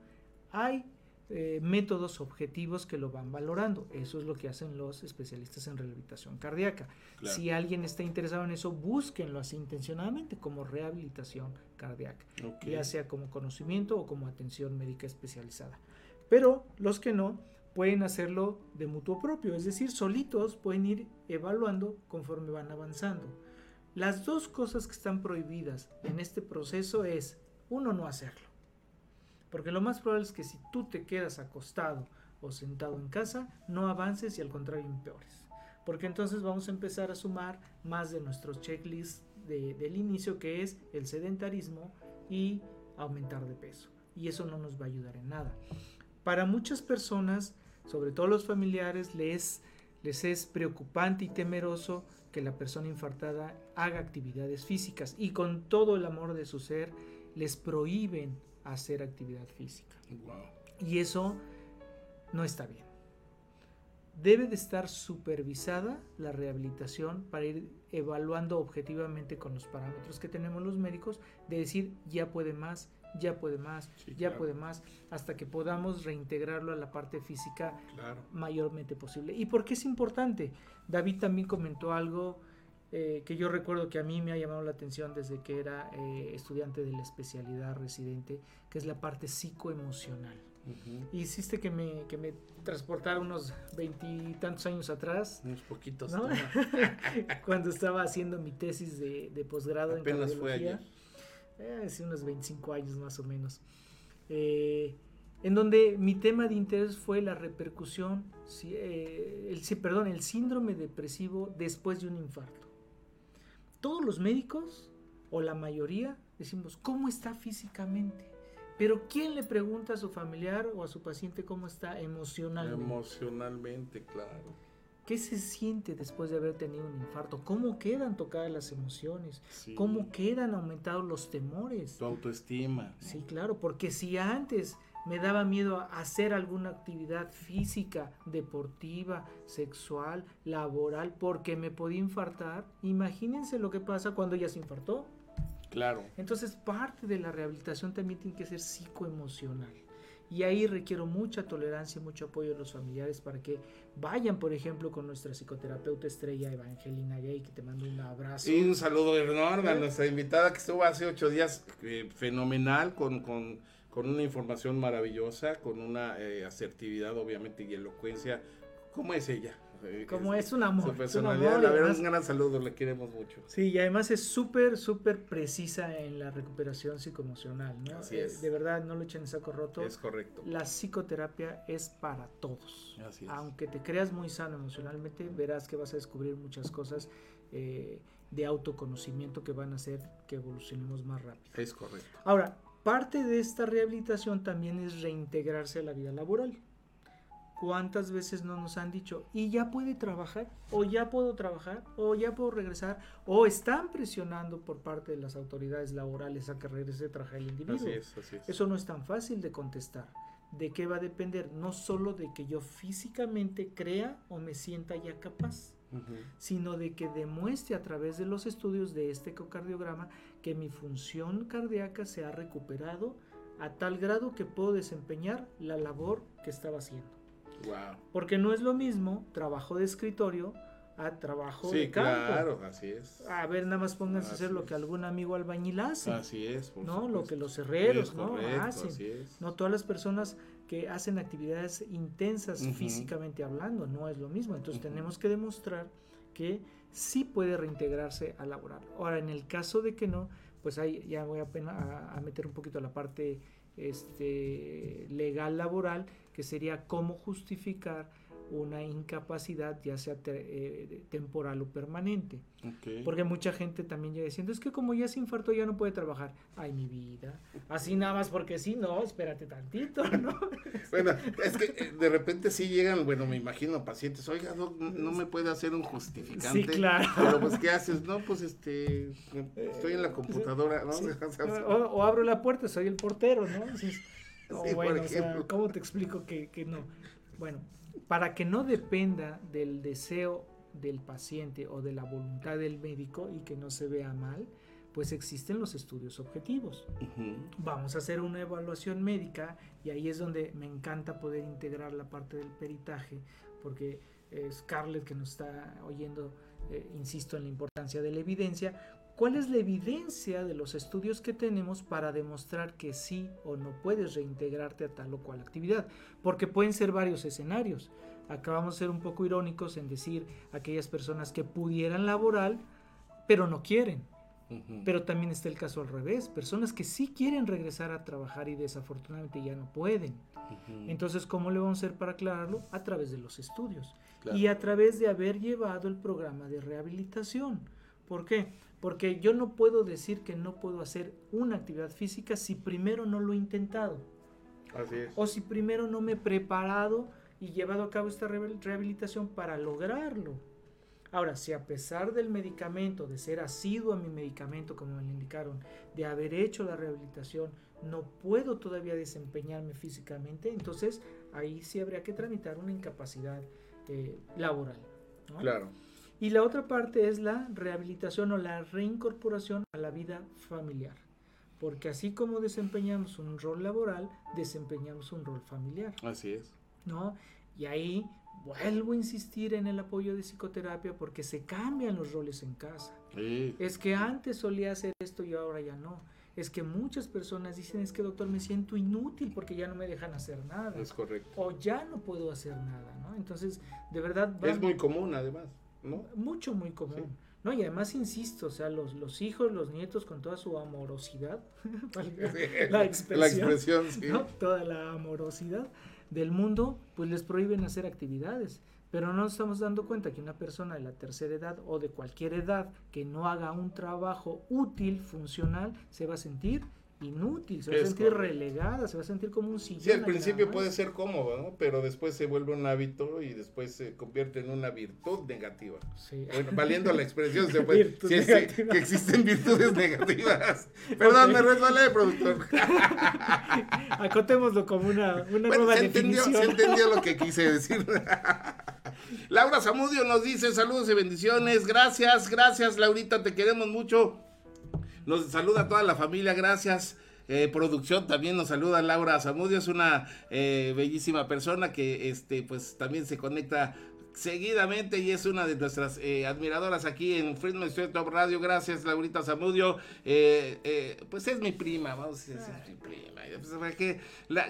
Hay eh, métodos objetivos que lo van valorando. Eso es lo que hacen los especialistas en rehabilitación cardíaca. Claro. Si alguien está interesado en eso, búsquenlo así intencionadamente como rehabilitación cardíaca ya sea como conocimiento o como atención médica especializada. Pero los que no pueden hacerlo de mutuo propio, es decir, solitos pueden ir evaluando conforme van avanzando. Las dos cosas que están prohibidas en este proceso es, uno, no hacerlo. Porque lo más probable es que si tú te quedas acostado o sentado en casa, no avances y al contrario empeores. Porque entonces vamos a empezar a sumar más de nuestros checklists de- del inicio, que es el sedentarismo y aumentar de peso. Y eso no nos va a ayudar en nada. Para muchas personas, sobre todo los familiares, les, les es preocupante y temeroso que la persona infartada haga actividades físicas y con todo el amor de su ser les prohíben hacer actividad física. Wow. Y eso no está bien. Debe de estar supervisada la rehabilitación para ir evaluando objetivamente con los parámetros que tenemos los médicos, de decir ya puede más, ya puede más, Sí, ya claro. puede más, hasta que podamos reintegrarlo a la parte física Claro. mayormente posible. ¿Y por qué es importante? David también comentó algo eh, que yo recuerdo que a mí me ha llamado la atención desde que era eh, estudiante de la especialidad residente, que es la parte psicoemocional. Hiciste que me, que me transportara unos veintitantos años atrás. Unos poquitos. ¿no? Cuando estaba haciendo mi tesis de, de posgrado en ayer. Eh, hace unos 25 años más o menos. Eh, en donde mi tema de interés fue la repercusión, sí, eh, el, sí, perdón, el síndrome depresivo después de un infarto. Todos los médicos, o la mayoría, decimos, ¿cómo está físicamente? Pero ¿quién le pregunta a su familiar o a su paciente cómo está emocionalmente? Emocionalmente, claro. ¿Qué se siente después de haber tenido un infarto? ¿Cómo quedan tocadas las emociones? Sí. ¿Cómo quedan aumentados los temores? Tu autoestima. Sí, claro, porque si antes me daba miedo hacer alguna actividad física, deportiva, sexual, laboral, porque me podía infartar, imagínense lo que pasa cuando ya se infartó. Claro. Entonces parte de la rehabilitación también tiene que ser psicoemocional. Y ahí requiero mucha tolerancia y mucho apoyo de los familiares para que vayan, por ejemplo, con nuestra psicoterapeuta estrella Evangelina Gay, que te mando un abrazo. Y un saludo enorme a nuestra invitada que estuvo hace ocho días eh, fenomenal, con, con, con, una información maravillosa, con una eh, asertividad obviamente y elocuencia. ¿Cómo es ella? Eh, Como es un amor. Su es un personalidad, amor, y la verdad, además- un gran saludo, le queremos mucho. Sí, y además es súper, súper precisa en la recuperación psicoemocional, ¿no? Así Eh, es. de verdad, no lo echen en saco roto. Es correcto. La psicoterapia es para todos. Así es. Aunque te creas muy sano emocionalmente, verás que vas a descubrir muchas cosas eh, de autoconocimiento que van a hacer que evolucionemos más rápido. Es correcto. Ahora, parte de esta rehabilitación también es reintegrarse a la vida laboral. ¿Cuántas veces no nos han dicho, y ya puede trabajar, o ya puedo trabajar, o ya puedo regresar, o están presionando por parte de las autoridades laborales a que regrese a trabajar el individuo? Así es, así es. Eso no es tan fácil de contestar. ¿De qué va a depender? No solo de que yo físicamente crea o me sienta ya capaz, sino de que demuestre a través de los estudios de este ecocardiograma que mi función cardíaca se ha recuperado a tal grado que puedo desempeñar la labor que estaba haciendo. Wow. Porque no es lo mismo trabajo de escritorio a trabajo Sí, de campo. claro, así es. A ver, nada más pónganse a hacer lo que algún amigo albañil hace. Así es. por ¿no? Lo supuesto. que los herreros, ¿no? correcto, hacen. Así es. No todas las personas que hacen actividades intensas físicamente hablando, no es lo mismo. Entonces tenemos que demostrar que sí puede reintegrarse al laboral. Ahora, en el caso de que no, pues ahí ya voy a, a, a meter un poquito a la parte este, legal laboral, que sería cómo justificar una incapacidad, ya sea te- eh, temporal o permanente. Porque mucha gente también llega diciendo, es que como ya se infartó ya no puede trabajar. Ay, mi vida. Así nada más porque sí, no, espérate tantito, ¿no? Bueno, es que eh, de repente sí llegan, bueno, me imagino pacientes, oiga, no, no me puede hacer un justificante. Sí, claro. Pero pues, ¿qué haces? No, pues este, estoy en la computadora, ¿no? Sí. O O, o abro la puerta, soy el portero, ¿no? Sí, por bueno, o sea. ¿cómo te explico que, que no? Bueno, para que no dependa del deseo del paciente o de la voluntad del médico y que no se vea mal, pues existen los estudios objetivos. Vamos a hacer una evaluación médica y ahí es donde me encanta poder integrar la parte del peritaje porque eh, Scarlett que nos está oyendo eh, insisto en la importancia de la evidencia ¿cuál es la evidencia de los estudios que tenemos para demostrar que sí o no puedes reintegrarte a tal o cual actividad? porque pueden ser varios escenarios acá vamos a ser un poco irónicos en decir aquellas personas que pudieran laboral pero no quieren Ujú. pero también está el caso al revés, personas que sí quieren regresar a trabajar y desafortunadamente ya no pueden. Ujú. Entonces, ¿cómo le vamos a hacer para aclararlo? A través de los estudios Claro. y a través de haber llevado el programa de rehabilitación. ¿Por qué? Porque yo no puedo decir que no puedo hacer una actividad física si primero no lo he intentado Así es. o si primero no me he preparado y llevado a cabo esta rehabil- rehabilitación para lograrlo. Ahora, si a pesar del medicamento, de ser asiduo a mi medicamento, como me lo indicaron, de haber hecho la rehabilitación, no puedo todavía desempeñarme físicamente, entonces ahí sí habría que tramitar una incapacidad eh, laboral. ¿no? Claro. Y la otra parte es la rehabilitación o la reincorporación a la vida familiar. Porque así como desempeñamos un rol laboral, desempeñamos un rol familiar. Así es. ¿no? Y ahí vuelvo a insistir en el apoyo de psicoterapia porque se cambian los roles en casa. Sí. Es que antes solía hacer esto y ahora ya no. Es que muchas personas dicen, es que doctor, me siento inútil porque ya no me dejan hacer nada. Es correcto. O ya no puedo hacer nada, ¿no? Entonces, de verdad... va Es muy común, además, ¿no? mucho, muy común. Sí. No, y además insisto, o sea, los, los hijos, los nietos con toda su amorosidad, la expresión, La expresión, sí. ¿no? toda la amorosidad del mundo, pues les prohíben hacer actividades. Pero no nos estamos dando cuenta que una persona de la tercera edad o de cualquier edad que no haga un trabajo útil, funcional, se va a sentir inútil, se va a sentir correcto. relegada, se va a sentir como un sillón. Sí, al principio puede ser cómodo, ¿no? Pero después se vuelve un hábito y después se convierte en una virtud negativa. Sí. Bueno, valiendo la expresión, se puede, sí, que existen virtudes negativas. Perdón, me resbalé, productor. Acotémoslo como una, una Bueno, nueva se entendió, definición. se entendió lo que quise decir. Laura Zamudio nos dice saludos y bendiciones. Gracias, gracias, Laurita, te queremos mucho. Nos saluda toda la familia, gracias. Eh, producción también nos saluda Laura Zamudio, es una eh, bellísima persona que este pues también se conecta seguidamente y es una de nuestras eh, admiradoras aquí en Friedman Studio Top Radio. Gracias, Laurita Zamudio. Pues es mi prima, vamos a decir, es mi prima. Pues,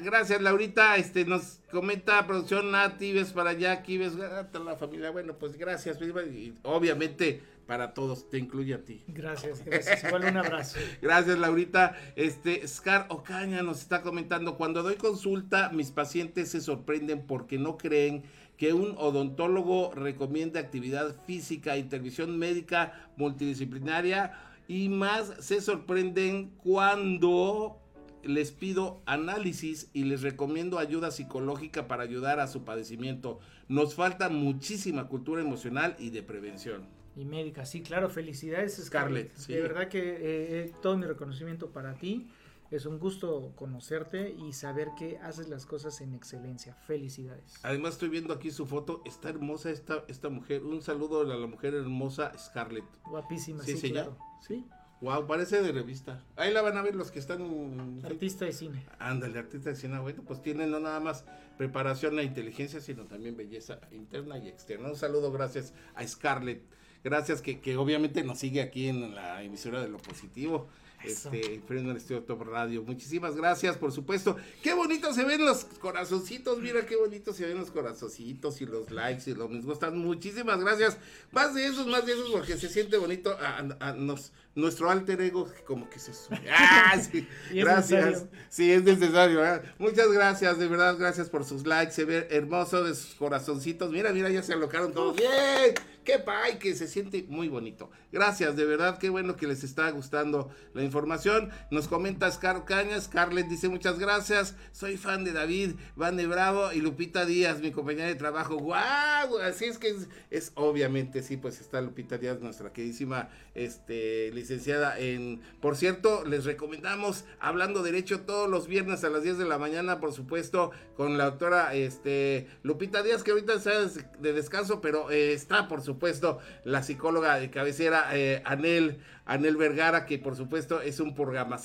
gracias, Laurita. Este nos comenta producción Nati, ves para allá, aquí ves a toda la familia. Bueno, pues gracias, y obviamente para todos, te incluye a ti. Gracias, gracias. Igual un abrazo. Gracias, Laurita. Este, Scar Ocaña nos está comentando, cuando doy consulta, mis pacientes se sorprenden porque no creen que un odontólogo recomiende actividad física, intervención médica multidisciplinaria y más se sorprenden cuando les pido análisis y les recomiendo ayuda psicológica para ayudar a su padecimiento. Nos falta muchísima cultura emocional y de prevención. Y médica, sí, claro, felicidades Scarlett, Scarlett. sí. De verdad que eh, eh, todo mi reconocimiento para ti. Es un gusto conocerte y saber que haces las cosas en excelencia. Felicidades. Además estoy viendo aquí su foto, está hermosa esta, esta mujer. Un saludo a la mujer hermosa Scarlett. Guapísima, Sí, sí, claro. Sí, Wow, parece de revista. Ahí la van a ver los que están artista de cine. Ándale, artista de cine, bueno, pues tienen no nada más preparación e inteligencia, sino también belleza interna y externa. Un saludo, gracias a Scarlett. Gracias que, que obviamente nos sigue aquí en la emisora de lo positivo. Eso. Este, Fresno Estudio Top Radio. Muchísimas gracias, por supuesto. Qué bonito se ven los corazoncitos. Mira qué bonito se ven los corazoncitos y los likes y los me gustan. Muchísimas gracias. Más de esos, más de esos, porque se siente bonito. A, a- nos, nuestro alter ego, como que se sube. ¡Ah, sí! Gracias. necesario. Sí, es necesario. ¿verdad? Muchas gracias, de verdad, gracias por sus likes. Se ve hermoso de sus corazoncitos. Mira, mira, ya se alocaron todos. ¡Bien! ¡Qué pay! Que se siente muy bonito. Gracias, de verdad, qué bueno que les está gustando la información. Nos comenta Scar Caña. Scarlett dice muchas gracias. Soy fan de David, Van de Bravo y Lupita Díaz, mi compañera de trabajo. ¡Guau! Así es que es, es obviamente, sí, pues está Lupita Díaz, nuestra queridísima este, licenciada en... Por cierto, les recomendamos Hablando Derecho todos los viernes a las 10 de la mañana, por supuesto, con la doctora este, Lupita Díaz, que ahorita está de descanso, pero eh, está, por supuesto, la psicóloga de cabecera, eh, Anel, Anel Vergara, que por supuesto es un programa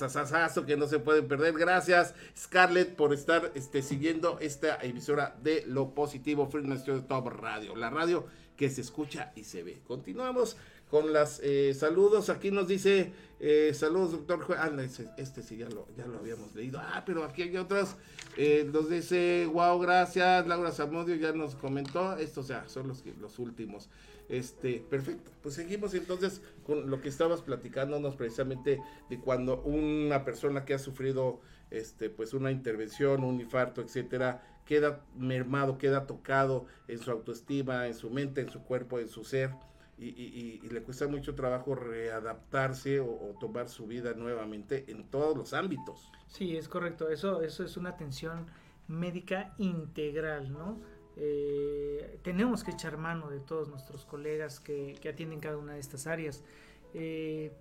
que no se pueden perder. Gracias, Scarlett, por estar este, siguiendo esta emisora de Lo Positivo, Studio Top Radio, la radio que se escucha y se ve. Continuamos con las eh, saludos. Aquí nos dice eh, saludos, doctor Juan. Ah, ese- este sí ya lo, ya lo habíamos leído. Ah, pero aquí hay otros. Eh, nos dice, wow, gracias. Laura Zamudio ya nos comentó. Estos ya son los, los últimos. Este, perfecto. Pues seguimos entonces con lo que estabas platicándonos precisamente de cuando una persona que ha sufrido este, pues una intervención, un infarto, etcétera, queda mermado, queda tocado en su autoestima, en su mente, en su cuerpo, en su ser, y, y- le cuesta mucho trabajo readaptarse o, tomar su vida nuevamente en todos los ámbitos. Sí, es correcto. Eso, eso es una atención médica integral, ¿no? Eh, tenemos que echar mano de todos nuestros colegas que, que atienden cada una de estas áreas. Eh,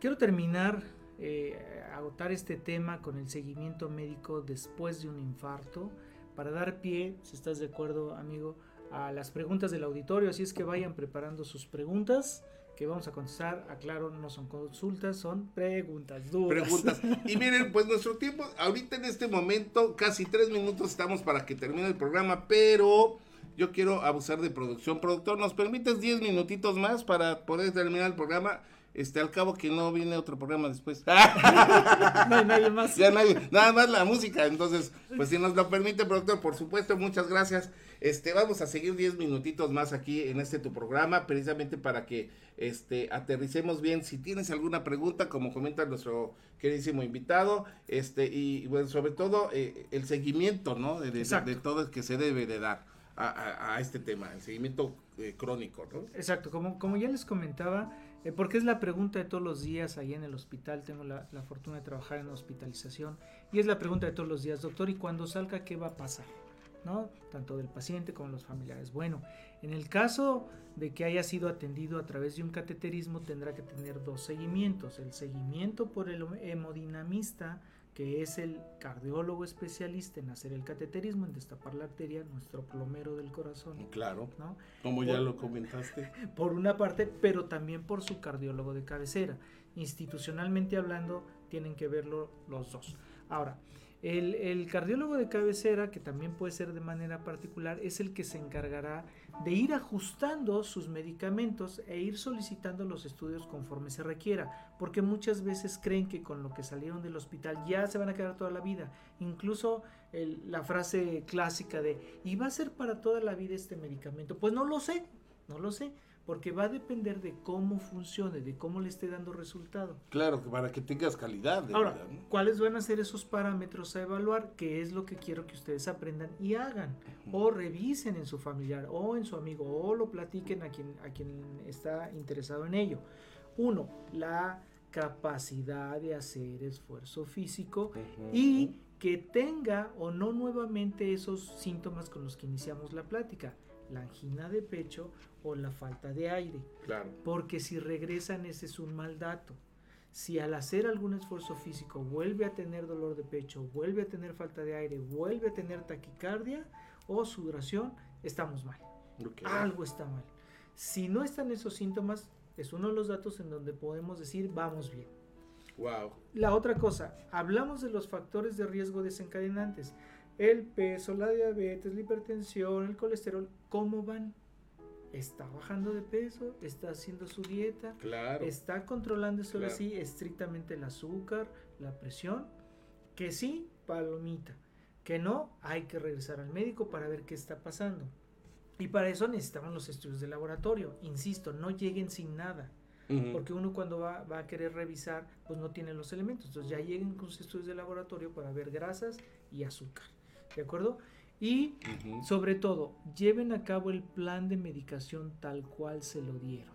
quiero terminar, eh, agotar este tema con el seguimiento médico después de un infarto, para dar pie, si estás de acuerdo, amigo, a las preguntas del auditorio. Así es que vayan preparando sus preguntas que vamos a contestar. Aclaro, no son consultas, son preguntas duras. preguntas. Y miren, pues nuestro tiempo, ahorita en este momento, casi tres minutos estamos para que termine el programa, pero yo quiero abusar de producción. Productor, ¿nos permites 10 minutitos más para poder terminar el programa? Este, al cabo que no viene otro programa después. no hay nadie más. Ya nadie, nada más la música. Entonces, pues si nos lo permite, productor, por supuesto, muchas gracias. Este, vamos a seguir 10 minutitos más aquí en este tu programa, precisamente para que este aterricemos bien. Si tienes alguna pregunta, como comenta nuestro queridísimo invitado, este, y bueno, sobre todo eh, el seguimiento, ¿no? De, de, de, todo el que se debe de dar a, a, a este tema, el seguimiento eh, crónico, ¿no? Exacto, como, como ya les comentaba, eh, porque es la pregunta de todos los días ahí en el hospital, tengo la, la, fortuna de trabajar en hospitalización, y es la pregunta de todos los días, doctor, ¿y cuando salga qué va a pasar? ¿No? Tanto del paciente como los familiares. Bueno, en el caso de que haya sido atendido a través de un cateterismo, tendrá que tener dos seguimientos. El seguimiento por el hemodinamista, que es el cardiólogo especialista en hacer el cateterismo, en destapar la arteria, nuestro plomero del corazón. Claro, ¿no? como por, ya lo comentaste. Por una parte, pero también por su cardiólogo de cabecera. Institucionalmente hablando, tienen que verlo los dos. Ahora, el, el, cardiólogo de cabecera, que también puede ser de manera particular, es el que se encargará de ir ajustando sus medicamentos e ir solicitando los estudios conforme se requiera, porque muchas veces creen que con lo que salieron del hospital ya se van a quedar toda la vida. Incluso el, la frase clásica de, ¿y va a ser para toda la vida este medicamento? Pues no lo sé, no lo sé porque va a depender de cómo funcione, de cómo le esté dando resultado. Claro, para que tengas calidad. De Ahora, vida, ¿no? ¿cuáles van a ser esos parámetros a evaluar? Que es lo que quiero que ustedes aprendan y hagan, uh -huh. o revisen en su familiar, o en su amigo, o lo platiquen a quien, a quien está interesado en ello. Uno, la capacidad de hacer esfuerzo físico uh -huh. y que tenga o no nuevamente esos síntomas con los que iniciamos la plática la angina de pecho o la falta de aire. Claro. Porque si regresan ese es un mal dato. Si al hacer algún esfuerzo físico vuelve a tener dolor de pecho, vuelve a tener falta de aire, vuelve a tener taquicardia o sudoración, estamos mal. Okay. Algo está mal. Si no están esos síntomas, es uno de los datos en donde podemos decir vamos bien. Wow. La otra cosa, hablamos de los factores de riesgo desencadenantes el peso, la diabetes, la hipertensión, el colesterol, ¿cómo van? Está bajando de peso, está haciendo su dieta, claro. está controlando eso Claro. así estrictamente el azúcar, la presión, que sí, palomita, que no, hay que regresar al médico para ver qué está pasando. Y para eso necesitamos los estudios de laboratorio. Insisto, no lleguen sin nada. Porque uno cuando va, va a querer revisar, pues no tiene los elementos. Entonces ya lleguen con sus estudios de laboratorio para ver grasas y azúcar. ¿De acuerdo? Y sobre todo, lleven a cabo el plan de medicación tal cual se lo dieron.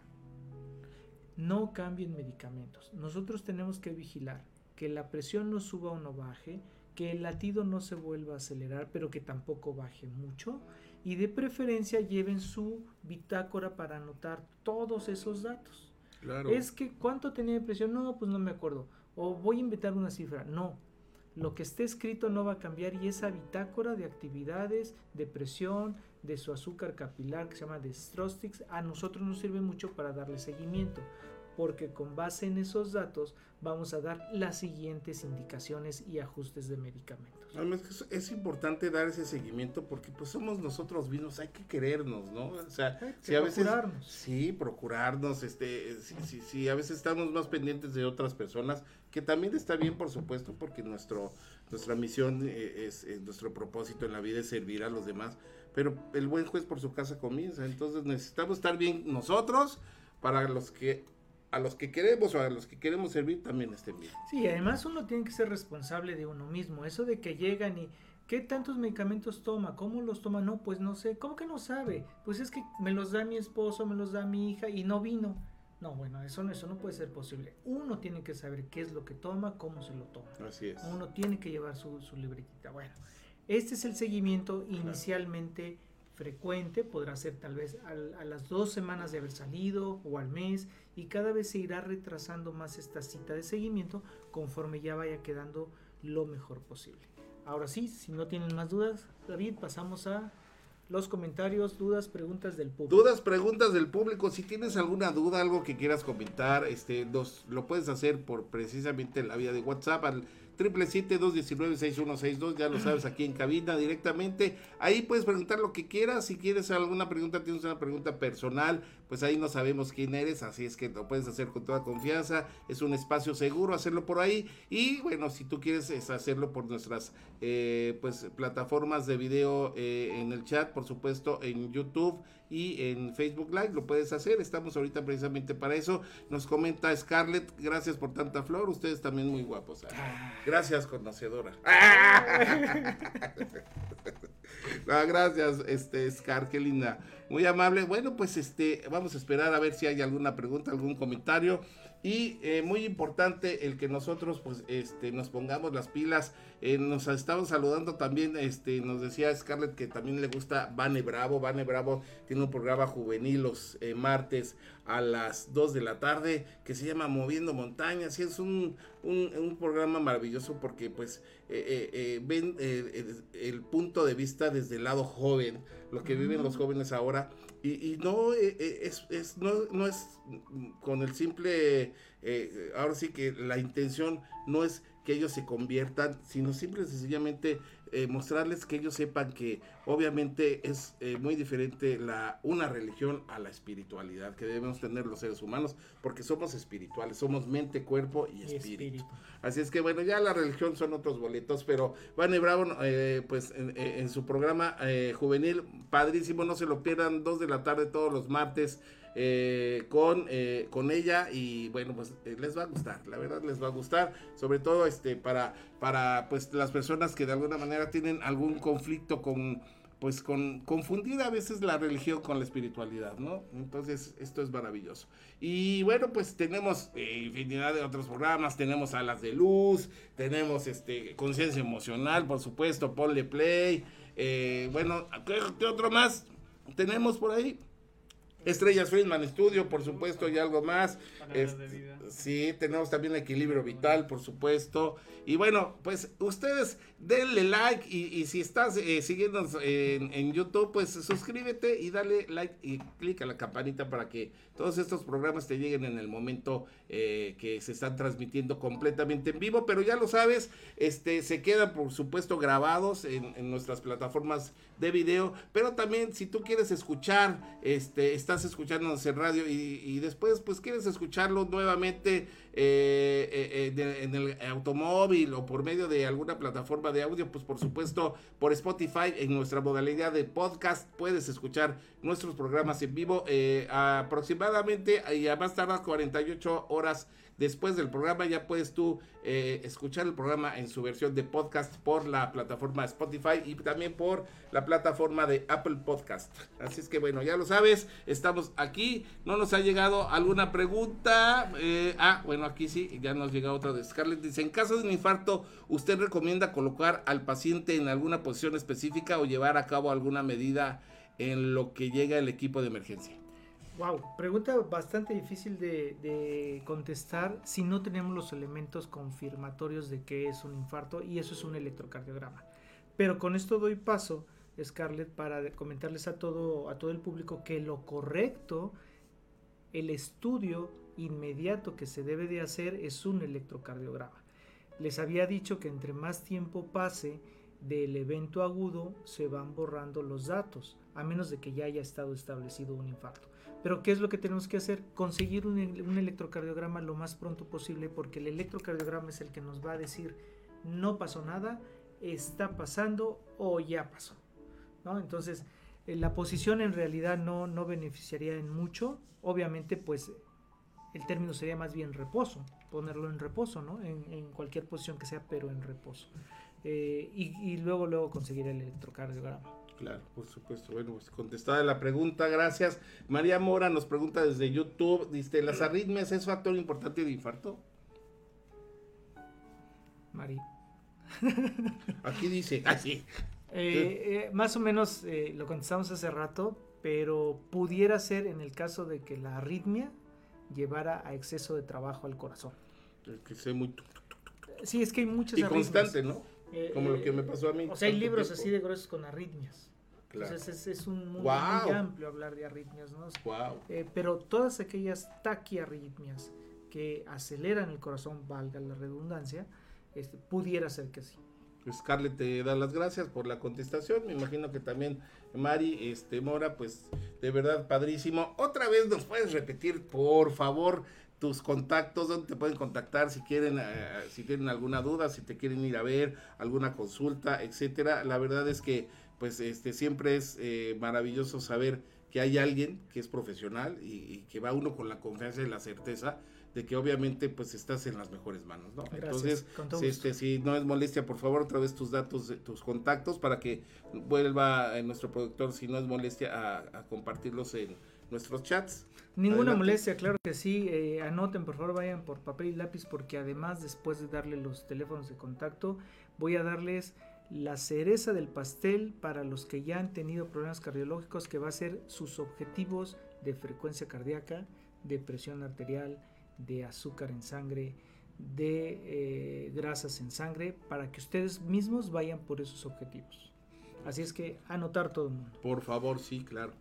No cambien medicamentos. Nosotros tenemos que vigilar que la presión no suba o no baje, que el latido no se vuelva a acelerar, pero que tampoco baje mucho. Y de preferencia lleven su bitácora para anotar todos esos datos. Claro. Es que cuánto tenía de presión, no, pues no me acuerdo. O voy a inventar una cifra, no. Lo que esté escrito no va a cambiar y esa bitácora de actividades, de presión, de su azúcar capilar que se llama Destrostix, a nosotros nos sirve mucho para darle seguimiento, porque con base en esos datos vamos a dar las siguientes indicaciones y ajustes de medicamentos. Es, es importante dar ese seguimiento porque pues somos nosotros mismos, hay que querernos, ¿no? O sea, si a veces procurarnos. sí, procurarnos, este, sí, sí, sí, a veces estamos más pendientes de otras personas, que también está bien, por supuesto, porque nuestro, nuestra misión eh, es, es- nuestro propósito en la vida es servir a los demás, pero el buen juez por su casa comienza, entonces necesitamos estar bien nosotros para los que a los que queremos o a los que queremos servir también estén bien. Sí, además uno tiene que ser responsable de uno mismo. Eso de que llegan y ¿qué tantos medicamentos toma? ¿Cómo los toma? No, pues no sé. ¿Cómo que no sabe? Pues es que me los da mi esposo, me los da mi hija y no vino. No, bueno, eso no, eso no puede ser posible. Uno tiene que saber qué es lo que toma, cómo se lo toma. Así es. Uno tiene que llevar su, su libretita. Bueno, este es el seguimiento inicialmente frecuente, podrá ser tal vez al- a las dos semanas de haber salido o al mes y cada vez se irá retrasando más esta cita de seguimiento conforme ya vaya quedando lo mejor posible. Ahora sí, si no tienen más dudas, David, pasamos a los comentarios, dudas, preguntas del público. Dudas, preguntas del público. Si tienes alguna duda, algo que quieras comentar, este, nos, lo puedes hacer por precisamente la vía de WhatsApp al 777-219-6162, ya lo sabes, aquí en cabina directamente. Ahí puedes preguntar lo que quieras. Si quieres alguna pregunta, tienes una pregunta personal, pues ahí no sabemos quién eres, así es que lo puedes hacer con toda confianza. Es un espacio seguro hacerlo por ahí. Y bueno, si tú quieres hacerlo por nuestras eh, pues plataformas de video eh, en el chat, por supuesto, en YouTube y en Facebook Live lo puedes hacer. Estamos ahorita precisamente para eso. Nos comenta Scarlett, gracias por tanta flor. Ustedes también muy guapos. ¿eh? Gracias, conocedora. gracias, este Scar, qué linda. Muy amable. Bueno, pues este, vamos a esperar a ver si hay alguna pregunta, algún comentario. Y eh, muy importante el que nosotros pues este nos pongamos las pilas. Eh, nos estamos saludando también, este, nos decía Scarlett que también le gusta Vane Bravo. Vane Bravo tiene un programa juvenil los eh, martes a las 2 de la tarde que se llama Moviendo Montañas. Y es un, un, programa maravilloso porque pues ven el punto de vista desde el lado joven, lo que viven los jóvenes ahora. Y, no, es, es, no, no es con el simple, eh, ahora sí que la intención no es que ellos se conviertan, sino simple y sencillamente eh, mostrarles que ellos sepan que obviamente es eh, muy diferente la, una religión a la espiritualidad que debemos tener los seres humanos, porque somos espirituales, somos mente, cuerpo y espíritu. Así es que bueno, ya la religión son otros boletos, pero Vane Bravo, pues en, en, su programa juvenil, padrísimo, no se lo pierdan, dos de la tarde todos los martes. Eh, con, eh, con ella y bueno, pues eh, les va a gustar, la verdad les va a gustar, sobre todo este para, para pues las personas que de alguna manera tienen algún conflicto con pues con confundir a veces la religión con la espiritualidad, ¿no? Entonces, esto es maravilloso. Y bueno, pues tenemos infinidad de otros programas, tenemos Alas de Luz, tenemos este Conciencia Emocional, por supuesto, Ponle Play, bueno, ¿qué, otro más tenemos por ahí? Estrellas Friedman Studio, por supuesto, y algo más. sí, tenemos también Equilibrio Vital, por supuesto. Y bueno, pues ustedes denle like y, si estás eh, siguiéndonos en, YouTube, pues suscríbete y dale like y clic a la campanita para que todos estos programas te lleguen en el momento eh, que se están transmitiendo completamente en vivo. Pero ya lo sabes, este se quedan por supuesto grabados en, en nuestras plataformas de video. Pero también si tú quieres escuchar, este, estás escuchándonos en radio y, y después pues quieres escucharlo nuevamente eh, eh, en el automóvil o por medio de alguna plataforma de audio, pues por supuesto por Spotify en nuestra modalidad de podcast puedes escuchar nuestros programas en vivo eh, aproximadamente y a más tardar 48 horas Después del programa ya puedes tú eh, escuchar el programa en su versión de podcast por la plataforma Spotify y también por la plataforma de Apple Podcast. Así es que bueno, ya lo sabes, estamos aquí. No nos ha llegado alguna pregunta. Eh, ah, bueno, aquí sí, ya nos llega otra de Scarlett. Dice, en caso de un infarto, ¿usted recomienda colocar al paciente en alguna posición específica o llevar a cabo alguna medida en lo que llega el equipo de emergencia? Wow, pregunta bastante difícil de, contestar si no tenemos los elementos confirmatorios de que es un infarto y eso es un electrocardiograma. Pero con esto doy paso, Scarlett, para comentarles a todo, a todo el público que lo correcto, el estudio inmediato que se debe de hacer es un electrocardiograma. Les había dicho que entre más tiempo pase del evento agudo se van borrando los datos, a menos de que ya haya estado establecido un infarto. Pero ¿qué es lo que tenemos que hacer? Conseguir un, electrocardiograma lo más pronto posible porque el electrocardiograma es el que nos va a decir no pasó nada, está pasando o ya pasó. ¿no? Entonces, eh, la posición en realidad no, no beneficiaría en mucho. Obviamente, pues el término sería más bien reposo, ponerlo en reposo, ¿no? En, cualquier posición que sea, pero en reposo. Eh, y, y luego, luego conseguir el electrocardiograma. Claro, por supuesto. Bueno, pues contestada la pregunta, gracias. María Mora nos pregunta desde YouTube, dice, ¿las arritmias es factor importante de infarto? María. Aquí dice, así. Ah, eh, eh, más o menos eh, lo contestamos hace rato, pero pudiera ser en el caso de que la arritmia llevara a exceso de trabajo al corazón. Que sea muy... Sí, es que hay muchas y constante, ¿no? Como lo que me pasó a mí. O sea, hay libros así de gruesos con arritmias. Entonces es, un mundo muy amplio hablar de arritmias, ¿no? Eh, pero todas aquellas taquiarritmias que aceleran el corazón, valga la redundancia, este, pudiera ser que sí. Scarlett te da las gracias por la contestación. Me imagino que también Mari este, Mora, pues de verdad padrísimo. Otra vez nos puedes repetir, por favor, tus contactos, donde te pueden contactar si quieren, eh, si tienen alguna duda, si te quieren ir a ver, alguna consulta, etcétera. La verdad es que, pues, este, siempre es eh, maravilloso saber que hay alguien que es profesional y, y que va uno con la confianza y la certeza de que obviamente pues estás en las mejores manos, ¿no? Gracias, Entonces, si, este, si no es molestia, por favor, otra vez tus datos, tus contactos para que vuelva eh, nuestro productor, si no es molestia, a, a compartirlos en nuestros chats. Ninguna Adelante. molestia, claro que sí. eh, anoten, por favor, vayan por papel y lápiz porque además después de darle los teléfonos de contacto, voy a darles la cereza del pastel para los que ya han tenido problemas cardiológicos, que va a ser sus objetivos de frecuencia cardíaca, de presión arterial, de azúcar en sangre, de eh, grasas en sangre, para que ustedes mismos vayan por esos objetivos. Así es que anotar todo el mundo. Por favor, sí, claro.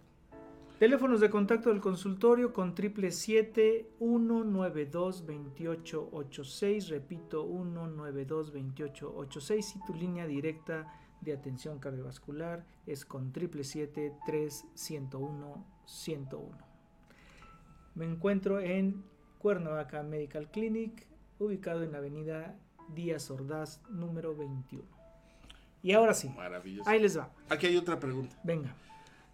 Teléfonos de contacto del consultorio con 777-192-2886. Repito, 192-2886. Y tu línea directa de atención cardiovascular es con 777-3101-101. Me encuentro en Cuernavaca Medical Clinic, ubicado en la avenida Díaz Ordaz, número 21. Y ahora sí, Maravilloso. ahí les va. Aquí hay otra pregunta. Venga.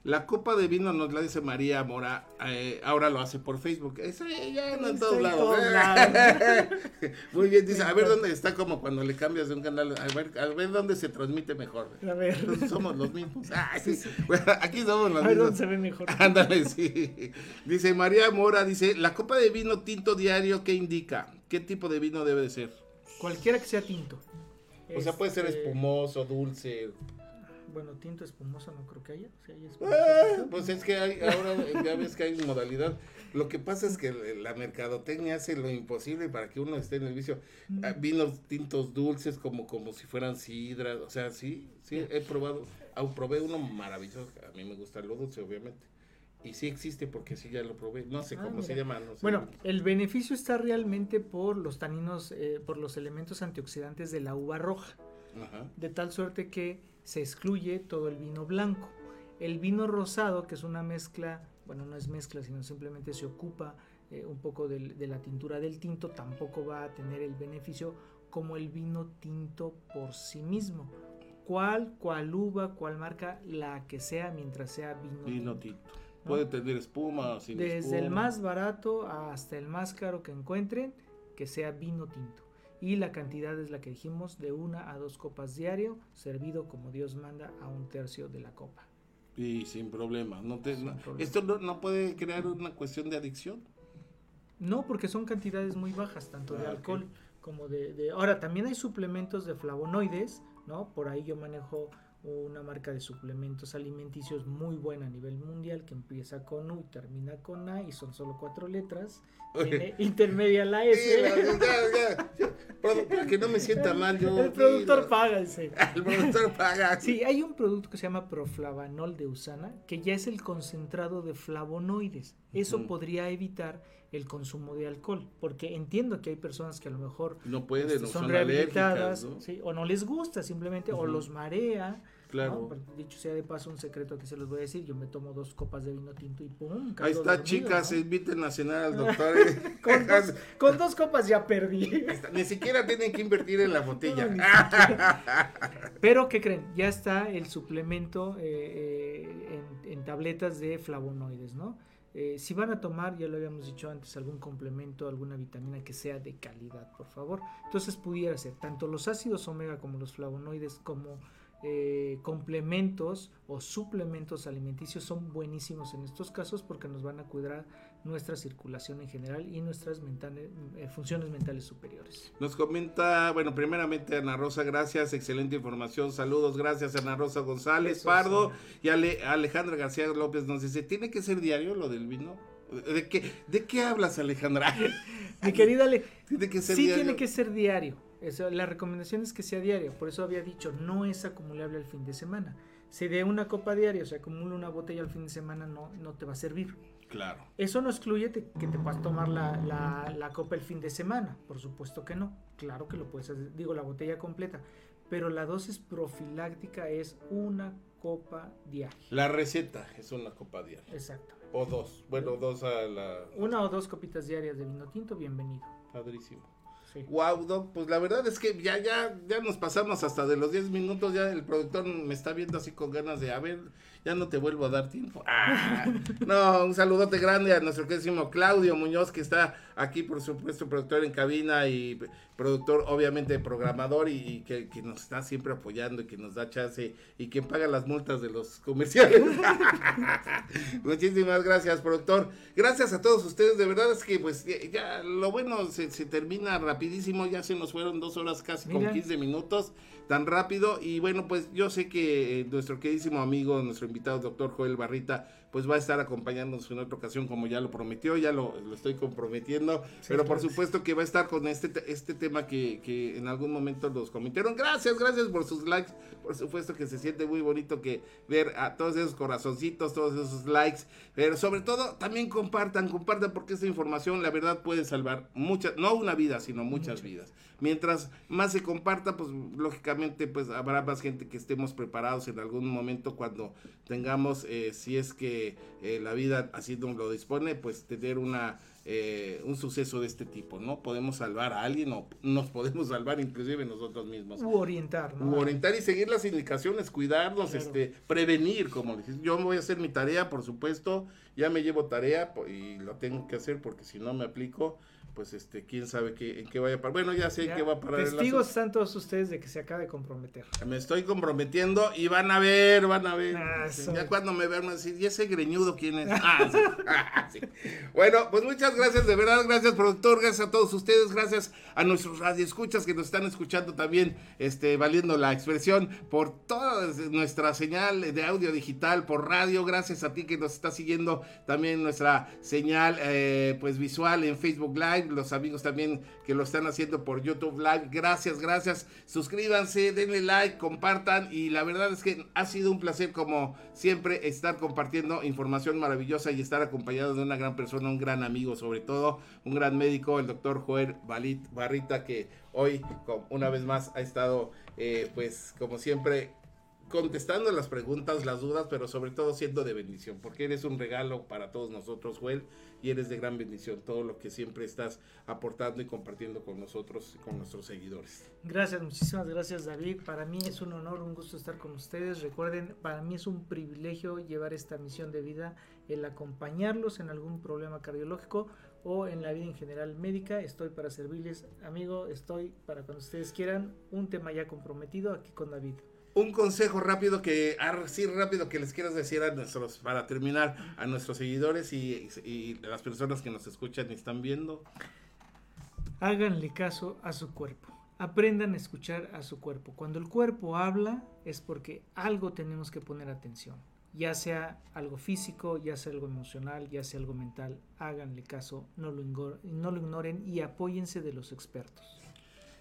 La copa de vino nos la dice María Mora, eh, ahora lo hace por Facebook. Eso ya en todos lados. ¿eh? Muy bien, dice, a ver dónde está como cuando le cambias de un canal, a ver, a ver dónde se transmite mejor. A ver. Entonces, somos los mismos. Ay, sí. Bueno, aquí somos los A ver dónde mismos. se ve mejor. Ándale, sí. Dice María Mora, dice, la copa de vino tinto diario, ¿qué indica? ¿Qué tipo de vino debe de ser? Cualquiera que sea tinto. O sea, puede ser Este, espumoso, dulce. Bueno, tinto espumoso no creo que haya. Si hay espumoso, Ah, pues es que hay, ahora ya ves que hay modalidad. Lo que pasa es que la mercadotecnia hace lo imposible para que uno esté en el vicio. Ah, Vinos tintos dulces como, como si fueran sidras. O sea, sí, sí, he probado. ah, probé uno maravilloso. A mí me gusta lo dulce, obviamente. Y sí existe porque sí ya lo probé. No sé Ah, cómo se llama. No sé. Bueno, el beneficio está realmente por los taninos, eh, por los elementos antioxidantes de la uva roja, Ajá. de tal suerte que se excluye todo el vino blanco. El vino rosado, que es una mezcla, bueno, no es mezcla, sino simplemente se ocupa eh, un poco de, la tintura del tinto, tampoco va a tener el beneficio como el vino tinto por sí mismo. ¿Cuál, cuál uva, cuál marca, la que sea, mientras sea vino, Vino tinto? tinto. Puede tener espuma sin Desde el más barato hasta el más caro que encuentren, que sea vino tinto. Y la cantidad es la que dijimos, de una a dos copas diario, servido como Dios manda a un tercio de la copa. Y sin problema. No te, Sin no- problema. ¿Esto no, no puede crear una cuestión de adicción? No, porque son cantidades muy bajas, tanto de Ah, alcohol como de, de- Ahora, también hay suplementos de flavonoides, ¿no? Por ahí yo manejo una marca de suplementos alimenticios muy buena a nivel mundial que empieza con U y termina con A y son solo cuatro letras. Tiene intermedia la S. Sí, la- Para que no me sienta mal yo. El productor paga ese. El productor paga. Sí, hay un producto que se llama proflavanol de usana, que ya es el concentrado de flavonoides. Eso Ujú. podría evitar el consumo de alcohol, porque entiendo que hay personas que a lo mejor No pueden, este, no son, son rehabilitadas, ¿no? ¿sí? o no les gusta simplemente, o Ujú. los marea. Claro. Dicho sea de paso, un secreto que se los voy a decir, yo me tomo dos copas de vino tinto y pum, Ahí está, dormido, chicas, ¿no? inviten a cenar al doctor. Con dos, con dos copas ya perdí. Ni siquiera tienen que invertir en la botella. No, Pero, ¿qué creen? Ya está el suplemento eh, eh, en, en tabletas de flavonoides, ¿no? Eh, si van a tomar, ya lo habíamos dicho antes, algún complemento, alguna vitamina que sea de calidad, por favor. Entonces pudiera ser tanto los ácidos omega como los flavonoides como eh, complementos o suplementos alimenticios son buenísimos en estos casos porque nos van a cuidar nuestra circulación en general y nuestras mentales- eh, funciones mentales superiores. Nos comenta, bueno, primeramente Ana Rosa, gracias, excelente información, saludos, gracias Ana Rosa González, Eso, Pardo, y Ale- Alejandra García López nos dice, ¿tiene que ser diario lo del vino? ¿De qué, de qué hablas, Alejandra? Mi querida Ale, Tiene que ser sí diario. tiene que ser diario. Eso, la recomendación es que sea diaria, por eso había dicho, no es acumulable al fin de semana. Si de una copa diaria se acumula una botella al fin de semana, no, no te va a servir. Claro. Eso no excluye te- que te puedas tomar la, la- la copa el fin de semana, por supuesto que no. Claro que lo puedes hacer, digo, la botella completa. Pero la dosis profiláctica es una copa diaria. La receta es una copa diaria. Exacto. O dos. Bueno, dos a la. Una o dos copitas diarias de vino tinto, bienvenido. Padrísimo. Sí. Wow, pues la verdad es que ya, ya, ya nos pasamos hasta de los 10 minutos, ya el productor me está viendo así con ganas de, a ver, ya no te vuelvo a dar tiempo. Ah, no, un saludote grande a nuestro queridísimo Claudio Muñoz, que está aquí, por supuesto, productor en cabina y productor, obviamente, programador y, y que, que nos está siempre apoyando y que nos da chance y quien paga las multas de los comerciales. Muchísimas gracias, productor. Gracias a todos ustedes. De verdad es que, pues, ya, ya lo bueno se, se termina rapidísimo. Ya se nos fueron dos horas casi con Mira. 15 minutos, tan rápido. Y bueno, pues yo sé que eh, nuestro queridísimo amigo, nuestro invitado, doctor Joel Barrita, pues va a estar acompañándonos en otra ocasión, como ya lo prometió, ya lo, lo estoy comprometiendo. pero por supuesto que va a estar con este, te- este tema que, que en algún momento los comentaron. Gracias, gracias por sus likes. Por supuesto que se siente muy bonito que ver a todos esos corazoncitos, todos esos likes. Pero sobre todo, también compartan, compartan porque esta información, la verdad, puede salvar muchas, no una vida, sino muchas vidas. Mientras más se comparta, pues lógicamente, pues habrá más gente que estemos preparados en algún momento cuando tengamos, eh, si es que eh, la vida así nos lo dispone, pues tener una eh, un suceso de este tipo, ¿no? Podemos salvar a alguien o nos podemos salvar inclusive nosotros mismos. U orientar, ¿no? U orientar y seguir las indicaciones, cuidarnos, Claro. este, prevenir, como. Yo voy a hacer mi tarea, por supuesto, ya me llevo tarea y lo tengo que hacer porque si no me aplico, pues este, quién sabe qué, en qué vaya a parar. Bueno, ya sé en qué va a parar Testigos están todos ustedes de que se acaba de comprometer. Me estoy comprometiendo y van a ver, van a ver. Ah. Ya cuando me vean, van a decir, ¿y ese greñudo quién es? Ah, sí. Ah, sí. Bueno, pues muchas gracias, de verdad, gracias productor, gracias a todos ustedes, gracias a nuestros radioescuchas que nos están escuchando también, este, valiendo la expresión, por toda nuestra señal de audio digital, por radio, gracias a ti que nos está siguiendo también nuestra señal, eh, pues visual en Facebook Live, los amigos también que lo están haciendo por YouTube Live, gracias, gracias, suscríbanse, denle like, compartan y la verdad es que ha sido un placer como siempre estar compartiendo información maravillosa y estar acompañado de una gran persona, un gran amigo sobre todo, un gran médico, el doctor Joel Balit Barrita que hoy una vez más ha estado eh, pues como siempre contestando las preguntas, las dudas, pero sobre todo siendo de bendición, porque eres un regalo para todos nosotros, Joel, y eres de gran bendición, todo lo que siempre estás aportando y compartiendo con nosotros y con nuestros seguidores. Gracias, muchísimas gracias David. Para mí es un honor, un gusto estar con ustedes. Recuerden, para mí es un privilegio llevar esta misión de vida, el acompañarlos en algún problema cardiológico o en la vida en general médica. Estoy para servirles, amigo, estoy para cuando ustedes quieran. Un tema ya comprometido aquí con David. Un consejo rápido que, así rápido que les quieras decir a nuestros, para terminar, a nuestros seguidores y, y las personas que nos escuchan y están viendo. Háganle caso a su cuerpo. Aprendan a escuchar a su cuerpo. Cuando el cuerpo habla es porque algo tenemos que poner atención. Ya sea algo físico, ya sea algo emocional, ya sea algo mental. Háganle caso, no lo, no lo ignoren y apóyense de los expertos.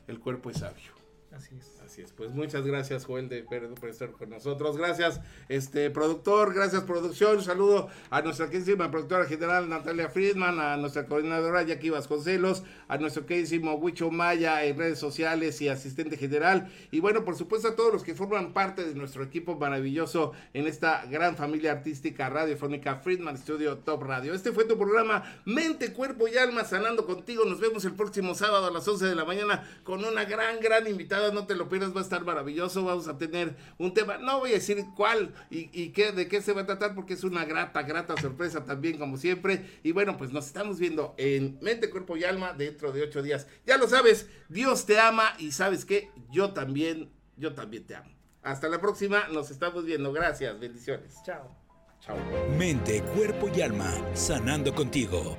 El cuerpo es sabio. Así es. Así es, pues muchas gracias Joel de Perdo por estar con nosotros. Gracias, este productor, gracias producción. Un saludo a nuestra queridísima productora general Natalia Friedman, a nuestra coordinadora Jackie Vasconcelos, a nuestro queridísimo Huicho Maya en redes sociales y asistente general. Y bueno, por supuesto a todos los que forman parte de nuestro equipo maravilloso en esta gran familia artística radiofónica Friedman Studio Top Radio. Este fue tu programa Mente, Cuerpo y Alma Sanando contigo. Nos vemos el próximo sábado a las 11 de la mañana con una gran, gran invitada. No te lo pierdas, va a estar maravilloso. Vamos a tener un tema, no voy a decir cuál y, y qué, de qué se va a tratar porque es una grata, grata sorpresa también como siempre. Y bueno, pues nos estamos viendo en Mente, Cuerpo y Alma dentro de ocho días. Ya lo sabes, Dios te ama y sabes que yo también, yo también te amo. Hasta la próxima, nos estamos viendo. Gracias, bendiciones. Chao. Chao. Mente, cuerpo y alma, sanando contigo.